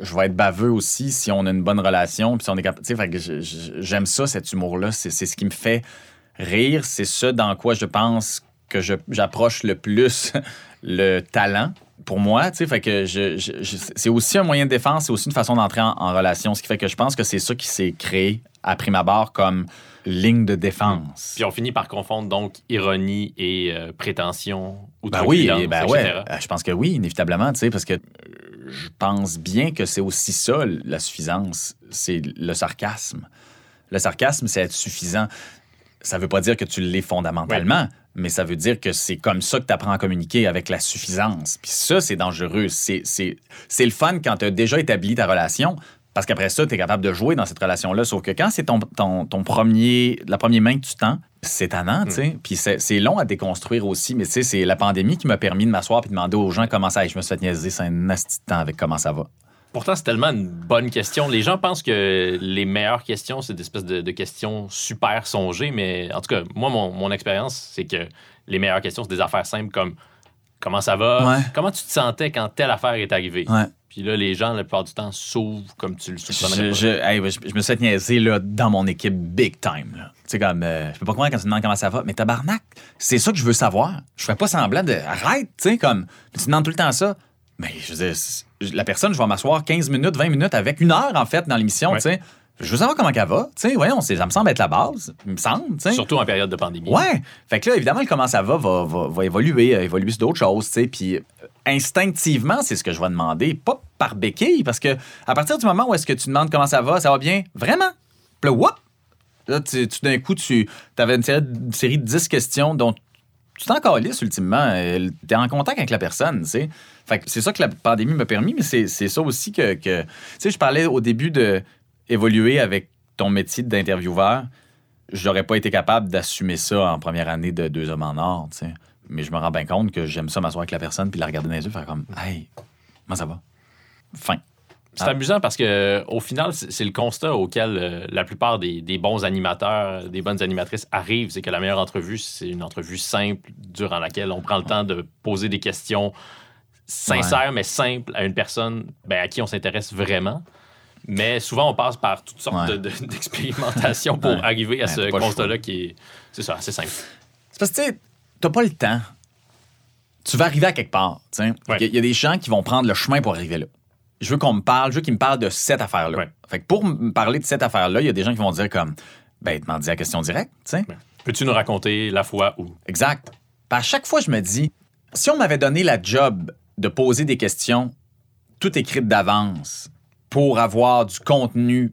je vais être baveux aussi si on a une bonne relation, puis si on est capable. J'aime ça, cet humour-là. C'est ce qui me fait rire. C'est ça dans quoi je pense que j'approche le plus le talent pour moi, fait que c'est aussi un moyen de défense, c'est aussi une façon d'entrer en, relation, ce qui fait que je pense que c'est ça qui s'est créé à prime abord comme ligne de défense. Puis on finit par confondre donc ironie et euh, prétention ou ben oui, ben ouais, euh, je pense que oui, inévitablement, parce que je pense bien que c'est aussi ça, la suffisance. C'est le sarcasme. Le sarcasme, c'est être suffisant. Ça ne veut pas dire que tu l'es fondamentalement, mais ça veut dire que c'est comme ça que tu apprends à communiquer avec la suffisance. Puis ça, c'est dangereux. C'est le fun quand tu as déjà établi ta relation, parce qu'après ça, tu es capable de jouer dans cette relation-là. Sauf que quand c'est ton, ton, ton, premier, la première main que tu tends, c'est tannant, tu sais. Hmm. Puis c'est long à déconstruire aussi. Mais tu sais, c'est la pandémie qui m'a permis de m'asseoir et de demander aux gens comment ça va. Je me suis fait niaiser, c'est un nasty temps avec comment ça va. Pourtant, c'est tellement une bonne question. Les gens pensent que les meilleures questions, c'est des espèces de, questions super songées. Mais en tout cas, moi, mon, mon expérience, c'est que les meilleures questions, c'est des affaires simples comme comment ça va, comment tu te sentais quand telle affaire est arrivée. Ouais. Puis là, les gens, la plupart du temps, s'ouvrent comme tu le soupçonnerais. Je, je, me suis niaisé là, dans mon équipe big time. Tu sais, comme, euh, je peux pas comprendre quand tu me demandes comment ça va, mais tabarnak, c'est ça que je veux savoir. Je fais pas semblant de. Arrête, tu sais, comme, tu demandes tout le temps ça. Mais je veux dire, la personne, je vais m'asseoir 15 minutes, 20 minutes avec une heure, en fait, dans l'émission, tu sais. Je veux savoir comment elle va. Tu sais, voyons, ça me semble être la base. Il me semble. Surtout en période de pandémie. Ouais. Fait que là, évidemment, comment ça va va, va, va évoluer, évoluer sur d'autres choses. Tu sais. Puis instinctivement, c'est ce que je vais demander, pas par béquille, parce que à partir du moment où est-ce que tu demandes comment ça va, ça va bien, vraiment? Puis là, whoop! Là, tu, d'un coup, tu avais une série, de 10 questions dont tu t'en lisse ultimement. Tu es en contact avec la personne, tu sais. Fait c'est ça que la pandémie m'a permis, mais c'est ça aussi que. que tu sais, je parlais au début de évoluer avec ton métier d'intervieweur. J'aurais pas été capable d'assumer ça en première année de Deux Hommes en Or, tu sais. Mais je me rends bien compte que j'aime ça m'asseoir avec la personne puis la regarder dans les yeux, faire comme Hey, comment ça va? Fin. C'est amusant parce que au final, c'est le constat auquel euh, la plupart des, bons animateurs, des bonnes animatrices arrivent, c'est que la meilleure entrevue, c'est une entrevue simple durant laquelle on prend le temps de poser des questions sincères mais simples à une personne ben, à qui on s'intéresse vraiment. Mais souvent, on passe par toutes sortes d'expérimentations pour arriver à ce constat-là qui est, c'est ça, assez simple. C'est parce que, tu n'as pas le temps. Tu vas arriver à quelque part. Il y, a des gens qui vont prendre le chemin pour arriver là. Je veux qu'on me parle, je veux qu'ils me parlent de cette affaire-là. Fait que pour me parler de cette affaire-là, il y a des gens qui vont dire comme, ben, demandez la question directe. Peux-tu nous raconter la fois où? Exact. à chaque fois, je me dis, si on m'avait donné la job de poser des questions toutes écrites d'avance, pour avoir du contenu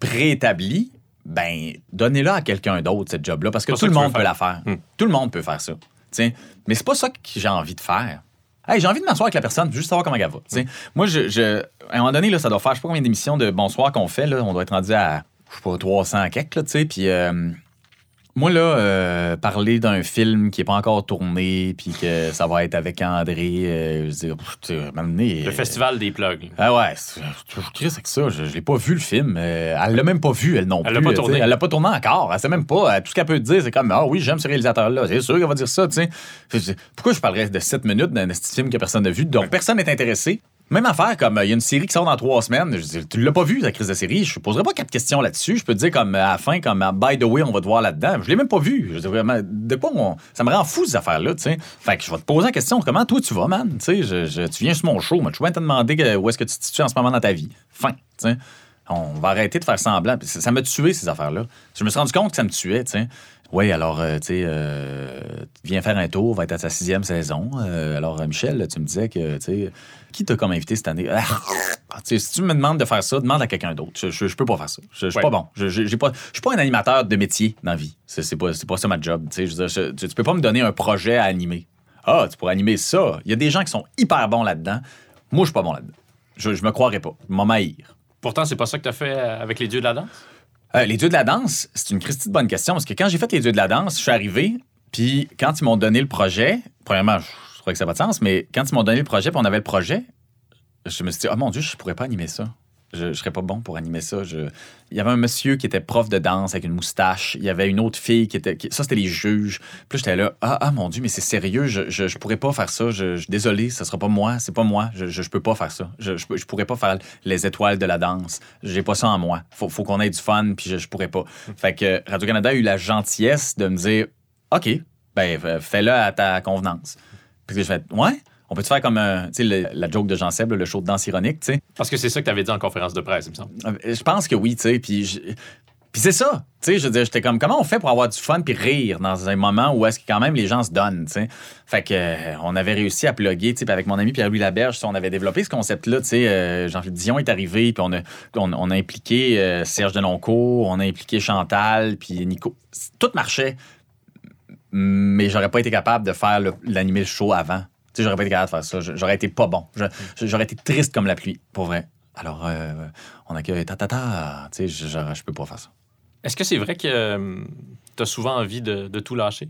préétabli, ben, donnez-la à quelqu'un d'autre, cette job-là, parce que tout le monde peut la faire. Hmm. Tout le monde peut faire ça. Mais c'est pas ça que j'ai envie de faire. Hey, j'ai envie de m'asseoir avec la personne, juste savoir comment elle va. Hmm. Moi, je, à un moment donné, là, ça doit faire, je sais pas combien d'émissions de Bonsoir qu'on fait. Là, on doit être rendu à, je sais pas, 300 quelques, tu sais. Puis euh, moi, là, euh, parler d'un film qui n'est pas encore tourné, puis que ça va être avec André, euh, je veux dire, Le festival des plugs. Ah ouais, je c'est que ça. Je, l'ai pas vu, le film. Euh, elle l'a même pas vu, elle non plus. Elle l'a pas tourné. Elle l'a pas tourné encore. Elle sait même pas. Tout ce qu'elle peut dire, c'est comme, ah oui, j'aime ce réalisateur-là. C'est sûr qu'elle va dire ça, tu sais. Pourquoi je parlerais de 7 minutes d'un film que personne n'a vu, donc personne n'est intéressé? Même affaire, comme il y a une série qui sort dans trois semaines. Je dis, tu l'as pas vu, la crise de série? Je ne poserai pas quatre questions là-dessus. Je peux te dire, comme à la fin, comme by the way, on va te voir là-dedans. Je l'ai même pas vu. Je dis, vraiment, de quoi ça me rend fou, ces affaires-là, tu sais. Fait que je vais te poser la question, comment toi tu vas, man? Sais, tu viens sur mon show, moi, je vais te demander où est-ce que tu te situes en ce moment dans ta vie. Fin, tu sais. On va arrêter de faire semblant. Ça m'a tué, ces affaires-là. Je me suis rendu compte que ça me tuait, tu sais. Oui, alors, euh, tu sais, euh, viens faire un tour, va être à sa sixième saison. Euh, alors, Michel, tu me disais que, tu sais, qui t'a comme invité cette année? Ah, si tu me demandes de faire ça, demande à quelqu'un d'autre. Je, je, peux pas faire ça. Je, suis pas bon. Je, je, suis pas un animateur de métier dans la vie. C'est pas, pas ça ma job. Tu, tu peux pas me donner un projet à animer. Ah, tu pourrais animer ça. Il y a des gens qui sont hyper bons là-dedans. Moi, je suis pas bon là-dedans. Je, me croirais pas. M'haïr. Pourtant, c'est pas ça que tu as fait avec les dieux de la danse? Euh, les dieux de la danse, c'est une Christie de bonne question parce que quand j'ai fait les dieux de la danse, je suis arrivé, puis quand ils m'ont donné le projet, premièrement, je, crois que ça n'a pas de sens, mais quand ils m'ont donné le projet, puis on avait le projet, je me suis dit, oh mon Dieu, je pourrais pas animer ça je, ne serais pas bon pour animer ça. Il y avait un monsieur qui était prof de danse avec une moustache. Il y avait une autre fille qui était. Ça, c'était les juges. Puis j'étais là, ah, ah, mon Dieu, mais c'est sérieux, je, je, pourrais pas faire ça. Je, désolé, ce sera pas moi, c'est pas moi. Je, je, peux pas faire ça. Je, je, pourrais pas faire les étoiles de la danse. J'ai pas ça en moi. Faut, faut qu'on ait du fun, puis je, pourrais pas. Fait que Radio-Canada a eu la gentillesse de me dire, OK, ben, fais-le à ta convenance. Puis j'ai fait, ouais. On peut te faire comme un, la joke de Jean Seb, le show de danse ironique, tu sais? Parce que c'est ça que tu avais dit en conférence de presse, il me semble. Euh, je pense que oui, tu sais. Puis puis c'est ça, tu sais, je veux dire, j'étais comme, comment on fait pour avoir du fun puis rire dans un moment où est-ce que quand même les gens se donnent, tu sais? Fait que euh, on avait réussi à plugger, tu sais, avec mon ami Pierre-Louis Laberge, on avait développé ce concept-là, tu sais, euh, Jean-Philippe Dion est arrivé, puis on a, on, a impliqué Serge Deloncourt, on a impliqué Chantal, puis Nico. Tout marchait, mais j'aurais pas été capable de faire l'animer le show avant j'aurais pas été capable de faire ça. J'aurais été pas bon. J'aurais été triste comme la pluie, pour vrai. Alors, euh, on accueille ta ta ta. Tu sais, je, je, peux pas faire ça. Est-ce que c'est vrai que euh, tu as souvent envie de, tout lâcher?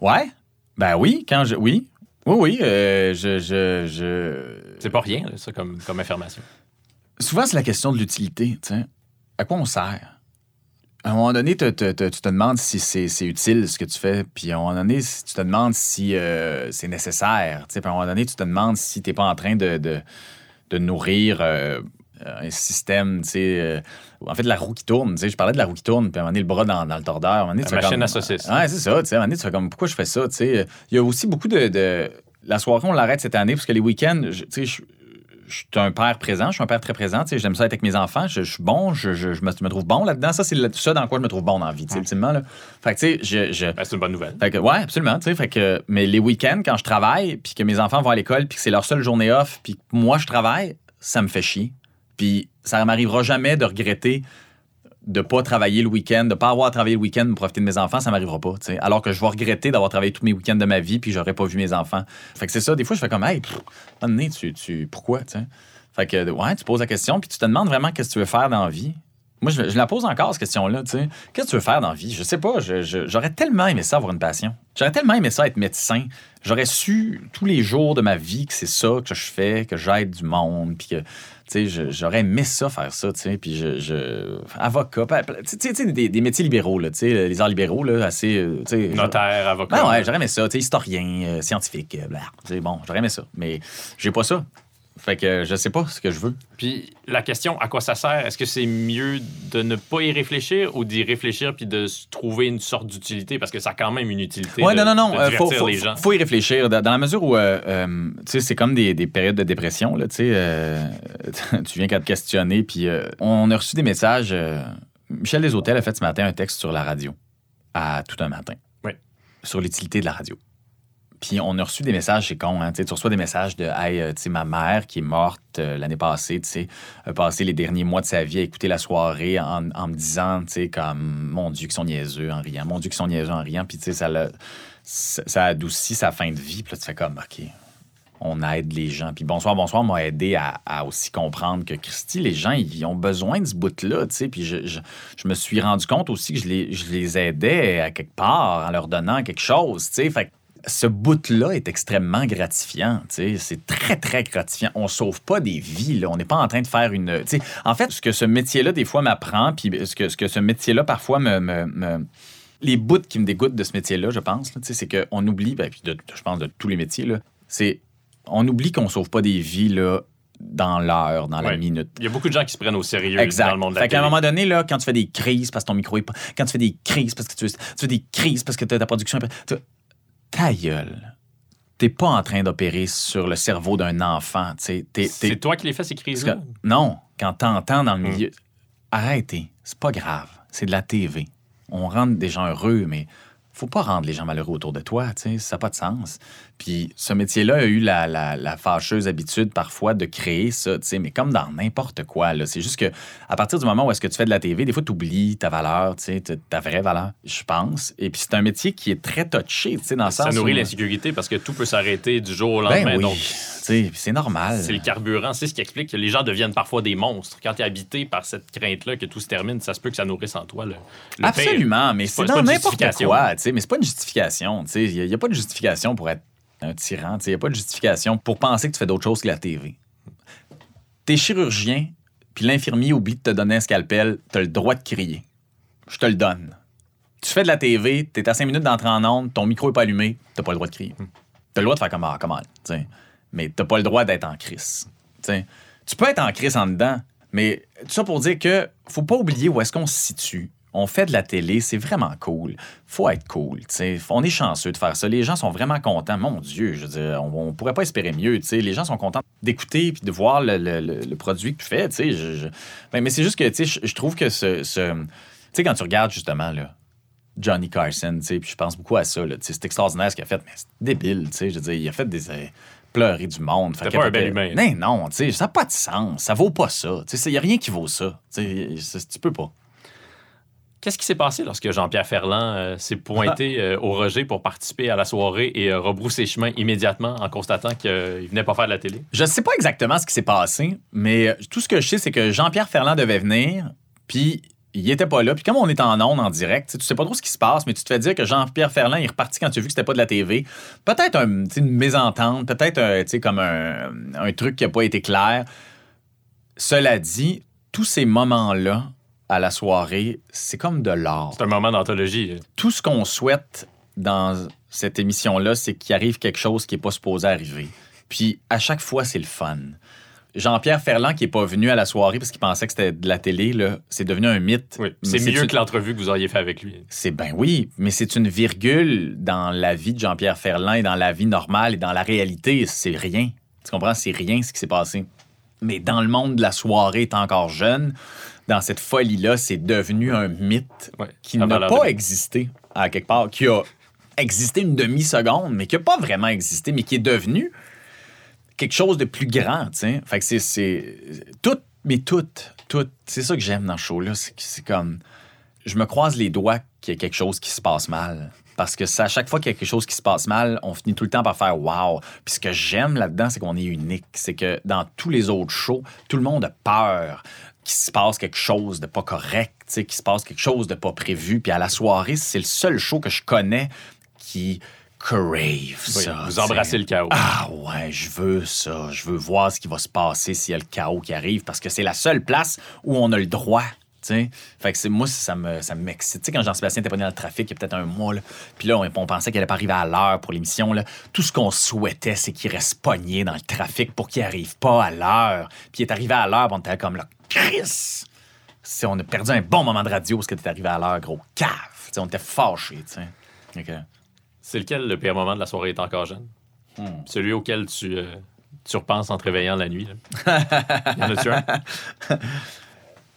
Ouais. Ben oui, quand je. Oui. Oui, oui. Euh, je. je, C'est pas rien, ça, comme, comme information. Souvent, c'est la question de l'utilité. À quoi on sert? À un moment donné, tu te demandes si c'est utile ce que tu fais. Puis à un moment donné, tu te demandes si euh, c'est nécessaire. Puis à un moment donné, tu te demandes si tu n'es pas en train de, de, nourrir euh, un système. Euh, en fait, la roue qui tourne. Je parlais de la roue qui tourne, puis à un moment donné, le bras dans, le tordeur. la machine à saucisse. Ouais, c'est ça. À un moment donné, tu fais comme pourquoi je fais ça? Il y a aussi beaucoup de, de... La soirée, on l'arrête cette année parce que les week-ends, je, je suis un père présent, je suis un père très présent. J'aime ça être avec mes enfants. Je, suis bon, je, me, trouve bon là-dedans. Ça, c'est ça dans quoi je me trouve bon dans la vie, ultimement. Là. Fait que, tu sais, je. Ben, c'est une bonne nouvelle. Fait que, ouais, absolument. Fait que, mais les week-ends, quand je travaille, puis que mes enfants vont à l'école, puis que c'est leur seule journée off, puis que moi, je travaille, ça me fait chier. Puis ça m'arrivera jamais de regretter de pas travailler le week-end, de pas avoir travaillé le week-end pour profiter de mes enfants, ça m'arrivera pas. Alors que je vais regretter d'avoir travaillé tous mes week-ends de ma vie puis j'aurais pas vu mes enfants. Fait que c'est ça, des fois, je fais comme, hey, pff, tu, tu, pourquoi, Fait que, ouais, tu poses la question puis tu te demandes vraiment qu'est-ce que tu veux faire dans la vie. Moi, je, la pose encore, cette question-là. Qu'est-ce que tu veux faire dans la vie? Je sais pas. J'aurais tellement aimé ça, avoir une passion. J'aurais tellement aimé ça, être médecin. J'aurais su tous les jours de ma vie que c'est ça que je fais, que j'aide du monde, puis que j'aurais aimé ça, faire ça, tu sais, puis je, Avocat, tu sais, des, métiers libéraux, là, tu sais, les arts libéraux, là, assez... Euh, Notaire, avocat. Ben ouais, j'aurais aimé ça, tu sais, historien, euh, scientifique, euh, bon, j'aurais aimé ça, mais j'ai pas ça. Fait que je sais pas ce que je veux. Puis la question, à quoi ça sert? Est-ce que c'est mieux de ne pas y réfléchir ou d'y réfléchir puis de trouver une sorte d'utilité? Parce que ça a quand même une utilité. Ouais, non, non, non. Il faut, faut, y réfléchir. Dans, la mesure où, euh, euh, tu sais, c'est comme des, des, périodes de dépression, là, tu sais. Euh, tu viens qu'à te questionner. Puis on a reçu des messages. Michel Deshôtels a fait ce matin un texte sur la radio, à tout un matin. Oui. Sur l'utilité de la radio. Puis on a reçu des messages, c'est con, hein, tu reçois des messages de Hey, euh, tu sais, ma mère qui est morte euh, l'année passée, tu sais, a passé les derniers mois de sa vie à écouter la soirée en, me disant, tu sais, comme Mon Dieu, qu'ils sont niaiseux en riant, mon Dieu, qu'ils sont niaiseux en riant. Puis tu sais, ça, ça, adoucit sa fin de vie. Puis là, tu fais comme OK, on aide les gens. Puis bonsoir, bonsoir m'a aidé à, aussi comprendre que Christy, les gens, ils ont besoin de ce bout-là, tu sais. Puis je, je, me suis rendu compte aussi que je les, je les aidais à quelque part en leur donnant quelque chose, tu sais. Fait ce bout-là est extrêmement gratifiant. C'est très, très gratifiant. On sauve pas des vies. Là. On n'est pas en train de faire une. En fait, ce que ce métier-là, des fois, m'apprend, puis ce que, ce que ce métier-là, parfois, me, Les bouts qui me dégoûtent de ce métier-là, je pense, c'est qu'on oublie, ben, puis je pense de tous les métiers, c'est on oublie qu'on sauve pas des vies là, dans l'heure, dans la minute. Il y a beaucoup de gens qui se prennent au sérieux dans le monde de la fait qu'à un moment donné, là, quand tu fais des crises parce que ton micro est pas... Quand tu fais des crises parce que tu, tu fais des crises parce que ta production est ta gueule. T'es pas en train d'opérer sur le cerveau d'un enfant. C'est toi qui les fais, ces crises-là? Non, quand t'entends dans le hmm. milieu. Arrêtez, c'est pas grave. C'est de la TV. On rend des gens heureux, mais faut pas rendre les gens malheureux autour de toi, tu sais, ça n'a pas de sens. Puis ce métier-là a eu la, la, fâcheuse habitude parfois de créer ça, tu sais, mais comme dans n'importe quoi, là. C'est juste que à partir du moment où est-ce que tu fais de la TV, des fois, tu oublies ta valeur, tu sais, ta vraie valeur, je pense. Et puis c'est un métier qui est très touché, tu sais, dans le sens Ça nourrit l'insécurité parce que tout peut s'arrêter du jour au lendemain, ben oui. c'est normal. C'est le carburant, c'est ce qui explique que les gens deviennent parfois des monstres. Quand tu es habité par cette crainte-là que tout se termine, ça se peut que ça nourrisse en toi le, Absolument, mais c'est dans n'importe quoi, mais c'est pas une justification. Il n'y a, pas de justification pour être un tyran. Il n'y a pas de justification pour penser que tu fais d'autre chose que la TV. T'es chirurgien, puis l'infirmier oublie de te donner un scalpel, t'as le droit de crier. Je te le donne. Tu fais de la TV, t'es à 5 minutes d'entrer en onde, ton micro est pas allumé, t'as pas le droit de crier. T'as le droit de faire comme, ah, comment, mais t'as pas le droit d'être en crise. Tu peux être en crise en dedans, mais tout ça pour dire que faut pas oublier où est-ce qu'on se situe on fait de la télé, c'est vraiment cool. faut être cool. On est chanceux de faire ça. Les gens sont vraiment contents. Mon Dieu, je veux dire, on, ne pourrait pas espérer mieux. Les gens sont contents d'écouter et de voir le, produit que tu fais. Je, ben, mais c'est juste que je, je trouve que ce. quand tu regardes justement là, Johnny Carson, puis je pense beaucoup à ça. C'est extraordinaire ce qu'il a fait, mais c'est débile. Je veux dire, il a fait des euh, pleurer du monde. C'est pas un bel humain. Non, non, ça n'a pas de sens. Ça vaut pas ça. Il n'y a rien qui vaut ça. Tu peux pas. Qu'est-ce qui s'est passé lorsque Jean-Pierre Ferland euh, s'est pointé euh, au Roger pour participer à la soirée et rebrousser chemin immédiatement en constatant qu'il venait pas faire de la télé? Je ne sais pas exactement ce qui s'est passé, mais euh, tout ce que je sais, c'est que Jean-Pierre Ferland devait venir, puis il était pas là. Puis comme on est en ondes, en direct, tu sais pas trop ce qui se passe, mais tu te fais dire que Jean-Pierre Ferland est reparti quand tu as vu que c'était pas de la TV. Peut-être une mésentente, peut-être comme un, un truc qui n'a pas été clair. Cela dit, tous ces moments-là à la soirée, c'est comme de l'art. C'est un moment d'anthologie. Tout ce qu'on souhaite dans cette émission-là, c'est qu'il arrive quelque chose qui n'est pas supposé arriver. Puis à chaque fois, c'est le fun. Jean-Pierre Ferland, qui n'est pas venu à la soirée parce qu'il pensait que c'était de la télé, c'est devenu un mythe. c'est mieux que l'entrevue que vous auriez fait avec lui. C'est ben oui, mais c'est une virgule dans la vie de Jean-Pierre Ferland et dans la vie normale et dans la réalité. C'est rien. Tu comprends? C'est rien ce qui s'est passé. Mais dans le monde de la soirée, est encore jeune, dans cette folie-là, c'est devenu un mythe qui n'a pas existé à quelque part, qui a existé une demi-seconde, mais qui n'a pas vraiment existé, mais qui est devenu quelque chose de plus grand. Fait que c'est, tout, Mais toutes, toutes. C'est ça que j'aime dans ce show-là. C'est comme. Je me croise les doigts qu'il y a quelque chose qui se passe mal. Parce que à chaque fois qu'il y a quelque chose qui se passe mal, on finit tout le temps par faire wow. Puis ce que j'aime là-dedans, c'est qu'on est unique. C'est que dans tous les autres shows, tout le monde a peur qu'il se passe quelque chose de pas correct, qu'il se passe quelque chose de pas prévu. Puis à la soirée, c'est le seul show que je connais qui crave ça. Vous embrassez le chaos. Ah ouais, je veux ça. Je veux voir ce qui va se passer s'il y a le chaos qui arrive parce que c'est la seule place où on a le droit T'sais? Fait que c'est moi, ça me, ça m'excite. quand Jean-Sébastien était pas dans le trafic il y a peut-être un mois, là, puis là, on, pensait qu'il allait pas arriver à l'heure pour l'émission. Tout ce qu'on souhaitait, c'est qu'il reste pogné dans le trafic pour qu'il arrive pas à l'heure. Puis il est arrivé à l'heure, on était comme là, Chris! on a perdu un bon moment de radio parce que t'es arrivé à l'heure, gros cave. on était fâchés. C'est lequel le pire moment de la soirée est encore jeune? Hmm. Celui auquel tu, euh, tu repenses en te réveillant la nuit. Là. y en a-tu un?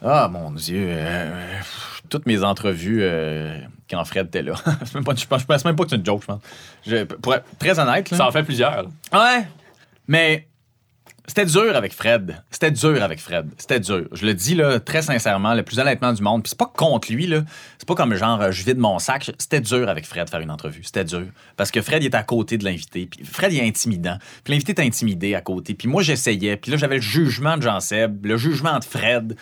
Ah, mon Dieu. Euh, euh, toutes mes entrevues euh, quand Fred était là. je, pense même pas que c'est une joke, je pense. pour être très honnête. Ça en fait plusieurs. Ouais. Mais c'était dur avec Fred. C'était dur avec Fred. C'était dur. Je le dis là, très sincèrement, le plus honnêtement du monde. Puis c'est pas contre lui, là. C'est pas comme genre je vide mon sac. C'était dur avec Fred faire une entrevue. C'était dur. Parce que Fred est à côté de l'invité. Puis Fred est intimidant. Puis l'invité est intimidé à côté. Puis moi j'essayais. Puis là j'avais le jugement de Jean-Seb, le jugement de Fred.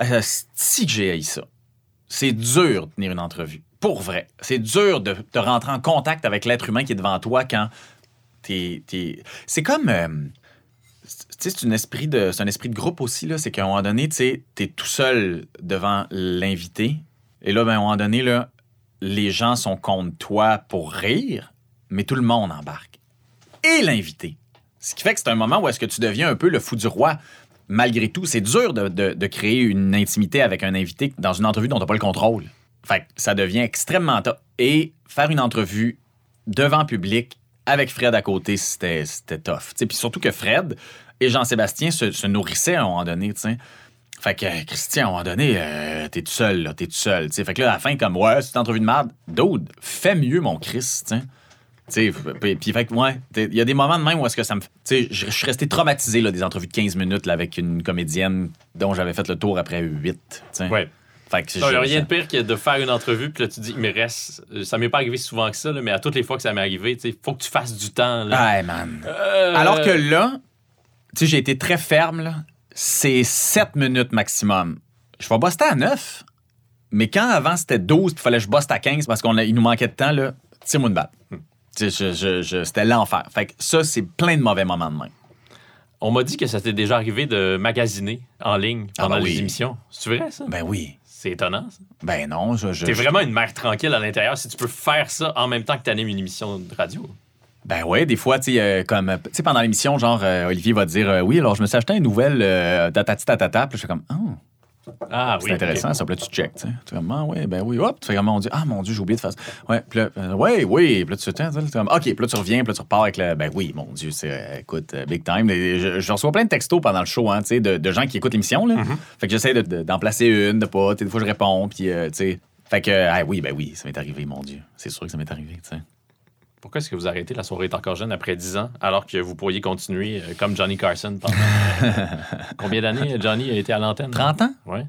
Euh, si que j'ai haï ça. C'est dur de tenir une entrevue. Pour vrai. C'est dur de, rentrer en contact avec l'être humain qui est devant toi quand t'es. C'est comme. Euh, c'est un esprit de groupe aussi là, c'est qu'à un moment donné, tu es tout seul devant l'invité et là ben, à un moment donné là, les gens sont contre toi pour rire, mais tout le monde embarque. Et l'invité. Ce qui fait que c'est un moment où est-ce que tu deviens un peu le fou du roi malgré tout, c'est dur de, créer une intimité avec un invité dans une entrevue dont tu n'as pas le contrôle. Fait ça devient extrêmement top. Et faire une entrevue devant public avec Fred à côté, c'était tough. Puis surtout que Fred et Jean-Sébastien se, nourrissaient à un moment donné. Fait que, Christian, à un moment donné, euh, t'es tout seul, là, t'es tout seul. Fait que là, à la fin, comme, ouais, c'est entrevue de merde. Dude, fais mieux, mon Christ, puis, fait ouais, il y a des moments de même où est-ce que ça me. Je suis resté traumatisé là, des entrevues de 15 minutes avec une comédienne dont j'avais fait le tour après 8. Ouais. Fait que il n'y a rien de pire que de faire une entrevue, puis là, tu dis, mais reste. Ça m'est pas arrivé souvent que ça, mais à toutes les fois que ça m'est arrivé, il faut que tu fasses du temps. Là. man. Euh, Alors que là, tu sais, j'ai été très ferme. C'est 7 minutes maximum. Je vais buster à 9. Mais quand avant c'était 12, il fallait que je buste à 15 parce qu'il nous manquait de temps, là, tire-moi une balle. Hmm. C'était l'enfer. Fait que ça, c'est plein de mauvais moments de main. On m'a dit que ça t'est déjà arrivé de magasiner en ligne ah, pendant ben les émissions. C'est vrai, ça? Ben oui. C'est étonnant, ça. Ben non, je... T'es vraiment une mère tranquille à l'intérieur si tu peux faire ça en même temps que tu animes une émission de radio. Ben oui, des fois, tu sais, euh, comme, tu sais, pendant l'émission, genre, euh, Olivier va dire, euh, oui, alors je me suis acheté une nouvelle tatati tatata, puis je suis comme, oh, ah oui. C'est intéressant, ça. Puis là, tu check, tu sais. Tu fais, ah, ouais, ben oui, hop. Tu fais comment on dit, ah mon Dieu, j'ai oublié de faire ça. Ouais, puis là, euh, ouais, oui. Puis là, tu te comme, OK. Puis là, tu reviens, puis là, tu repars avec le, ben oui, mon Dieu, c'est, euh, écoute, euh, big time. Je, reçois plein de textos pendant le show, hein, tu sais, de, de, gens qui écoutent l'émission, là. Mm-hmm. Fait que j'essaie d'en placer une, de pas, des fois, je réponds, puis, tu sais. Fait que, ah oui, ben oui, ça m'est arrivé, mon Dieu. C'est sûr que ça m'est arrivé, tu sais. Pourquoi est-ce que vous arrêtez La soirée est encore jeune après 10 ans, alors que vous pourriez continuer comme Johnny Carson pendant. Combien d'années Johnny a été à l'antenne? 30 ans? Oui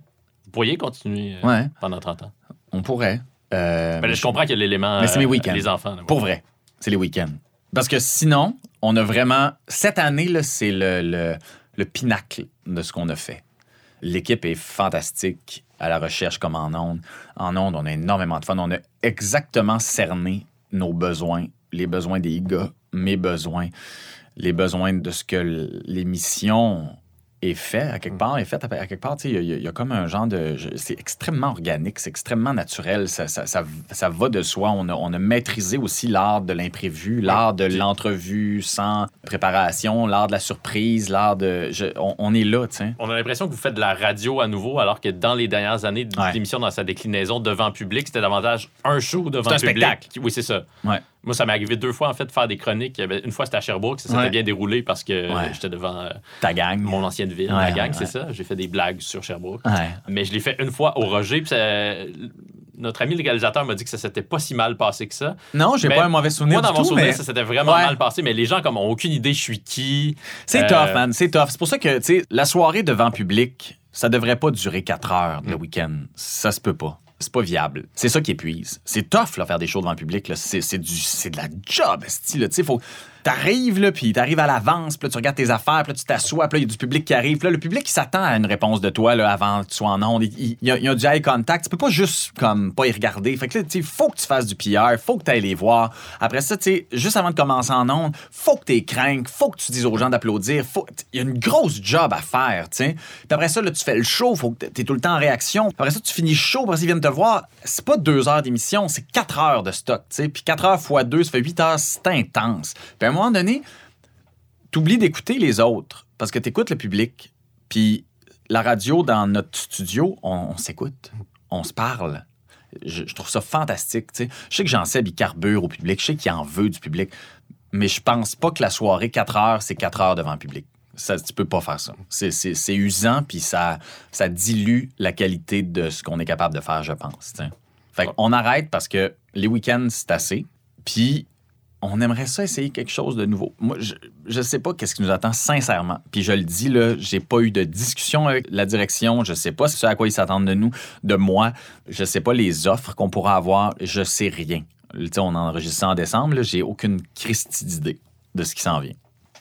pourriez continuer euh, pendant 30 ans. On pourrait. Euh, ben, je comprends qu'il y a l'élément. Mais c'est mes euh, week-ends. les enfants. Pour vrai. C'est les week-ends. Parce que sinon, on a vraiment. Cette année, là, c'est le, le, pinacle de ce qu'on a fait. L'équipe est fantastique à la recherche comme en ondes. En ondes, on a énormément de fun. On a exactement cerné nos besoins, les besoins des gars, mes besoins, les besoins de ce que l'émission est fait à quelque mm. part, est fait à quelque part, il y, a comme un genre de... C'est extrêmement organique, c'est extrêmement naturel, ça, ça, ça, va de soi. On a, on a maîtrisé aussi l'art de l'imprévu, l'art de l'entrevue sans préparation, l'art de la surprise, l'art de... on, est là, tu sais. On a l'impression que vous faites de la radio à nouveau, alors que dans les dernières années l'émission, dans sa déclinaison devant public, c'était davantage un show devant un public. spectacle. Oui, c'est ça. Ouais. Moi, ça m'est arrivé deux fois, en fait, de faire des chroniques. Une fois, c'était à Sherbrooke. Ça s'était bien déroulé parce que j'étais devant euh, ta gang. Mon ancienne ville, ma gang, c'est ça. J'ai fait des blagues sur Sherbrooke. Mais je l'ai fait une fois au Roger. Puis notre ami le réalisateur m'a dit que ça s'était pas si mal passé que ça. Non, j'ai pas un mauvais souvenir. Moi, dans mon souvenir, mais... ça s'était vraiment mal passé, mais les gens, comme, ont aucune idée, je suis qui. C'est tough, euh, man. C'est tough. C'est pour ça que, tu sais, la soirée devant public, ça devrait pas durer quatre heures le mm. week-end. Ça se peut pas c'est pas viable. C'est ça qui épuise. C'est tough, là, faire des shows devant le public. C'est, du, c'est de la job, style. Faut T'arrives, là, puis t'arrives à l'avance, puis tu regardes tes affaires, puis tu t'assois, puis il y a du public qui arrive. Là, le public, il s'attend à une réponse de toi, là, avant que tu sois en onde. Il, y, a, du eye contact. Tu peux pas juste, comme, pas y regarder. Fait que là, tu faut que tu fasses du PR, faut que tu ailles les voir. Après ça, tu sais, juste avant de commencer en onde, faut que tu craignes, faut que tu dises aux gens d'applaudir. Il y a une grosse job à faire, tu sais. Puis après ça, là, tu fais le show, faut que t'es tout le temps en réaction. Après ça, tu finis chaud, après ils viennent te voir. C'est pas deux heures d'émission, c'est quatre heures de stock, tu sais. Puis quatre heures fois deux, ça fait huit heures, c'est intense. Puis un moment donné, t'oublies d'écouter les autres parce que t'écoutes le public. Puis la radio dans notre studio, on, s'écoute, on se parle. Je, trouve ça fantastique. Je sais que j'en sais, il carbure au public, je sais qu'il en veut du public, mais je pense pas que la soirée, 4 heures, c'est 4 heures devant le public. Ça, tu peux pas faire ça. C'est usant, puis ça, ça dilue la qualité de ce qu'on est capable de faire, je pense. Fait on arrête parce que les week-ends, c'est assez. Puis on aimerait ça essayer quelque chose de nouveau. Moi, je ne sais pas qu'est-ce qui nous attend sincèrement. Puis je le dis, là, j'ai pas eu de discussion avec la direction. Je sais pas ce à quoi ils s'attendent de nous, de moi. Je sais pas les offres qu'on pourra avoir. Je sais rien. sais, on enregistre ça en décembre. J'ai aucune Christie d'idée de ce qui s'en vient.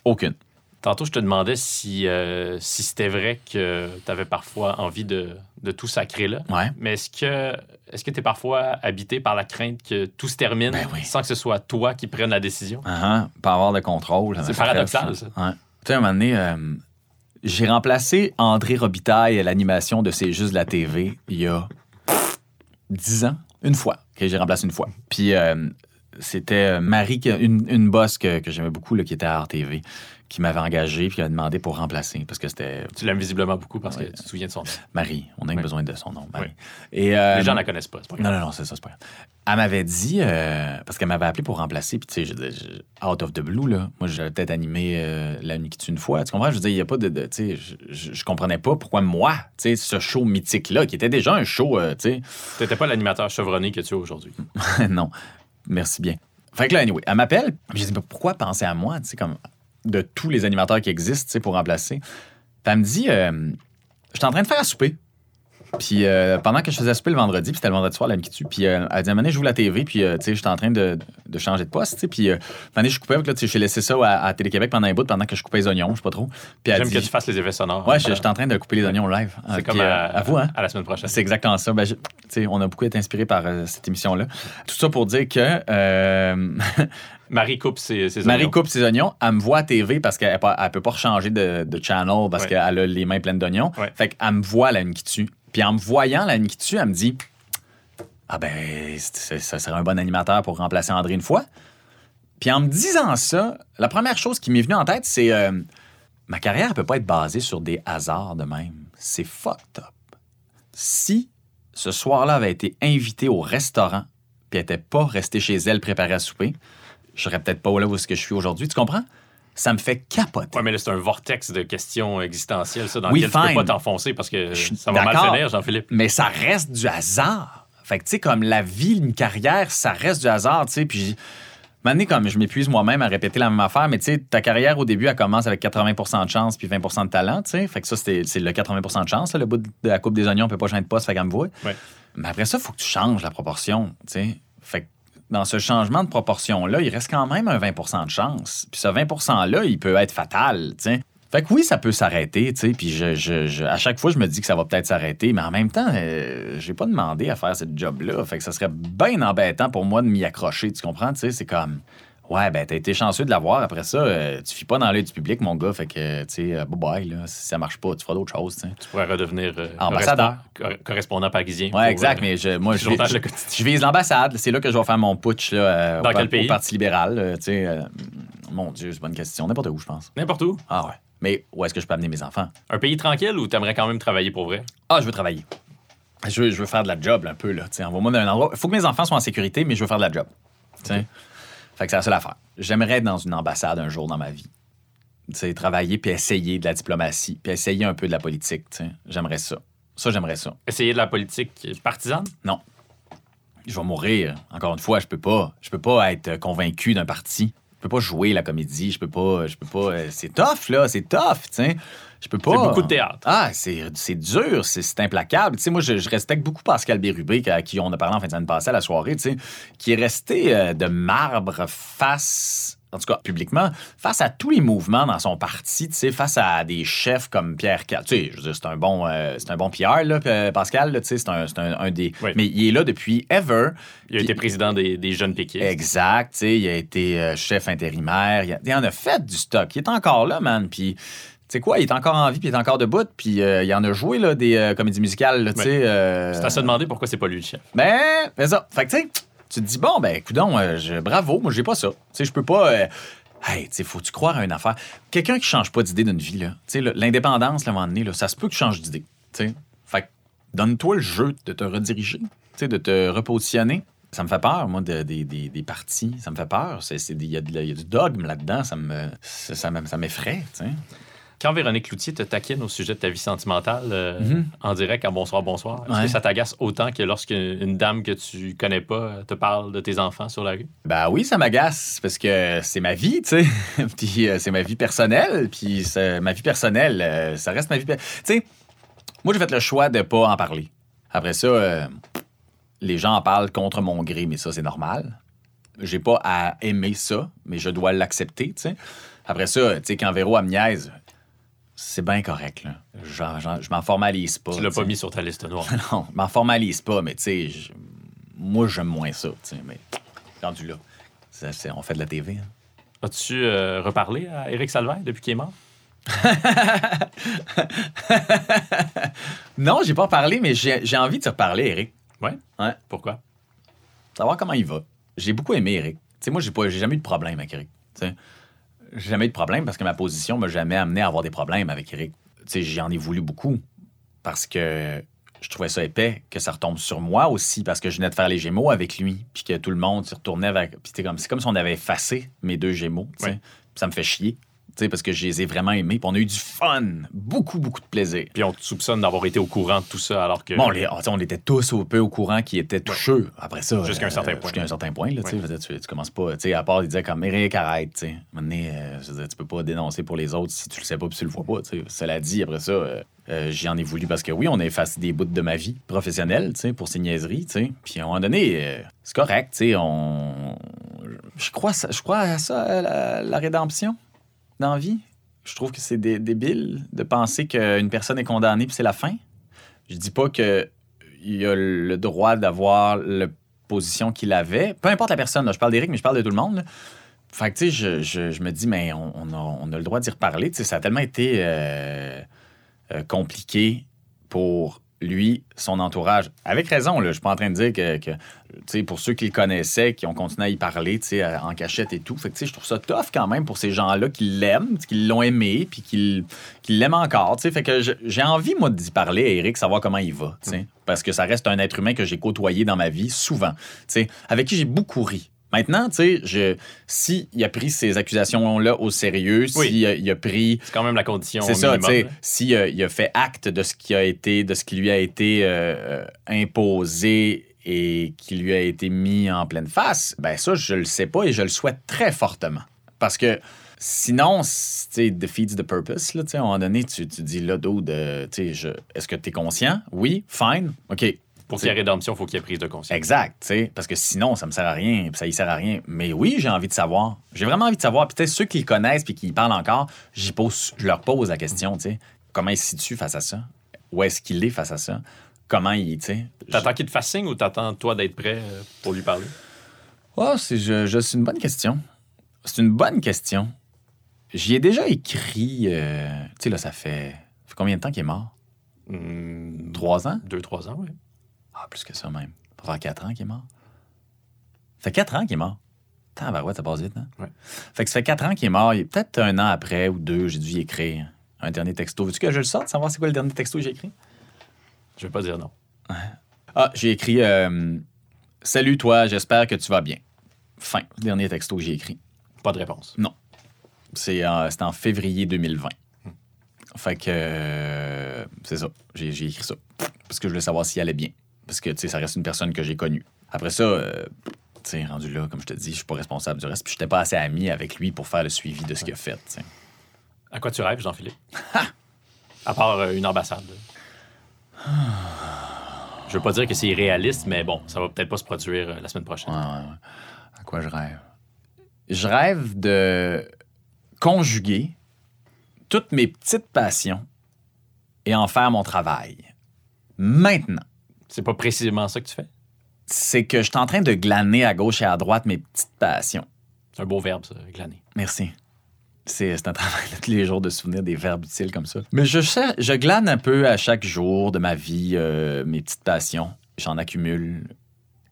Aucune. Tantôt, je te demandais si, euh, si c'était vrai que tu avais parfois envie de, de tout sacrer là. Ouais. Mais est-ce que est-ce que tu es parfois habité par la crainte que tout se termine ben sans que ce soit toi qui prenne la décision? Uh Pas avoir de contrôle. C'est paradoxal, ça. Ouais. Tu sais, à un moment donné, euh, j'ai remplacé André Robitaille à l'animation de C'est juste la TV il y a dix ans. Une fois. que j'ai remplacé une fois. Puis euh, c'était Marie, une, une boss que, que j'aimais beaucoup, là, qui était à RTV qui m'avait engagé puis qui a demandé pour remplacer parce que c'était. Tu l'aimes visiblement beaucoup parce que tu te souviens de son nom. Marie, on a besoin de son nom. Et, euh, Les gens ne la connaissent pas, pas Non, non, non, c'est ça, c'est pas grave. Elle m'avait dit, euh, parce qu'elle m'avait appelé pour remplacer, puis tu sais, out of the blue, là, moi j'avais peut-être animé euh, La Nuit qui une fois. Tu comprends? Je veux dire, il n'y a pas de. tu sais, je, je, comprenais pas pourquoi moi, tu sais, ce show mythique-là, qui était déjà un show, tu sais. Tu n'étais pas l'animateur chevronné que tu es aujourd'hui. non. Merci bien. Fait que là, anyway, elle m'appelle, je dis, pourquoi penser à moi? Tu sais, comme de tous les animateurs qui existent pour remplacer. Puis me dit euh, Je suis en train de faire un souper. Puis euh, pendant que je faisais souper le vendredi, puis c'était le vendredi soir, la qui tue, puis euh, elle dit à un moment je joue la TV, puis tu sais, j'étais en train de, de, changer de poste, tu sais, puis euh, un je coupais, là, j'ai laissé ça à, Télé-Québec pendant un bout, pendant que je coupais les oignons, je sais pas trop. J'aime que tu fasses les effets sonores. Ouais, j'étais en train de couper les oignons live. C'est comme à, vous, hein? à la semaine prochaine. C'est exactement ça. Ben, on a beaucoup été inspiré par cette émission-là. Tout ça pour dire que Marie coupe ses, oignons. Marie coupe ses oignons. Elle me voit à TV parce qu'elle ne peut pas changer de, channel parce qu'elle a les mains pleines d'oignons. Fait qu'elle me voit la qui tue. Puis en me voyant la qui tue, elle me dit Ah ben, ça serait un bon animateur pour remplacer André une fois. Puis en me disant ça, la première chose qui m'est venue en tête, c'est euh, ma carrière ne peut pas être basée sur des hasards de même. C'est fucked up. Si ce soir-là avait été invité au restaurant, puis n'était pas restée chez elle préparée à souper, je serais peut-être pas là où est-ce que je suis aujourd'hui. Tu comprends? Ça me fait capoter. Oui, mais là, c'est un vortex de questions existentielles, ça, dans lequel tu peux pas t'enfoncer parce que ça va mal finir, Jean-Philippe. Mais ça reste du hasard. Fait que, tu sais, comme la vie, une carrière, ça reste du hasard, tu sais. Puis, maintenant, comme je m'épuise moi-même à répéter la même affaire, mais tu sais, ta carrière, au début, elle commence avec 80 de chance puis 20 de talent, tu sais. Fait que ça, c'est le 80 de chance, le bout de la coupe des oignons, on peut pas changer de poste, fait qu'elle me voit. Mais après ça, il faut que tu changes la proportion, tu sais. Fait que dans ce changement de proportion-là, il reste quand même un 20% de chance. Puis ce 20 %-là, il peut être fatal, tu Fait que oui, ça peut s'arrêter, tu sais. Puis à chaque fois, je me dis que ça va peut-être s'arrêter, mais en même temps, euh, j'ai pas demandé à faire ce job-là. Fait que ça serait bien embêtant pour moi de m'y accrocher, tu comprends? Tu sais, c'est comme Ouais, ben, t'as été chanceux de l'avoir. Après ça, euh, tu fies pas dans l'œil du public, mon gars. Fait que, tu sais, euh, bye bye, là. Si ça marche pas, tu feras d'autres choses, Tu pourrais redevenir euh, ambassadeur. Correspondant parisien. Ouais, exact. mais je, moi, je, je, vise l'ambassade. C'est là que je vais faire mon putsch, là, dans au, quel pays? au Parti libéral. tu sais, mon Dieu, c'est pas une question. N'importe où, je pense. N'importe où? Ah ouais. Mais où est-ce que je peux amener mes enfants? Un pays tranquille ou t'aimerais quand même travailler pour vrai? Ah, je veux travailler. Je veux, je veux faire de la job un peu, là. Envoie-moi d'un endroit. Il faut que mes enfants soient en sécurité, mais je veux faire de la job. Okay. Fait que c'est la seule affaire. J'aimerais être dans une ambassade un jour dans ma vie. sais, travailler puis essayer de la diplomatie, puis essayer un peu de la politique. J'aimerais ça. Ça, j'aimerais ça. Essayer de la politique partisane? Non. je vais mourir. Encore une fois, je peux pas. Je peux pas être convaincu d'un parti. Je peux pas jouer la comédie. Je peux pas. Je peux pas. Euh, c'est tough, là. C'est tough, tu sais. Je peux pas. C'est beaucoup de théâtre. Ah, c'est dur, c'est implacable. Tu sais, moi, je, respecte beaucoup Pascal Bérubé, à qui on a parlé en fin de semaine passée à la soirée, tu sais, qui est resté euh, de marbre face en tout cas publiquement, face à tous les mouvements dans son parti, tu sais, face à des chefs comme Pierre Tu sais, je veux dire, c'est un bon, euh, c'est un bon Pierre, là, Pascal, tu sais, c'est un, un, des. Mais il est là depuis ever. Il a été président des, des jeunes péquistes. Exact, tu sais, il a été euh, chef intérimaire. Il, en a fait du stock. Il est encore là, man. Puis. Tu sais quoi, il est encore en vie, puis il est encore debout, puis euh, il en a joué là, des comédies musicales, tu sais. C'est à se demander pourquoi c'est pas lui le chef. Ben, c'est ça. Fait que, tu sais, tu te dis, bon, ben, écoute euh, bravo, moi, j'ai pas ça. Tu sais, je peux pas. Euh, hey, tu sais, faut-tu croire à une affaire? Quelqu'un qui change pas d'idée d'une vie, là. Tu sais, l'indépendance, à un moment donné, là, ça se peut que tu changes d'idée. Tu sais. Fait donne-toi le jeu de te rediriger, tu sais, de te repositionner. Ça me fait peur, moi, des de, partis. Ça me fait peur. Il y, a du dogme là-dedans. Ça me ça, m'effraie, tu sais. Quand Véronique Cloutier te taquine au sujet de ta vie sentimentale euh, mhm. en direct à Bonsoir, bonsoir, est-ce que ça t'agace autant que lorsqu'une dame que tu connais pas te parle de tes enfants sur la rue? Ben oui, ça m'agace parce que c'est ma vie, tu sais. puis euh, c'est ma vie personnelle. Puis ma vie personnelle, euh, ça reste ma vie. Tu sais, moi, j'ai fait le choix de pas en parler. Après ça, les gens en parlent contre mon gré, mais ça, c'est normal. J'ai pas à aimer ça, mais je dois l'accepter, tu sais. Après ça, tu sais, quand Véro me niaise, c'est bien correct. Là. je m'en formalise pas. Tu l'as pas mis sur ta liste noire. non, je m'en formalise pas, mais tu sais, moi, j'aime moins ça. Mais rendu là, on fait de la TV. Hein. As-tu euh, reparlé à Éric Salvaire depuis qu'il est mort? non, j'ai pas parlé, mais j'ai envie de te reparler, Éric. Ouais? Ouais. Pourquoi? Savoir comment il va. J'ai beaucoup aimé Éric. Tu sais, moi, j'ai jamais eu de problème avec sais j'ai jamais eu de problème parce que ma position m'a jamais amené à avoir des problèmes avec Eric. J'en ai voulu beaucoup parce que je trouvais ça épais que ça retombe sur moi aussi parce que je venais de faire les Gémeaux avec lui puis que tout le monde se retournait avec. Puis c'est comme, comme si on avait effacé mes deux Gémeaux. Ça me fait chier parce que je les ai vraiment aimés. Puis on a eu du fun, beaucoup, beaucoup de plaisir. Puis on te soupçonne d'avoir été au courant de tout ça alors que. Bon, on, était tous un peu au courant qui étaient toucheux. Après ça. Jusqu'à un certain point. Jusqu'à un certain point, là, tu, tu commences pas. À part, il disait comme Eric, arrête. tu euh, tu peux pas dénoncer pour les autres si tu le sais pas puis tu le vois pas. Cela dit, après ça. Euh, euh, j'y en ai voulu parce que oui, on a effacé des bouts de ma vie professionnelle, tu pour ces niaiseries, tu Puis à un moment donné, c'est correct, tu on... Je crois, je crois à ça, la, la rédemption dans. Je trouve que c'est débile de penser qu'une personne est condamnée puis c'est la fin. Je dis pas qu'il a le droit d'avoir la position qu'il avait. Peu importe la personne, je parle d'Éric, mais je parle de tout le monde. Que, tu sais, je, me dis, mais on, a, le droit d'y reparler. Ça a tellement été euh, euh, compliqué pour lui, son entourage. Avec raison, là, je suis pas en train de dire que, que pour ceux qui le connaissaient, qui ont continué à y parler en cachette et tout. Fait que, je trouve ça tough quand même pour ces gens-là qui l'aiment, qui l'ont aimé, puis qui, l'aiment encore. Fait que j'ai envie, moi, d'y parler à Eric, savoir comment il va. Mm. Parce que ça reste un être humain que j'ai côtoyé dans ma vie souvent. Avec qui j'ai beaucoup ri. Maintenant, tu sais, s'il a pris ces accusations-là au sérieux, s'il a, pris. C'est quand même la condition. C'est ça, tu sais. S'il il a fait acte de ce qui a été, de ce qui lui a été euh, euh, imposé et qui lui a été mis en pleine face, ben ça, je le sais pas et je le souhaite très fortement. Parce que sinon, tu defeats the purpose. Là, à un moment donné, tu, tu dis là, d'où. Est-ce que tu es conscient? Oui, fine. OK, pour qu'il y ait rédemption, il faut qu'il y ait prise de conscience. Exact, tu sais, parce que sinon, ça me sert à rien, ça y sert à rien. Mais oui, j'ai envie de savoir. J'ai vraiment envie de savoir. Puis ceux qui le connaissent puis qui y parlent encore, j'y pose, je leur pose la question, tu sais, comment il se situe face à ça? Où est-ce qu'il est face à ça? Comment il, tu sais... T'attends qu'il te fasse signe ou t'attends, toi, d'être prêt euh, pour lui parler? Oh, c'est je, une bonne question. C'est une bonne question. J'y ai déjà écrit, euh, tu sais, là, ça fait, ça fait combien de temps qu'il est mort? Hmm, trois ans? Deux, trois ans, oui. Ah, plus que ça même. Ça faire quatre ans qu'il est mort. Ça fait quatre ans qu'il est mort. Attends, ben ouais, ça passe vite, hein? Ouais. Fait que ça fait quatre ans qu'il est mort. Peut-être un an après ou deux, j'ai dû y écrire un dernier texto. Veux-tu que je le sorte, savoir c'est quoi le dernier texto que j'ai écrit? Je vais pas dire non. Ah, j'ai écrit euh, Salut toi, j'espère que tu vas bien. Fin. Dernier texto que j'ai écrit. Pas de réponse. Non. C'est euh, c'était en février 2020. Hmm. Fait que euh, c'est ça. J'ai écrit ça. Parce que je voulais savoir s'il allait bien. Parce que, tu sais, ça reste une personne que j'ai connue. Après ça, euh, sais, rendu là, comme je te dis, je suis pas responsable du reste. Puis je n'étais pas assez ami avec lui pour faire le suivi de ce qu'il a fait. À quoi tu rêves, Jean-Philippe? à part euh, une ambassade. je veux pas dire que c'est irréaliste, mais bon, ça va peut-être pas se produire euh, la semaine prochaine. À quoi je rêve? Je rêve de conjuguer toutes mes petites passions et en faire mon travail. Maintenant. C'est pas précisément ça que tu fais? c'est que je suis en train de glaner à gauche et à droite mes petites passions. C'est un beau verbe, ça, glaner. Merci. C'est un travail de tous les jours de souvenir des verbes utiles comme ça. Mais je, je glane un peu à chaque jour de ma vie euh, mes petites passions. J'en accumule.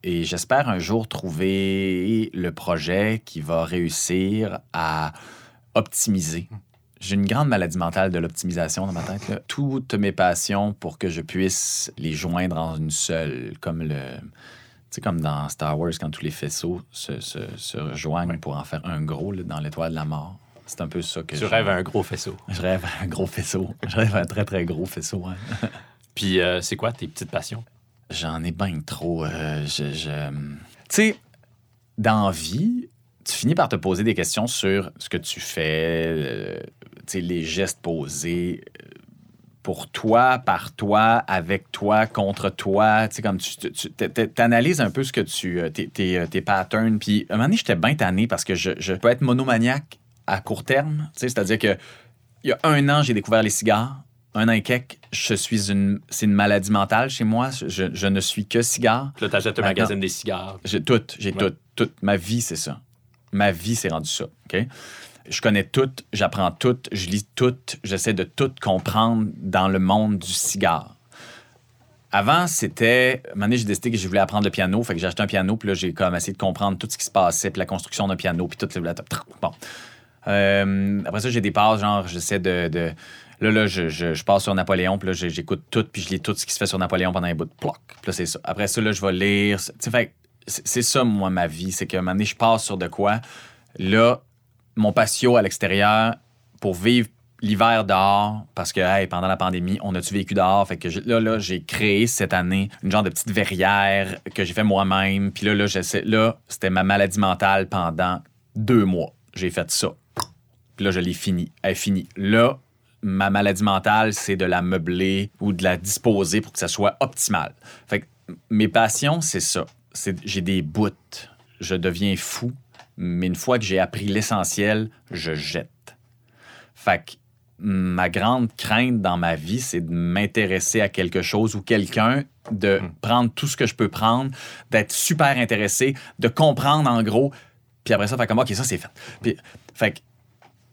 Et j'espère un jour trouver le projet qui va réussir à optimiser. J'ai une grande maladie mentale de l'optimisation dans ma tête. Toutes mes passions pour que je puisse les joindre en une seule, comme le, c'est comme dans Star Wars, quand tous les faisceaux se, rejoignent pour en faire un gros dans l'étoile de la mort. C'est un peu ça que Tu rêves à un gros faisceau. Je rêve à un gros faisceau. Je rêve à un très, très gros faisceau. Puis, euh, c'est quoi tes petites passions? J'en ai bien trop. Euh, je, Tu sais, dans vie, tu finis par te poser des questions sur ce que tu fais, euh, les gestes posés, pour toi, par toi, avec toi, contre toi. Tu sais, comme tu, tu analyses un peu ce que tu. Euh, tes, tes, euh, tes patterns. Puis, à un moment donné, j'étais bien tanné parce que je, je, peux être monomaniaque à court terme. Tu sais, c'est-à-dire que il y a un an, j'ai découvert les cigares. Un an et quelques, je suis une. C'est une maladie mentale chez moi. Je, je ne suis que cigare. Puis là, t'achètes un magasin des cigares. J'ai tout. J'ai tout. Toute ma vie, c'est ça. Ma vie, c'est rendu ça. Je connais tout, j'apprends tout, je lis tout, j'essaie de tout comprendre dans le monde du cigare. Avant, c'était. Un j'ai décidé que je voulais apprendre le piano. Fait que j'ai acheté un piano, puis là, j'ai comme essayé de comprendre tout ce qui se passait, puis la construction d'un piano, puis tout. Bon. Euh, après ça, j'ai des passes, genre, j'essaie de, Là, là, je, passe sur Napoléon, puis là, j'écoute tout, puis je lis tout ce qui se fait sur Napoléon pendant un bout de ploc. Puis là, c'est ça. Après ça, là, je vais lire. fait c'est ça, moi, ma vie. C'est qu'à un moment donné, je passe sur de quoi. Là, mon patio à l'extérieur pour vivre l'hiver dehors parce que pendant la pandémie, on a-tu vécu dehors? Fait que là, là, j'ai créé cette année une genre de petite verrière que j'ai fait moi-même. Puis là, là, là, c'était ma maladie mentale pendant deux mois. J'ai fait ça. Puis là, je l'ai fini. Elle est finie. Là, ma maladie mentale, c'est de la meubler ou de la disposer pour que ça soit optimal. Fait que mes passions, c'est ça. J'ai des bouts. Je deviens fou mais une fois que j'ai appris l'essentiel, je jette. Fait que ma grande crainte dans ma vie, c'est de m'intéresser à quelque chose ou quelqu'un, de hmm. prendre tout ce que je peux prendre, d'être super intéressé, de comprendre en gros, puis après ça, faire comme, OK, ça c'est fait. Puis, fait que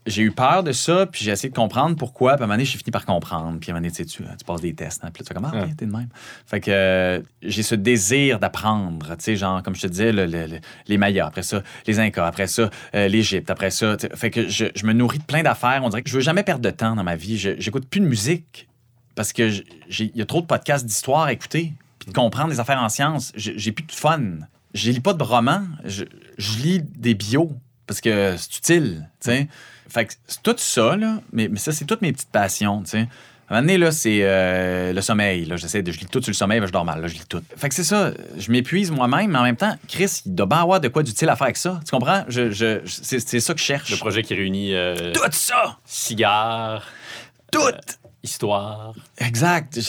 j'ai eu peur de ça, puis j'ai essayé de comprendre pourquoi. Puis à un moment donné, j'ai fini par comprendre. Puis à un moment donné, tu, tu, passes des tests. Hein, puis tu fais comme, ah, t'es de même. Fait que euh, j'ai ce désir d'apprendre. Tu sais, genre, comme je te disais, les Mayas, après ça, les Incas, après ça, euh, l'Égypte, après ça. Fait que je, me nourris de plein d'affaires. On dirait que je veux jamais perdre de temps dans ma vie. J'écoute plus de musique parce que il y a trop de podcasts d'histoire à écouter. Puis de comprendre les affaires en sciences. J'ai plus de fun. Je lis pas de romans. Je, lis des bios parce que c'est utile, tu sais. Fait que c'est tout ça, là, mais, ça, c'est toutes mes petites passions, tu sais. À un moment donné, là, c'est euh, le sommeil. Là, j'essaie de, je lis tout sur le sommeil, je dors mal. Là, je lis tout. Fait que c'est ça. Je m'épuise moi-même, mais en même temps, Chris, il doit bien avoir de quoi d'utile à faire avec ça. Tu comprends? Je, je, c'est, ça que je cherche. Le projet qui réunit. Euh, tout ça! Cigare. Tout! Euh, histoire. Exact.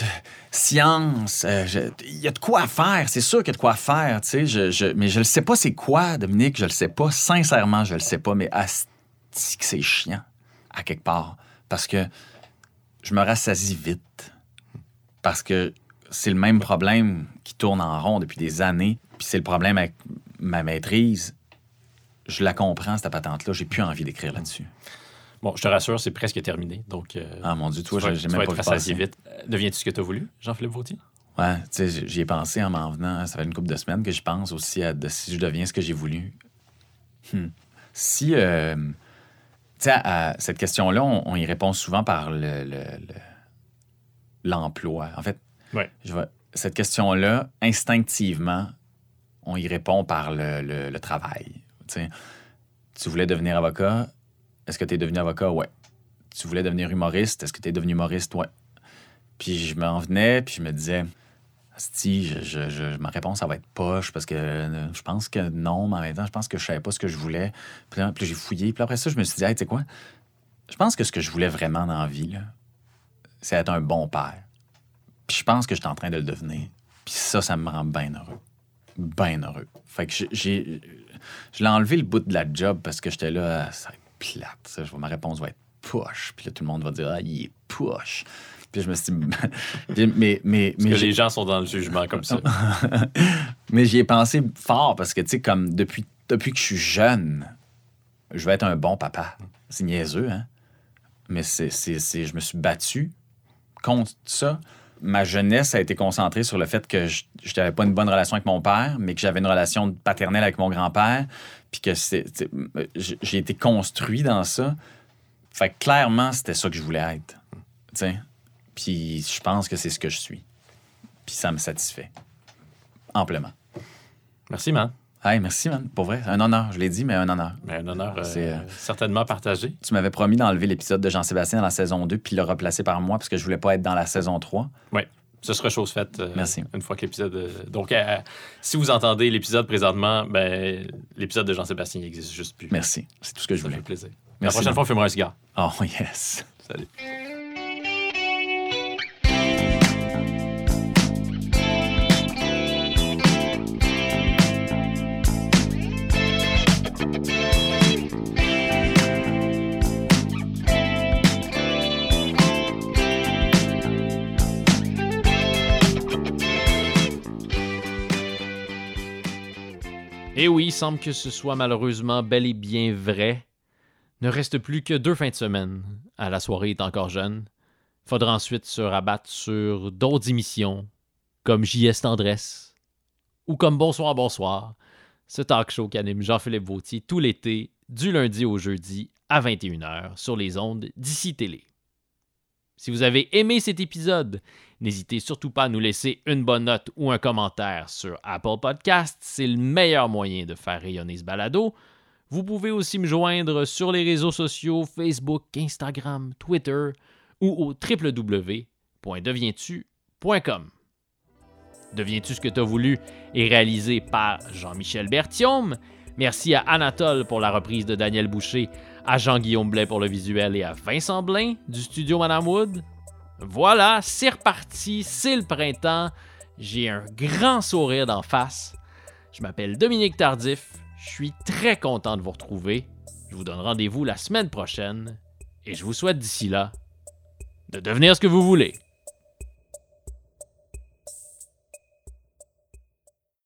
science. Il y a de quoi faire. C'est sûr qu'il y a de quoi faire, tu sais. mais je ne sais pas c'est quoi, Dominique. Je le sais pas. Sincèrement, je le sais pas. Mais que c'est chiant, à quelque part. Parce que je me rassasie vite. Parce que c'est le même problème qui tourne en rond depuis des années. Puis c'est le problème avec ma maîtrise. Je la comprends, cette patente-là. J'ai plus envie d'écrire là-dessus. Bon, je te rassure, c'est presque terminé. Donc, euh, ah mon Dieu, toi, j'ai même pas vu vite. Euh, deviens-tu ce que tu as voulu, Jean-Philippe Vautier? Ouais, tu sais, j'y ai pensé en m'en venant. Ça fait une couple de semaines que je pense aussi à si je deviens ce que j'ai voulu. Hmm. Si, euh, sais, à cette question-là, on, y répond souvent par l'emploi. Le, en fait, je cette question-là, instinctivement, on y répond par le, travail. tu voulais devenir avocat, est-ce que tu es devenu avocat? Ouais. Tu voulais devenir humoriste, est-ce que tu es devenu humoriste? Ouais. Puis je m'en venais, puis je me disais, si je, ma réponse, ça va être poche parce que euh, je pense que non, mais en même temps, je pense que je savais pas ce que je voulais. Puis, j'ai fouillé. Puis après ça, je me suis dit, hey, tu sais quoi? Je pense que ce que je voulais vraiment dans la vie, c'est être un bon père. Puis je pense que je suis en train de le devenir. Puis ça, ça me rend bien heureux. Bien heureux. Fait que j'ai. Je l'ai enlevé le bout de la job parce que j'étais là, ah, ça va être plate. Ça, ma réponse va être poche. Puis là, tout le monde va dire, ah, il est poche. Puis je me suis dit, mais, mais, parce que les gens sont dans le jugement comme ça. mais j'y ai pensé fort parce que, tu sais, comme depuis, depuis que je suis jeune, je vais être un bon papa. C'est niaiseux, hein? Mais c'est, je me suis battu contre ça. Ma jeunesse a été concentrée sur le fait que je n'avais pas une bonne relation avec mon père, mais que j'avais une relation paternelle avec mon grand-père, puis que c'est, j'ai été construit dans ça. Fait que clairement, c'était ça que je voulais être. sais. Puis je pense que c'est ce que je suis. Puis ça me satisfait. Amplement. Merci, man. Hey, merci, man. Pour vrai, un honneur. Je l'ai dit, mais un honneur. Mais un honneur euh, euh, certainement partagé. Tu m'avais promis d'enlever l'épisode de Jean-Sébastien dans la saison 2 puis le replacer par moi parce que je voulais pas être dans la saison 3. Oui. Ce sera chose faite. Euh, merci. Une fois que l'épisode. Donc, si vous entendez l'épisode présentement, ben, l'épisode de Jean-Sébastien n'existe juste plus. Merci. C'est tout ce que je voulais. Ça fait plaisir. la prochaine fois, fais-moi un cigare. Oh, yes. Salut. Et oui, il semble que ce soit malheureusement bel et bien vrai. Ne reste plus que deux fins de semaine. À la soirée est encore jeune. Faudra ensuite se rabattre sur d'autres émissions, comme JS Tendresse, ou comme Bonsoir, Bonsoir, ce talk show qu'anime Jean-Philippe Vautier tout l'été, du lundi au jeudi à 21h sur les ondes d'ici télé. Si vous avez aimé cet épisode, n'hésitez surtout pas à nous laisser une bonne note ou un commentaire sur Apple Podcast. C'est le meilleur moyen de faire rayonner ce balado. Vous pouvez aussi me joindre sur les réseaux sociaux Facebook, Instagram, Twitter ou au www.devientu.com. Deviens-tu ce que tu as voulu est réalisé par Jean-Michel Berthiaume. Merci à Anatole pour la reprise de Daniel Boucher à Jean-Guillaume Blais pour le visuel et à Vincent Blain du studio Madame Wood. Voilà, c'est reparti, c'est le printemps. J'ai un grand sourire d'en face. Je m'appelle Dominique Tardif. Je suis très content de vous retrouver. Je vous donne rendez-vous la semaine prochaine et je vous souhaite d'ici là de devenir ce que vous voulez.